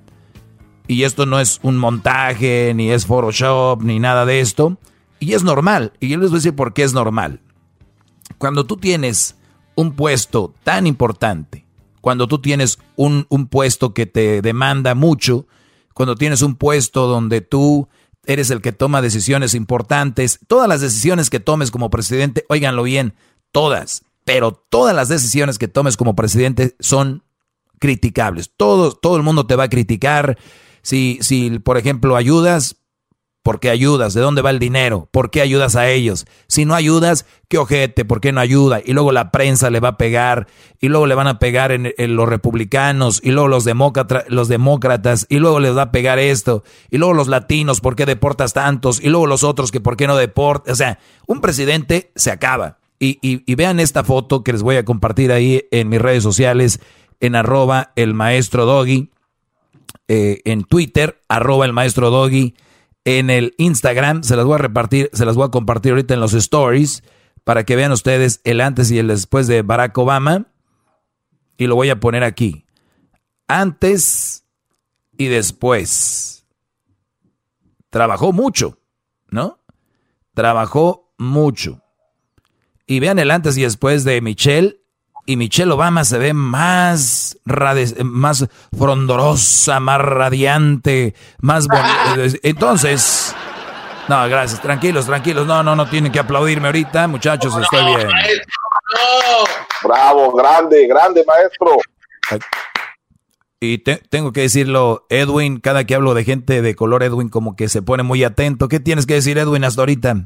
Y esto no es un montaje, ni es Photoshop, ni nada de esto. Y es normal. Y yo les voy a decir por qué es normal. Cuando tú tienes un puesto tan importante, cuando tú tienes un, un puesto que te demanda mucho, cuando tienes un puesto donde tú eres el que toma decisiones importantes, todas las decisiones que tomes como presidente, óiganlo bien, todas, pero todas las decisiones que tomes como presidente son criticables. Todo, todo el mundo te va a criticar. Si, si, por ejemplo, ayudas, ¿por qué ayudas? ¿De dónde va el dinero? ¿Por qué ayudas a ellos? Si no ayudas, qué ojete, ¿por qué no ayuda? Y luego la prensa le va a pegar, y luego le van a pegar en, los republicanos, y luego los, los demócratas, y luego les va a pegar esto, y luego los latinos, ¿por qué deportas tantos? Y luego los otros, que ¿por qué no deportas? O sea, un presidente se acaba. Y, vean esta foto que les voy a compartir ahí en mis redes sociales, en arroba el maestro doggy, eh, en Twitter, arroba el maestro doggy, en el Instagram, se las voy a repartir, se las voy a compartir ahorita en los stories, para que vean ustedes el antes y el después de Barack Obama. Y lo voy a poner aquí. Antes y después. Trabajó mucho, ¿no? Trabajó mucho. Y vean el antes y después de Michelle. Y Michelle Obama se ve más, más frondorosa, más radiante, más bonita. Entonces, no, gracias, tranquilos, tranquilos. No, no, no tienen que aplaudirme ahorita, muchachos, estoy bien. Bravo, grande, grande, maestro. Y tengo que decirlo, Edwin, cada que hablo de gente de color, Edwin como que se pone muy atento. ¿Qué tienes que decir, Edwin, hasta ahorita?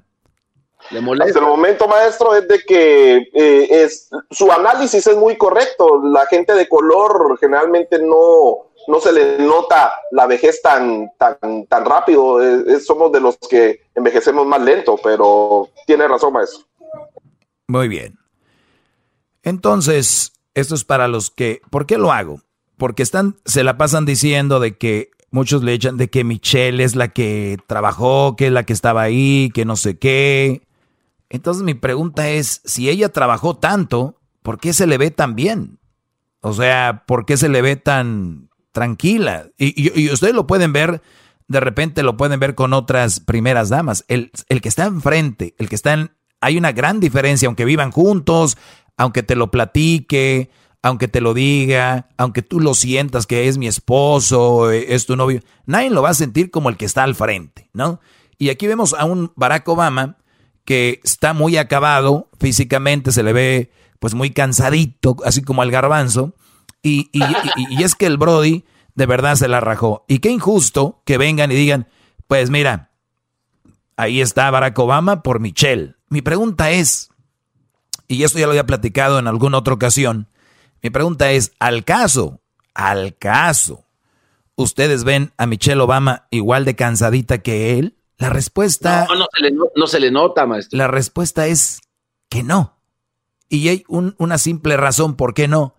Hasta el momento, maestro, es de que eh, es, su análisis es muy correcto. La gente de color generalmente no, no se le nota la vejez tan, tan, tan rápido. somos de los que envejecemos más lento, pero tiene razón, maestro. Muy bien. Entonces, esto es para los que, ¿por qué lo hago? Porque están, se la pasan diciendo de que muchos le echan de que Michelle es la que trabajó, que es la que estaba ahí, que no sé qué. Entonces mi pregunta es, si ella trabajó tanto, ¿por qué se le ve tan bien? O sea, ¿por qué se le ve tan tranquila? Y, ustedes lo pueden ver, de repente lo pueden ver con otras primeras damas. El, el que está enfrente, el que está en... Hay una gran diferencia, aunque vivan juntos, aunque te lo platique, aunque te lo diga, aunque tú lo sientas que es mi esposo, eh, es tu novio, nadie lo va a sentir como el que está al frente, ¿no? Y aquí vemos a un Barack Obama que está muy acabado físicamente, se le ve pues muy cansadito, así como al garbanzo, y, y, es que el Brody de verdad se la rajó. Y qué injusto que vengan y digan, pues mira, ahí está Barack Obama por Michelle. Mi pregunta es, y esto ya lo había platicado en alguna otra ocasión, mi pregunta es, al caso, al caso, ¿ustedes ven a Michelle Obama igual de cansadita que él? La respuesta... No, no, se, le, nota, maestro. La respuesta es que no. Y hay una simple razón por qué no.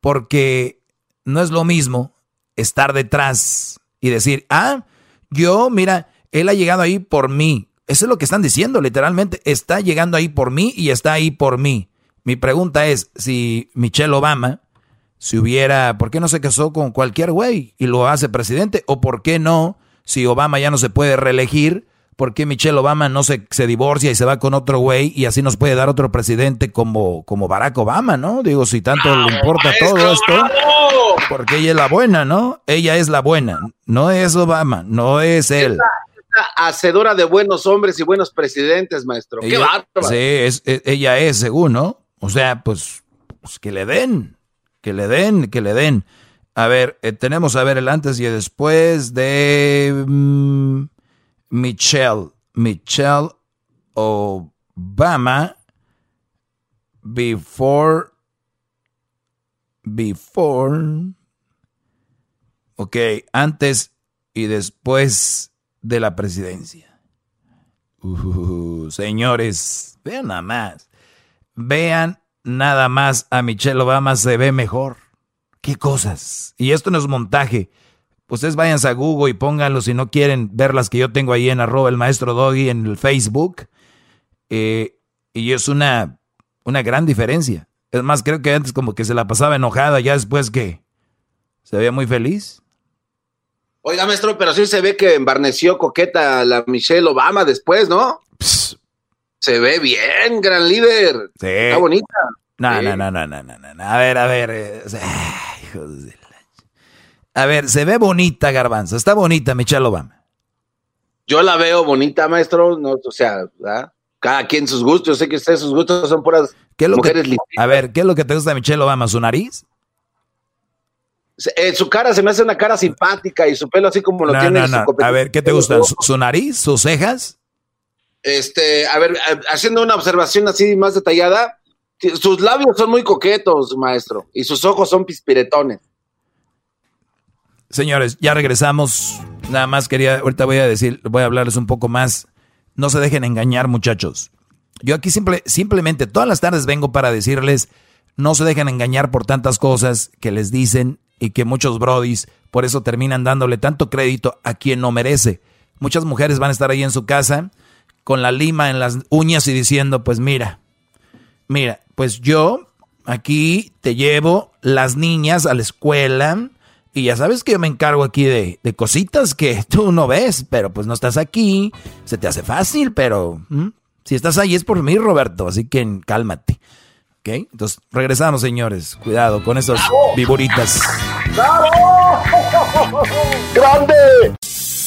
Porque no es lo mismo estar detrás y decir, ah, yo, mira, él ha llegado ahí por mí. Eso es lo que están diciendo, literalmente. Está llegando ahí por mí y está ahí por mí. Mi pregunta es, si Michelle Obama, si hubiera, ¿por qué no se casó con cualquier güey y lo hace presidente? ¿O por qué no, si Obama ya no se puede reelegir, por qué Michelle Obama no se, se divorcia y se va con otro güey y así nos puede dar otro presidente como, como Barack Obama, ¿no? Digo, si tanto le importa todo esto, porque ella es la buena, ¿no? Ella es la buena, no es Obama, no es él hacedora de buenos hombres y buenos presidentes, maestro. Qué bárbaro. Sí, es, ella es, según, ¿no? O sea, pues, pues, que le den, que le den, que le den. A ver, eh, tenemos a ver el antes y el después de mm, Michelle. Michelle Obama before before ok antes y después de la presidencia. Uh, señores, vean nada más. Vean nada más a Michelle Obama se ve mejor. ¿Qué cosas? Y esto no es montaje. Ustedes vayan a Google y pónganlo si no quieren ver las que yo tengo ahí en arroba el maestro Doggy en el Facebook. Eh, y es una, una gran diferencia. Es más, creo que antes como que se la pasaba enojada, ya después que se veía muy feliz. Oiga, maestro, pero sí se ve que embarneció coqueta la Michelle Obama después, ¿no? Se ve bien, gran líder. Sí. Está bonita. No, no, no, no, no, no, no. A ver, a ver. Eh, a ver, se ve bonita, Garbanzo. Está bonita Michelle Obama. Yo la veo bonita, maestro. No, o sea, cada quien sus gustos. Yo sé que ustedes sus gustos son puras mujeres que, A ver, ¿qué es lo que te gusta de Michelle Obama? ¿Su nariz? Eh, su cara se me hace una cara simpática y su pelo así como lo tiene. a ver, ¿qué te gusta? ¿Su, nariz? ¿Sus cejas? Este, a ver, haciendo una observación así más detallada, sus labios son muy coquetos, maestro, y sus ojos son pispiretones. Señores, ya regresamos. Nada más quería, ahorita voy a decir, voy a hablarles un poco más. No se dejen engañar, muchachos. Yo aquí simple, simplemente todas las tardes vengo para decirles, no se dejen engañar por tantas cosas que les dicen y que muchos brodis por eso terminan dándole tanto crédito a quien no merece. Muchas mujeres van a estar ahí en su casa con la lima en las uñas y diciendo, pues mira, mira, pues yo aquí te llevo las niñas a la escuela y ya sabes que yo me encargo aquí de, cositas que tú no ves, pero pues no estás aquí, se te hace fácil, pero si estás ahí es por mí, Roberto, así que cálmate. ¿Ok? Entonces, regresamos, señores. Cuidado con esas viburitas. ¡Bravo! ¡Grande!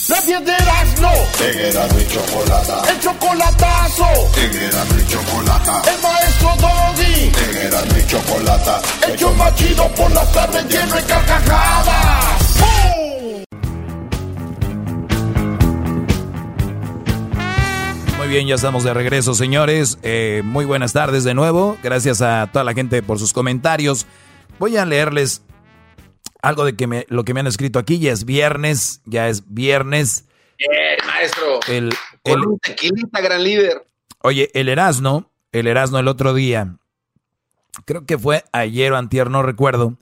La piedras no. En mi chocolata. El chocolatazo. En mi chocolata. El maestro Doggy. En mi chocolata. El yo machido por las tardes lleno de carcajadas. Muy bien, ya estamos de regreso, señores. Eh, muy buenas tardes de nuevo. Gracias a toda la gente por sus comentarios. Voy a leerles algo de que me, lo que me han escrito aquí. Ya es viernes, ya es viernes. Bien, maestro. El, Con un tequilita, gran líder. Oye, el Erasno, el Erasno el otro día, creo que fue ayer o antier, no recuerdo,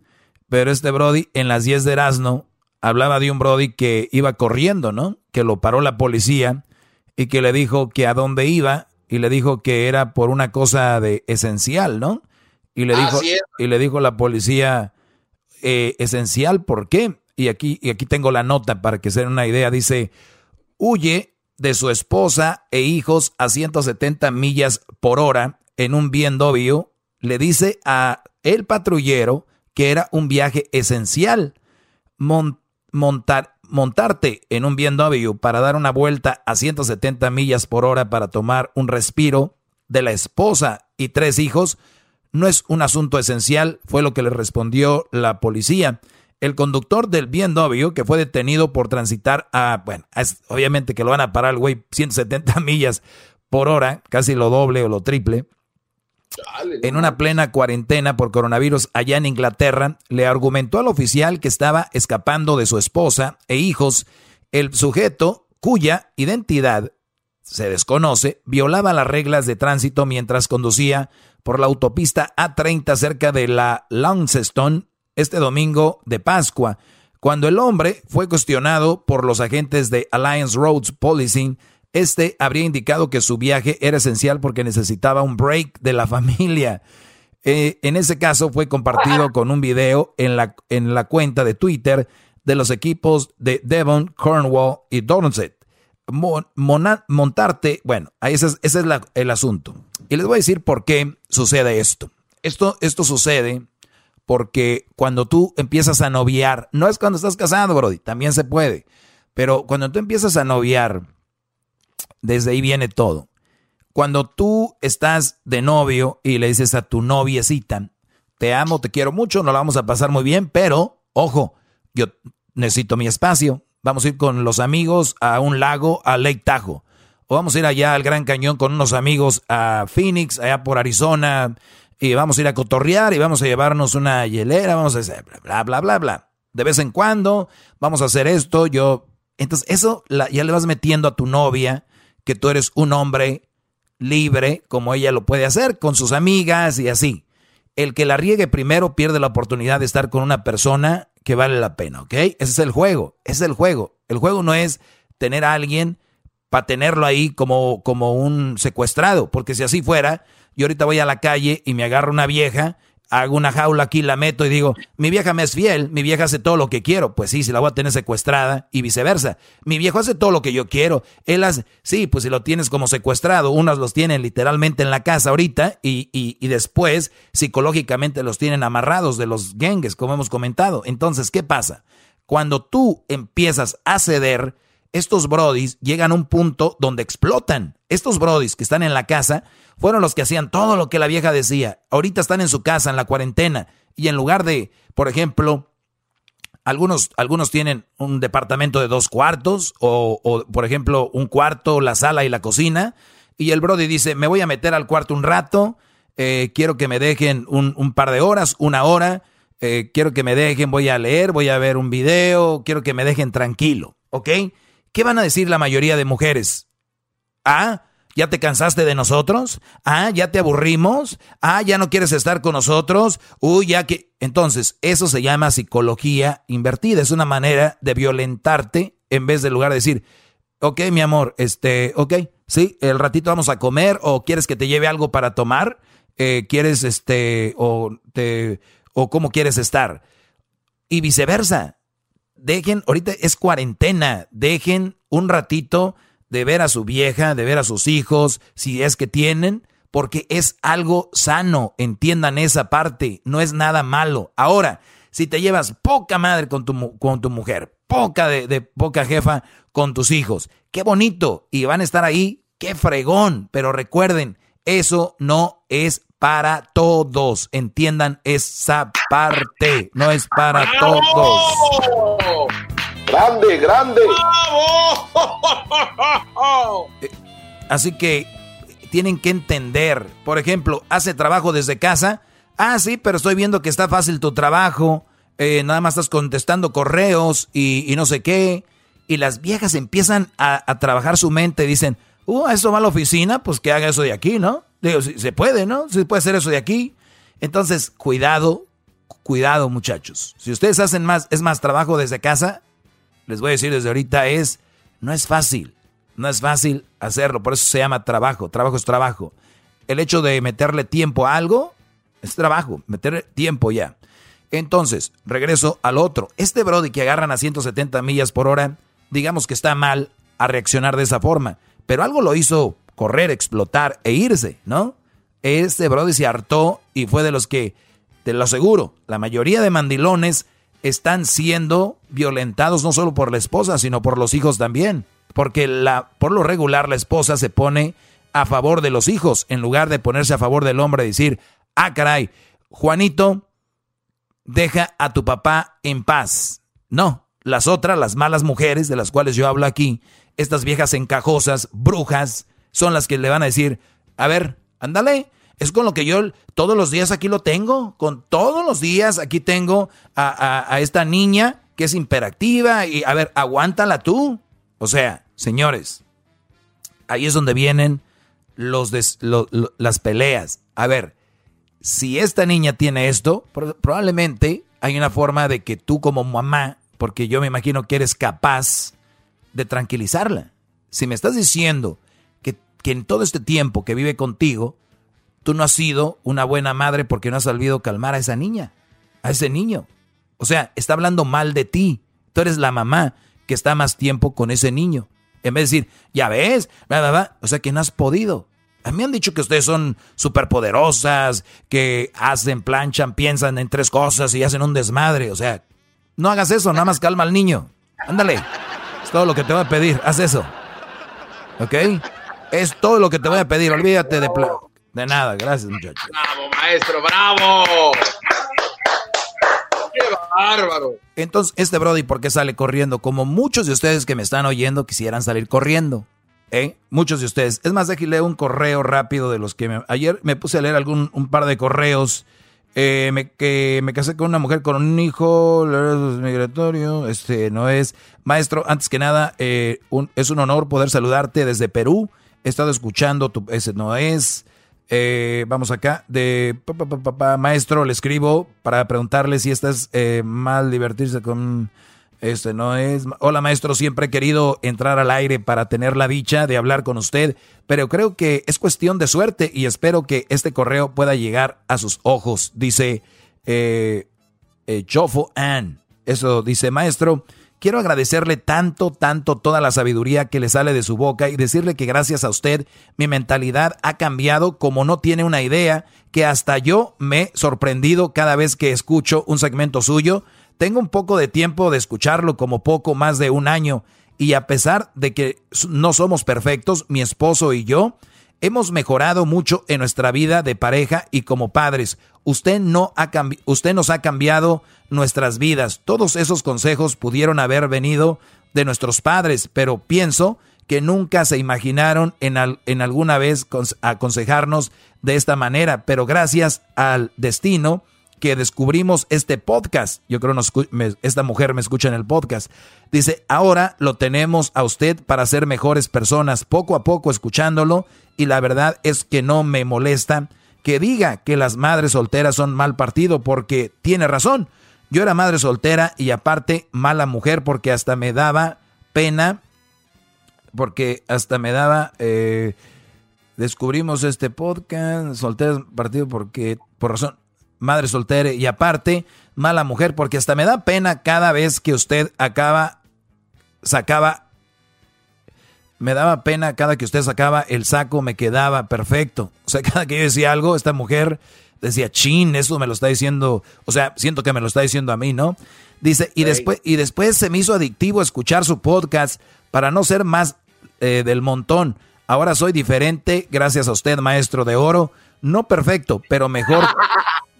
pero este Brody en las 10 de Erasno hablaba de un Brody que iba corriendo, ¿no? Que lo paró la policía y que le dijo que a dónde iba y le dijo que era por una cosa de esencial, ¿no? Y le dijo y le dijo la policía eh, esencial, ¿por qué? Y aquí y aquí tengo la nota para que se den una idea. Dice huye de su esposa e hijos a 170 millas por hora en un BMW. Le dice a el patrullero que era un viaje esencial. montar montarte en un BMW para dar una vuelta a 170 millas por hora para tomar un respiro de la esposa y tres hijos no es un asunto esencial, fue lo que le respondió la policía. El conductor del BMW que fue detenido por transitar a, bueno, obviamente que lo van a parar el güey 170 millas por hora, casi lo doble o lo triple, en una plena cuarentena por coronavirus allá en Inglaterra, le argumentó al oficial que estaba escapando de su esposa e hijos. El sujeto, cuya identidad se desconoce, violaba las reglas de tránsito mientras conducía por la autopista A30 cerca de la Launceston este domingo de Pascua, cuando el hombre fue cuestionado por los agentes de Alliance Roads Policing este habría indicado que su viaje era esencial porque necesitaba un break de la familia. Eh, en ese caso fue compartido con un video en la, en la cuenta de Twitter de los equipos de Devon, Cornwall y Dorset. montarte, bueno, ese es, ese es el asunto. Y les voy a decir por qué sucede esto. Esto, esto sucede porque cuando tú empiezas a noviar, no es cuando estás casado, Brody, también se puede, pero cuando tú empiezas a noviar, desde ahí viene todo. Cuando tú estás de novio y le dices a tu noviecita, te amo, te quiero mucho, nos la vamos a pasar muy bien, pero, ojo, yo necesito mi espacio. Vamos a ir con los amigos a un lago, a Lake Tahoe. O vamos a ir allá al Gran Cañón con unos amigos a Phoenix, allá por Arizona, y vamos a ir a cotorrear y vamos a llevarnos una hielera, vamos a hacer bla, bla, bla, bla. De vez en cuando vamos a hacer esto, yo... Entonces eso ya le vas metiendo a tu novia que tú eres un hombre libre, como ella lo puede hacer, con sus amigas y así. El que la riegue primero pierde la oportunidad de estar con una persona que vale la pena, ¿ok? Ese es el juego, ese es el juego. El juego no es tener a alguien para tenerlo ahí como, como un secuestrado, porque si así fuera, yo ahorita voy a la calle y me agarro una vieja hago una jaula aquí, la meto y digo, mi vieja me es fiel, mi vieja hace todo lo que quiero. Pues sí, si la voy a tener secuestrada y viceversa. Mi viejo hace todo lo que yo quiero. Él hace, sí, pues si lo tienes como secuestrado, unos los tienen literalmente en la casa ahorita y, y, y después psicológicamente los tienen amarrados de los gangues, como hemos comentado. Entonces, ¿qué pasa? Cuando tú empiezas a ceder, estos brodis llegan a un punto donde explotan. Estos brodis que están en la casa fueron los que hacían todo lo que la vieja decía. Ahorita están en su casa, en la cuarentena, y en lugar de, por ejemplo, algunos, algunos tienen un departamento de dos cuartos, o, por ejemplo, un cuarto, la sala y la cocina, y el Brody dice, me voy a meter al cuarto un rato, eh, quiero que me dejen un, par de horas, una hora, eh, quiero que me dejen, voy a leer, voy a ver un video, quiero que me dejen tranquilo, ¿ok? ¿Qué van a decir la mayoría de mujeres? Ah, ¿Ya te cansaste de nosotros? Ah, ¿ya te aburrimos? Ah, ¿ya no quieres estar con nosotros? Uy, ya que... Entonces, eso se llama psicología invertida. Es una manera de violentarte en vez de lugar de decir, ok, mi amor, este, ok, sí, el ratito vamos a comer o quieres que te lleve algo para tomar, eh, quieres, este, o te, o cómo quieres estar. Y viceversa. Dejen, ahorita es cuarentena, dejen un ratito de ver a su vieja, de ver a sus hijos, si es que tienen, porque es algo sano, entiendan esa parte, no es nada malo. Ahora, si te llevas poca madre con tu, con tu mujer, poca de, de poca jefa con tus hijos, qué bonito, y van a estar ahí, qué fregón, pero recuerden, eso no es para todos. Entiendan esa parte. No es para todos. Grande, grande. Eh, Así que tienen que entender. Por ejemplo, hace trabajo desde casa. Ah, sí, pero estoy viendo que está fácil tu trabajo. Eh, nada más estás contestando correos y, no sé qué. Y las viejas empiezan a, trabajar su mente y dicen, uh, eso va a la oficina, pues que haga eso de aquí, ¿no? Digo, se puede, ¿no? Se puede hacer eso de aquí. Entonces, cuidado, cuidado muchachos. Si ustedes hacen más, es más trabajo desde casa, les voy a decir desde ahorita, es, no es fácil. No es fácil hacerlo, por eso se llama trabajo. Trabajo es trabajo. El hecho de meterle tiempo a algo es trabajo, meterle tiempo ya. Entonces, regreso al otro. Este Brody que agarran a 170 millas por hora, digamos que está mal a reaccionar de esa forma, pero algo lo hizo correr, explotar e irse, ¿no? Este Brody se hartó y fue de los que, te lo aseguro, la mayoría de mandilones están siendo violentados no solo por la esposa, sino por los hijos también porque la, por lo regular la esposa se pone a favor de los hijos en lugar de ponerse a favor del hombre y decir, ah, caray, Juanito, deja a tu papá en paz. No, las otras, las malas mujeres de las cuales yo hablo aquí, estas viejas encajosas, brujas, son las que le van a decir, a ver, ándale, es con lo que yo todos los días aquí lo tengo, con todos los días aquí tengo a, esta niña que es imperactiva y a ver, aguántala tú. O sea, Señores, ahí es donde vienen los las peleas. A ver, si esta niña tiene esto, probablemente hay una forma de que tú como mamá, porque yo me imagino que eres capaz de tranquilizarla. Si me estás diciendo que, que en todo este tiempo que vive contigo, tú no has sido una buena madre porque no has sabido calmar a esa niña, a ese niño. O sea, está hablando mal de ti. Tú eres la mamá que está más tiempo con ese niño. En vez de decir, ya ves, o sea que no has podido. A mí han dicho que ustedes son superpoderosas, que hacen, planchan, piensan en tres cosas y hacen un desmadre. O sea, no hagas eso, nada más calma al niño. Ándale. Es todo lo que te voy a pedir. Haz eso. ¿Ok? Es todo lo que te voy a pedir. Olvídate de, de nada. Gracias, muchachos. Bravo, maestro, bravo bárbaro! Entonces, este Brody, ¿por qué sale corriendo? Como muchos de ustedes que me están oyendo quisieran salir corriendo. ¿Eh? Muchos de ustedes. Es más, déjenle un correo rápido de los que me... Ayer me puse a leer algún, un par de correos. Eh, me, que me casé con una mujer con un hijo, migratorio, este, no es... Maestro, antes que nada, eh, es un honor poder saludarte desde Perú. He estado escuchando, tu, ese no es... Eh, vamos acá, de maestro, le escribo para preguntarle si estás eh, mal divertirse con... Este no es... Hola maestro, siempre he querido entrar al aire para tener la dicha de hablar con usted, pero creo que es cuestión de suerte y espero que este correo pueda llegar a sus ojos. Dice eh Chofo Ann. Eso dice maestro. Quiero agradecerle tanto, tanto toda la sabiduría que le sale de su boca y decirle que gracias a usted mi mentalidad ha cambiado como no tiene una idea, que hasta yo me he sorprendido cada vez que escucho un segmento suyo. Tengo un poco de tiempo de escucharlo, como poco más de un año, y a pesar de que no somos perfectos, mi esposo y yo, hemos mejorado mucho en nuestra vida de pareja y como padres. Usted, no ha usted nos ha cambiado nuestras vidas. Todos esos consejos pudieron haber venido de nuestros padres, pero pienso que nunca se imaginaron en, en alguna vez aconsejarnos de esta manera, pero gracias al destino que descubrimos este podcast. Yo creo que esta mujer me escucha en el podcast. Dice, ahora lo tenemos a usted para ser mejores personas, poco a poco escuchándolo, y la verdad es que no me molesta que diga que las madres solteras son mal partido, porque tiene razón. Yo era madre soltera y aparte mala mujer porque hasta me daba pena, porque hasta me daba... Eh, descubrimos este podcast, solteras partido porque, por razón, madre soltera y aparte mala mujer, porque hasta me da pena cada vez que usted acaba, sacaba, me daba pena cada que usted sacaba el saco, me quedaba perfecto. O sea, cada que yo decía algo, esta mujer decía, chin, eso me lo está diciendo, o sea, siento que me lo está diciendo a mí, ¿no? Dice, y después, y después se me hizo adictivo escuchar su podcast para no ser más eh, del montón. Ahora soy diferente, gracias a usted, maestro de oro. No perfecto, pero mejor,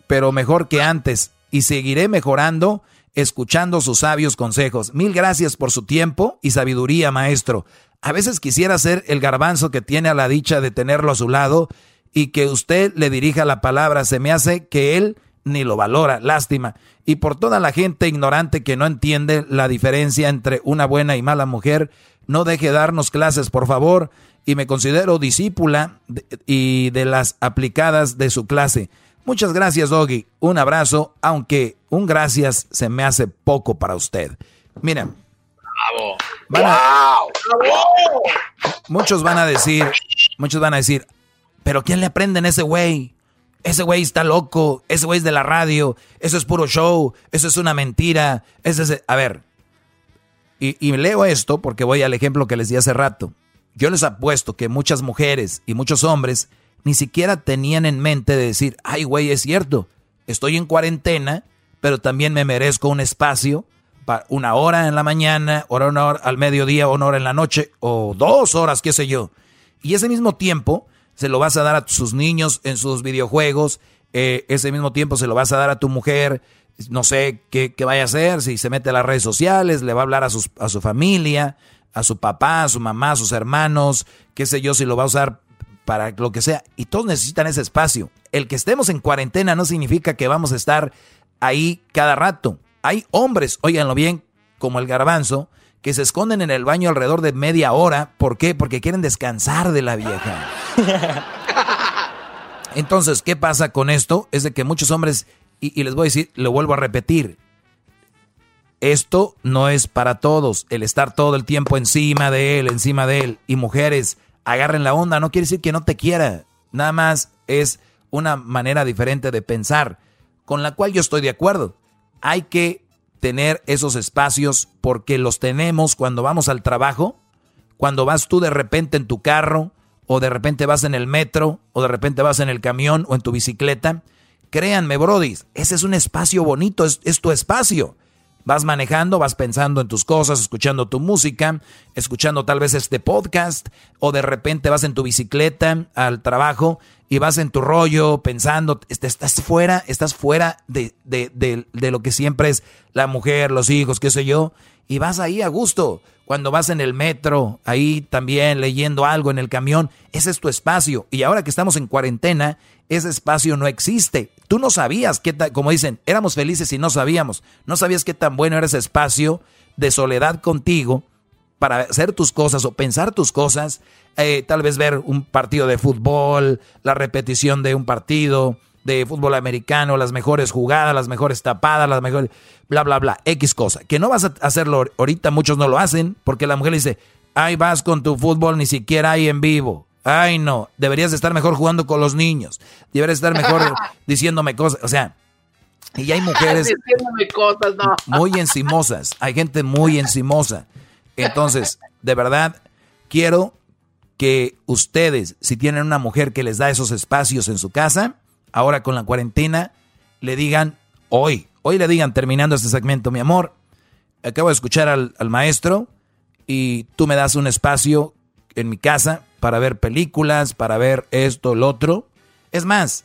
pero mejor que antes. Y seguiré mejorando escuchando sus sabios consejos. Mil gracias por su tiempo y sabiduría, maestro. A veces quisiera ser el garbanzo que tiene a la dicha de tenerlo a su lado y que usted le dirija la palabra. Se me hace que él ni lo valora, lástima. Y por toda la gente ignorante que no entiende la diferencia entre una buena y mala mujer, no deje darnos clases, por favor. Y me considero discípula y de las aplicadas de su clase. Muchas gracias, Doggy. Un abrazo, aunque un gracias se me hace poco para usted. Miren. Bravo. Muchos van a decir, muchos van a decir, pero ¿quién le aprende a ese güey? Ese güey está loco, ese güey es de la radio, eso es puro show, eso es una mentira. Ese es, a ver, y, y leo esto porque voy al ejemplo que les di hace rato. Yo les apuesto que muchas mujeres y muchos hombres ni siquiera tenían en mente de decir, ay güey, es cierto, estoy en cuarentena, pero también me merezco un espacio para una hora en la mañana, hora, una hora al mediodía, una hora en la noche, o dos horas, qué sé yo. Y ese mismo tiempo se lo vas a dar a sus niños en sus videojuegos, eh, ese mismo tiempo se lo vas a dar a tu mujer, no sé qué, vaya a hacer, si se mete a las redes sociales, le va a hablar a, sus, a su familia, a su papá, a su mamá, a sus hermanos, qué sé yo, si lo va a usar para lo que sea. Y todos necesitan ese espacio. El que estemos en cuarentena no significa que vamos a estar ahí cada rato. Hay hombres, óiganlo bien, como el garbanzo, que se esconden en el baño alrededor de media hora. ¿Por qué? Porque quieren descansar de la vieja. Entonces, ¿qué pasa con esto? Es de que muchos hombres, y, y les voy a decir, lo vuelvo a repetir, esto no es para todos, el estar todo el tiempo encima de él, encima de él. Y mujeres, agarren la onda, no quiere decir que no te quiera, nada más es una manera diferente de pensar, con la cual yo estoy de acuerdo. Hay que tener esos espacios porque los tenemos cuando vamos al trabajo, cuando vas tú de repente en tu carro, o de repente vas en el metro, o de repente vas en el camión o en tu bicicleta. Créanme, Brody, ese es un espacio bonito, es, es tu espacio. Vas manejando, vas pensando en tus cosas, escuchando tu música, escuchando tal vez este podcast, o de repente vas en tu bicicleta al trabajo y vas en tu rollo pensando, estás fuera, estás fuera de, de, de, de lo que siempre es la mujer, los hijos, qué sé yo, y vas ahí a gusto. Cuando vas en el metro, ahí también leyendo algo en el camión, ese es tu espacio. Y ahora que estamos en cuarentena, ese espacio no existe. Tú no sabías qué tal, como dicen, éramos felices y no sabíamos. No sabías qué tan bueno era ese espacio de soledad contigo para hacer tus cosas o pensar tus cosas. Eh, tal vez ver un partido de fútbol, la repetición de un partido de fútbol americano, las mejores jugadas, las mejores tapadas, las mejores, bla, bla, bla, X cosa. Que no vas a hacerlo ahorita, muchos no lo hacen, porque la mujer le dice, ay, vas con tu fútbol, ni siquiera hay en vivo. Ay, no, deberías estar mejor jugando con los niños. Deberías estar mejor diciéndome cosas. O sea, y hay mujeres cosas, no. muy encimosas. Hay gente muy encimosa. Entonces, de verdad, quiero que ustedes, si tienen una mujer que les da esos espacios en su casa, ahora con la cuarentena, le digan hoy, hoy le digan terminando este segmento, mi amor, acabo de escuchar al, al maestro y tú me das un espacio en mi casa para ver películas, para ver esto, lo otro. Es más,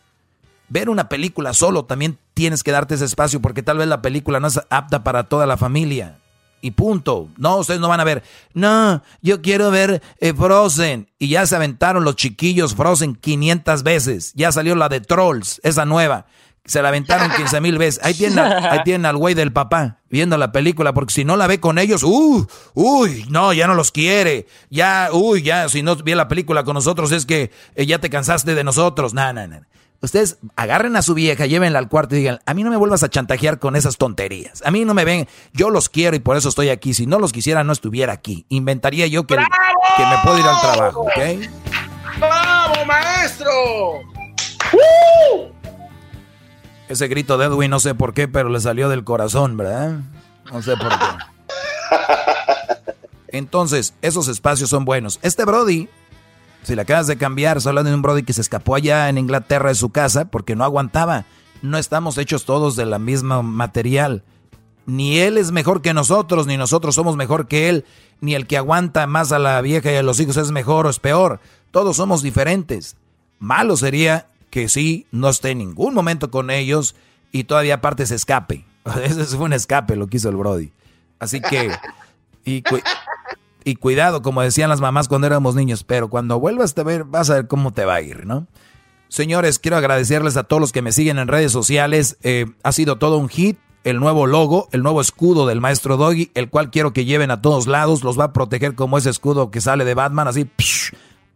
ver una película solo también tienes que darte ese espacio porque tal vez la película no es apta para toda la familia. Y punto. No, ustedes no van a ver. No, yo quiero ver eh, Frozen. Y ya se aventaron los chiquillos Frozen 500 veces. Ya salió la de Trolls, esa nueva. Se la aventaron 15 mil veces. Ahí tienen, ahí tienen al güey del papá viendo la película, porque si no la ve con ellos, uh, uy, no, ya no los quiere. Ya, uy, ya, si no ve la película con nosotros es que eh, ya te cansaste de nosotros. No, no, no. Ustedes agarren a su vieja, llévenla al cuarto y digan, a mí no me vuelvas a chantajear con esas tonterías. A mí no me ven, yo los quiero y por eso estoy aquí. Si no los quisiera, no estuviera aquí. Inventaría yo que, que me puedo ir al trabajo, ¿ok? ¡Bravo, maestro! Ese grito de Edwin, no sé por qué, pero le salió del corazón, ¿verdad? No sé por qué. Entonces, esos espacios son buenos. Este Brody, si le acabas de cambiar, solo de un Brody que se escapó allá en Inglaterra de su casa porque no aguantaba. No estamos hechos todos de la misma material. Ni él es mejor que nosotros, ni nosotros somos mejor que él, ni el que aguanta más a la vieja y a los hijos es mejor o es peor. Todos somos diferentes. Malo sería que sí, no esté en ningún momento con ellos y todavía aparte se escape. Ese fue un escape lo que hizo el Brody. Así que, y, cuidado, como decían las mamás cuando éramos niños, pero cuando vuelvas a ver, vas a ver cómo te va a ir, ¿no? Señores, quiero agradecerles a todos los que me siguen en redes sociales. Eh, ha sido todo un hit. El nuevo logo, el nuevo escudo del maestro Doggy, el cual quiero que lleven a todos lados. Los va a proteger como ese escudo que sale de Batman, así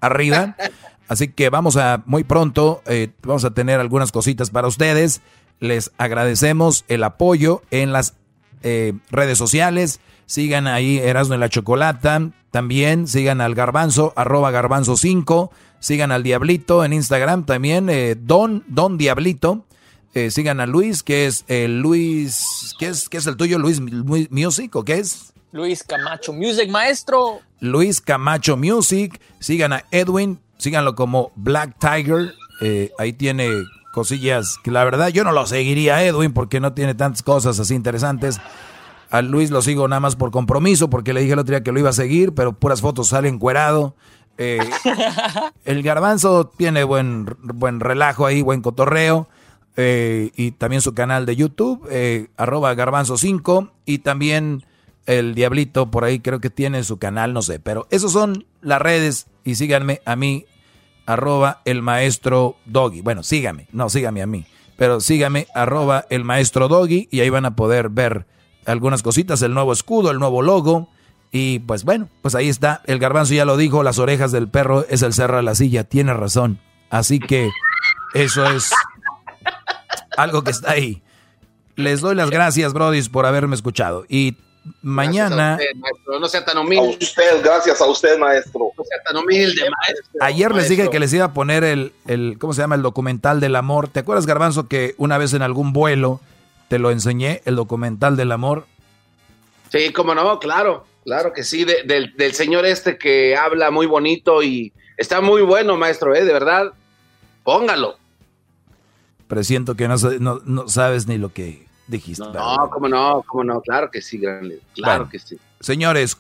arriba. Así que vamos a, muy pronto, eh, vamos a tener algunas cositas para ustedes. Les agradecemos el apoyo en las eh, redes sociales. Sigan ahí Erasmo en la Chocolata. También sigan al Garbanzo, arroba Garbanzo 5. Sigan al Diablito en Instagram también, eh, Don, Don Diablito. Eh, sigan a Luis, que es el Luis, ¿qué es, qué es el tuyo? Luis, Music, ¿o qué es? Luis Camacho Music, maestro. Luis Camacho Music. Sigan a Edwin, síganlo como Black Tiger. Eh, ahí tiene cosillas que la verdad yo no lo seguiría a Edwin porque no tiene tantas cosas así interesantes. A Luis lo sigo nada más por compromiso porque le dije el otro día que lo iba a seguir, pero puras fotos salen encuerado. Eh, el garbanzo tiene buen, buen relajo ahí, buen cotorreo. Eh, y también su canal de YouTube, arroba garbanzo 5. Y también el Diablito por ahí creo que tiene su canal, no sé. Pero esos son las redes. Y síganme a mí, arroba el maestro Doggy. Bueno, síganme, no síganme a mí. Pero síganme, arroba el maestro Doggy. Y ahí van a poder ver algunas cositas, el nuevo escudo, el nuevo logo y pues bueno, pues ahí está. El garbanzo ya lo dijo, las orejas del perro es el cerro de la silla. Tiene razón. Así que eso es algo que está ahí. Les doy las gracias, Brody, por haberme escuchado. Y mañana... No sea tan humilde. A usted, gracias a usted, maestro. No sea tan humilde, maestro. Ayer les dije que les iba a poner el, el, ¿cómo se llama? El documental del amor. ¿Te acuerdas, Garbanzo, que una vez en algún vuelo te lo enseñé, el documental del amor? Sí, cómo no, claro. Claro que sí, del, señor este que habla muy bonito y está muy bueno, maestro, ¿eh? De verdad, póngalo. Presiento que no, no, sabes ni lo que dijiste. No, cómo no, cómo no, claro que sí, grande, claro que sí. Señores,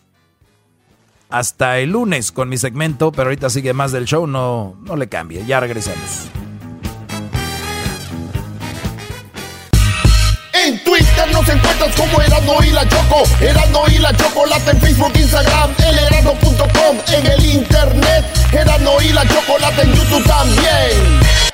hasta el lunes con mi segmento, pero ahorita sigue más del show, no, no le cambie, ya regresamos. En Twitter nos encuentras como Erasmo y la Choco. Erasmo y la Chocolate en Facebook, Instagram, elerasmo.com. En el internet, Erasmo y la Chocolate en YouTube también.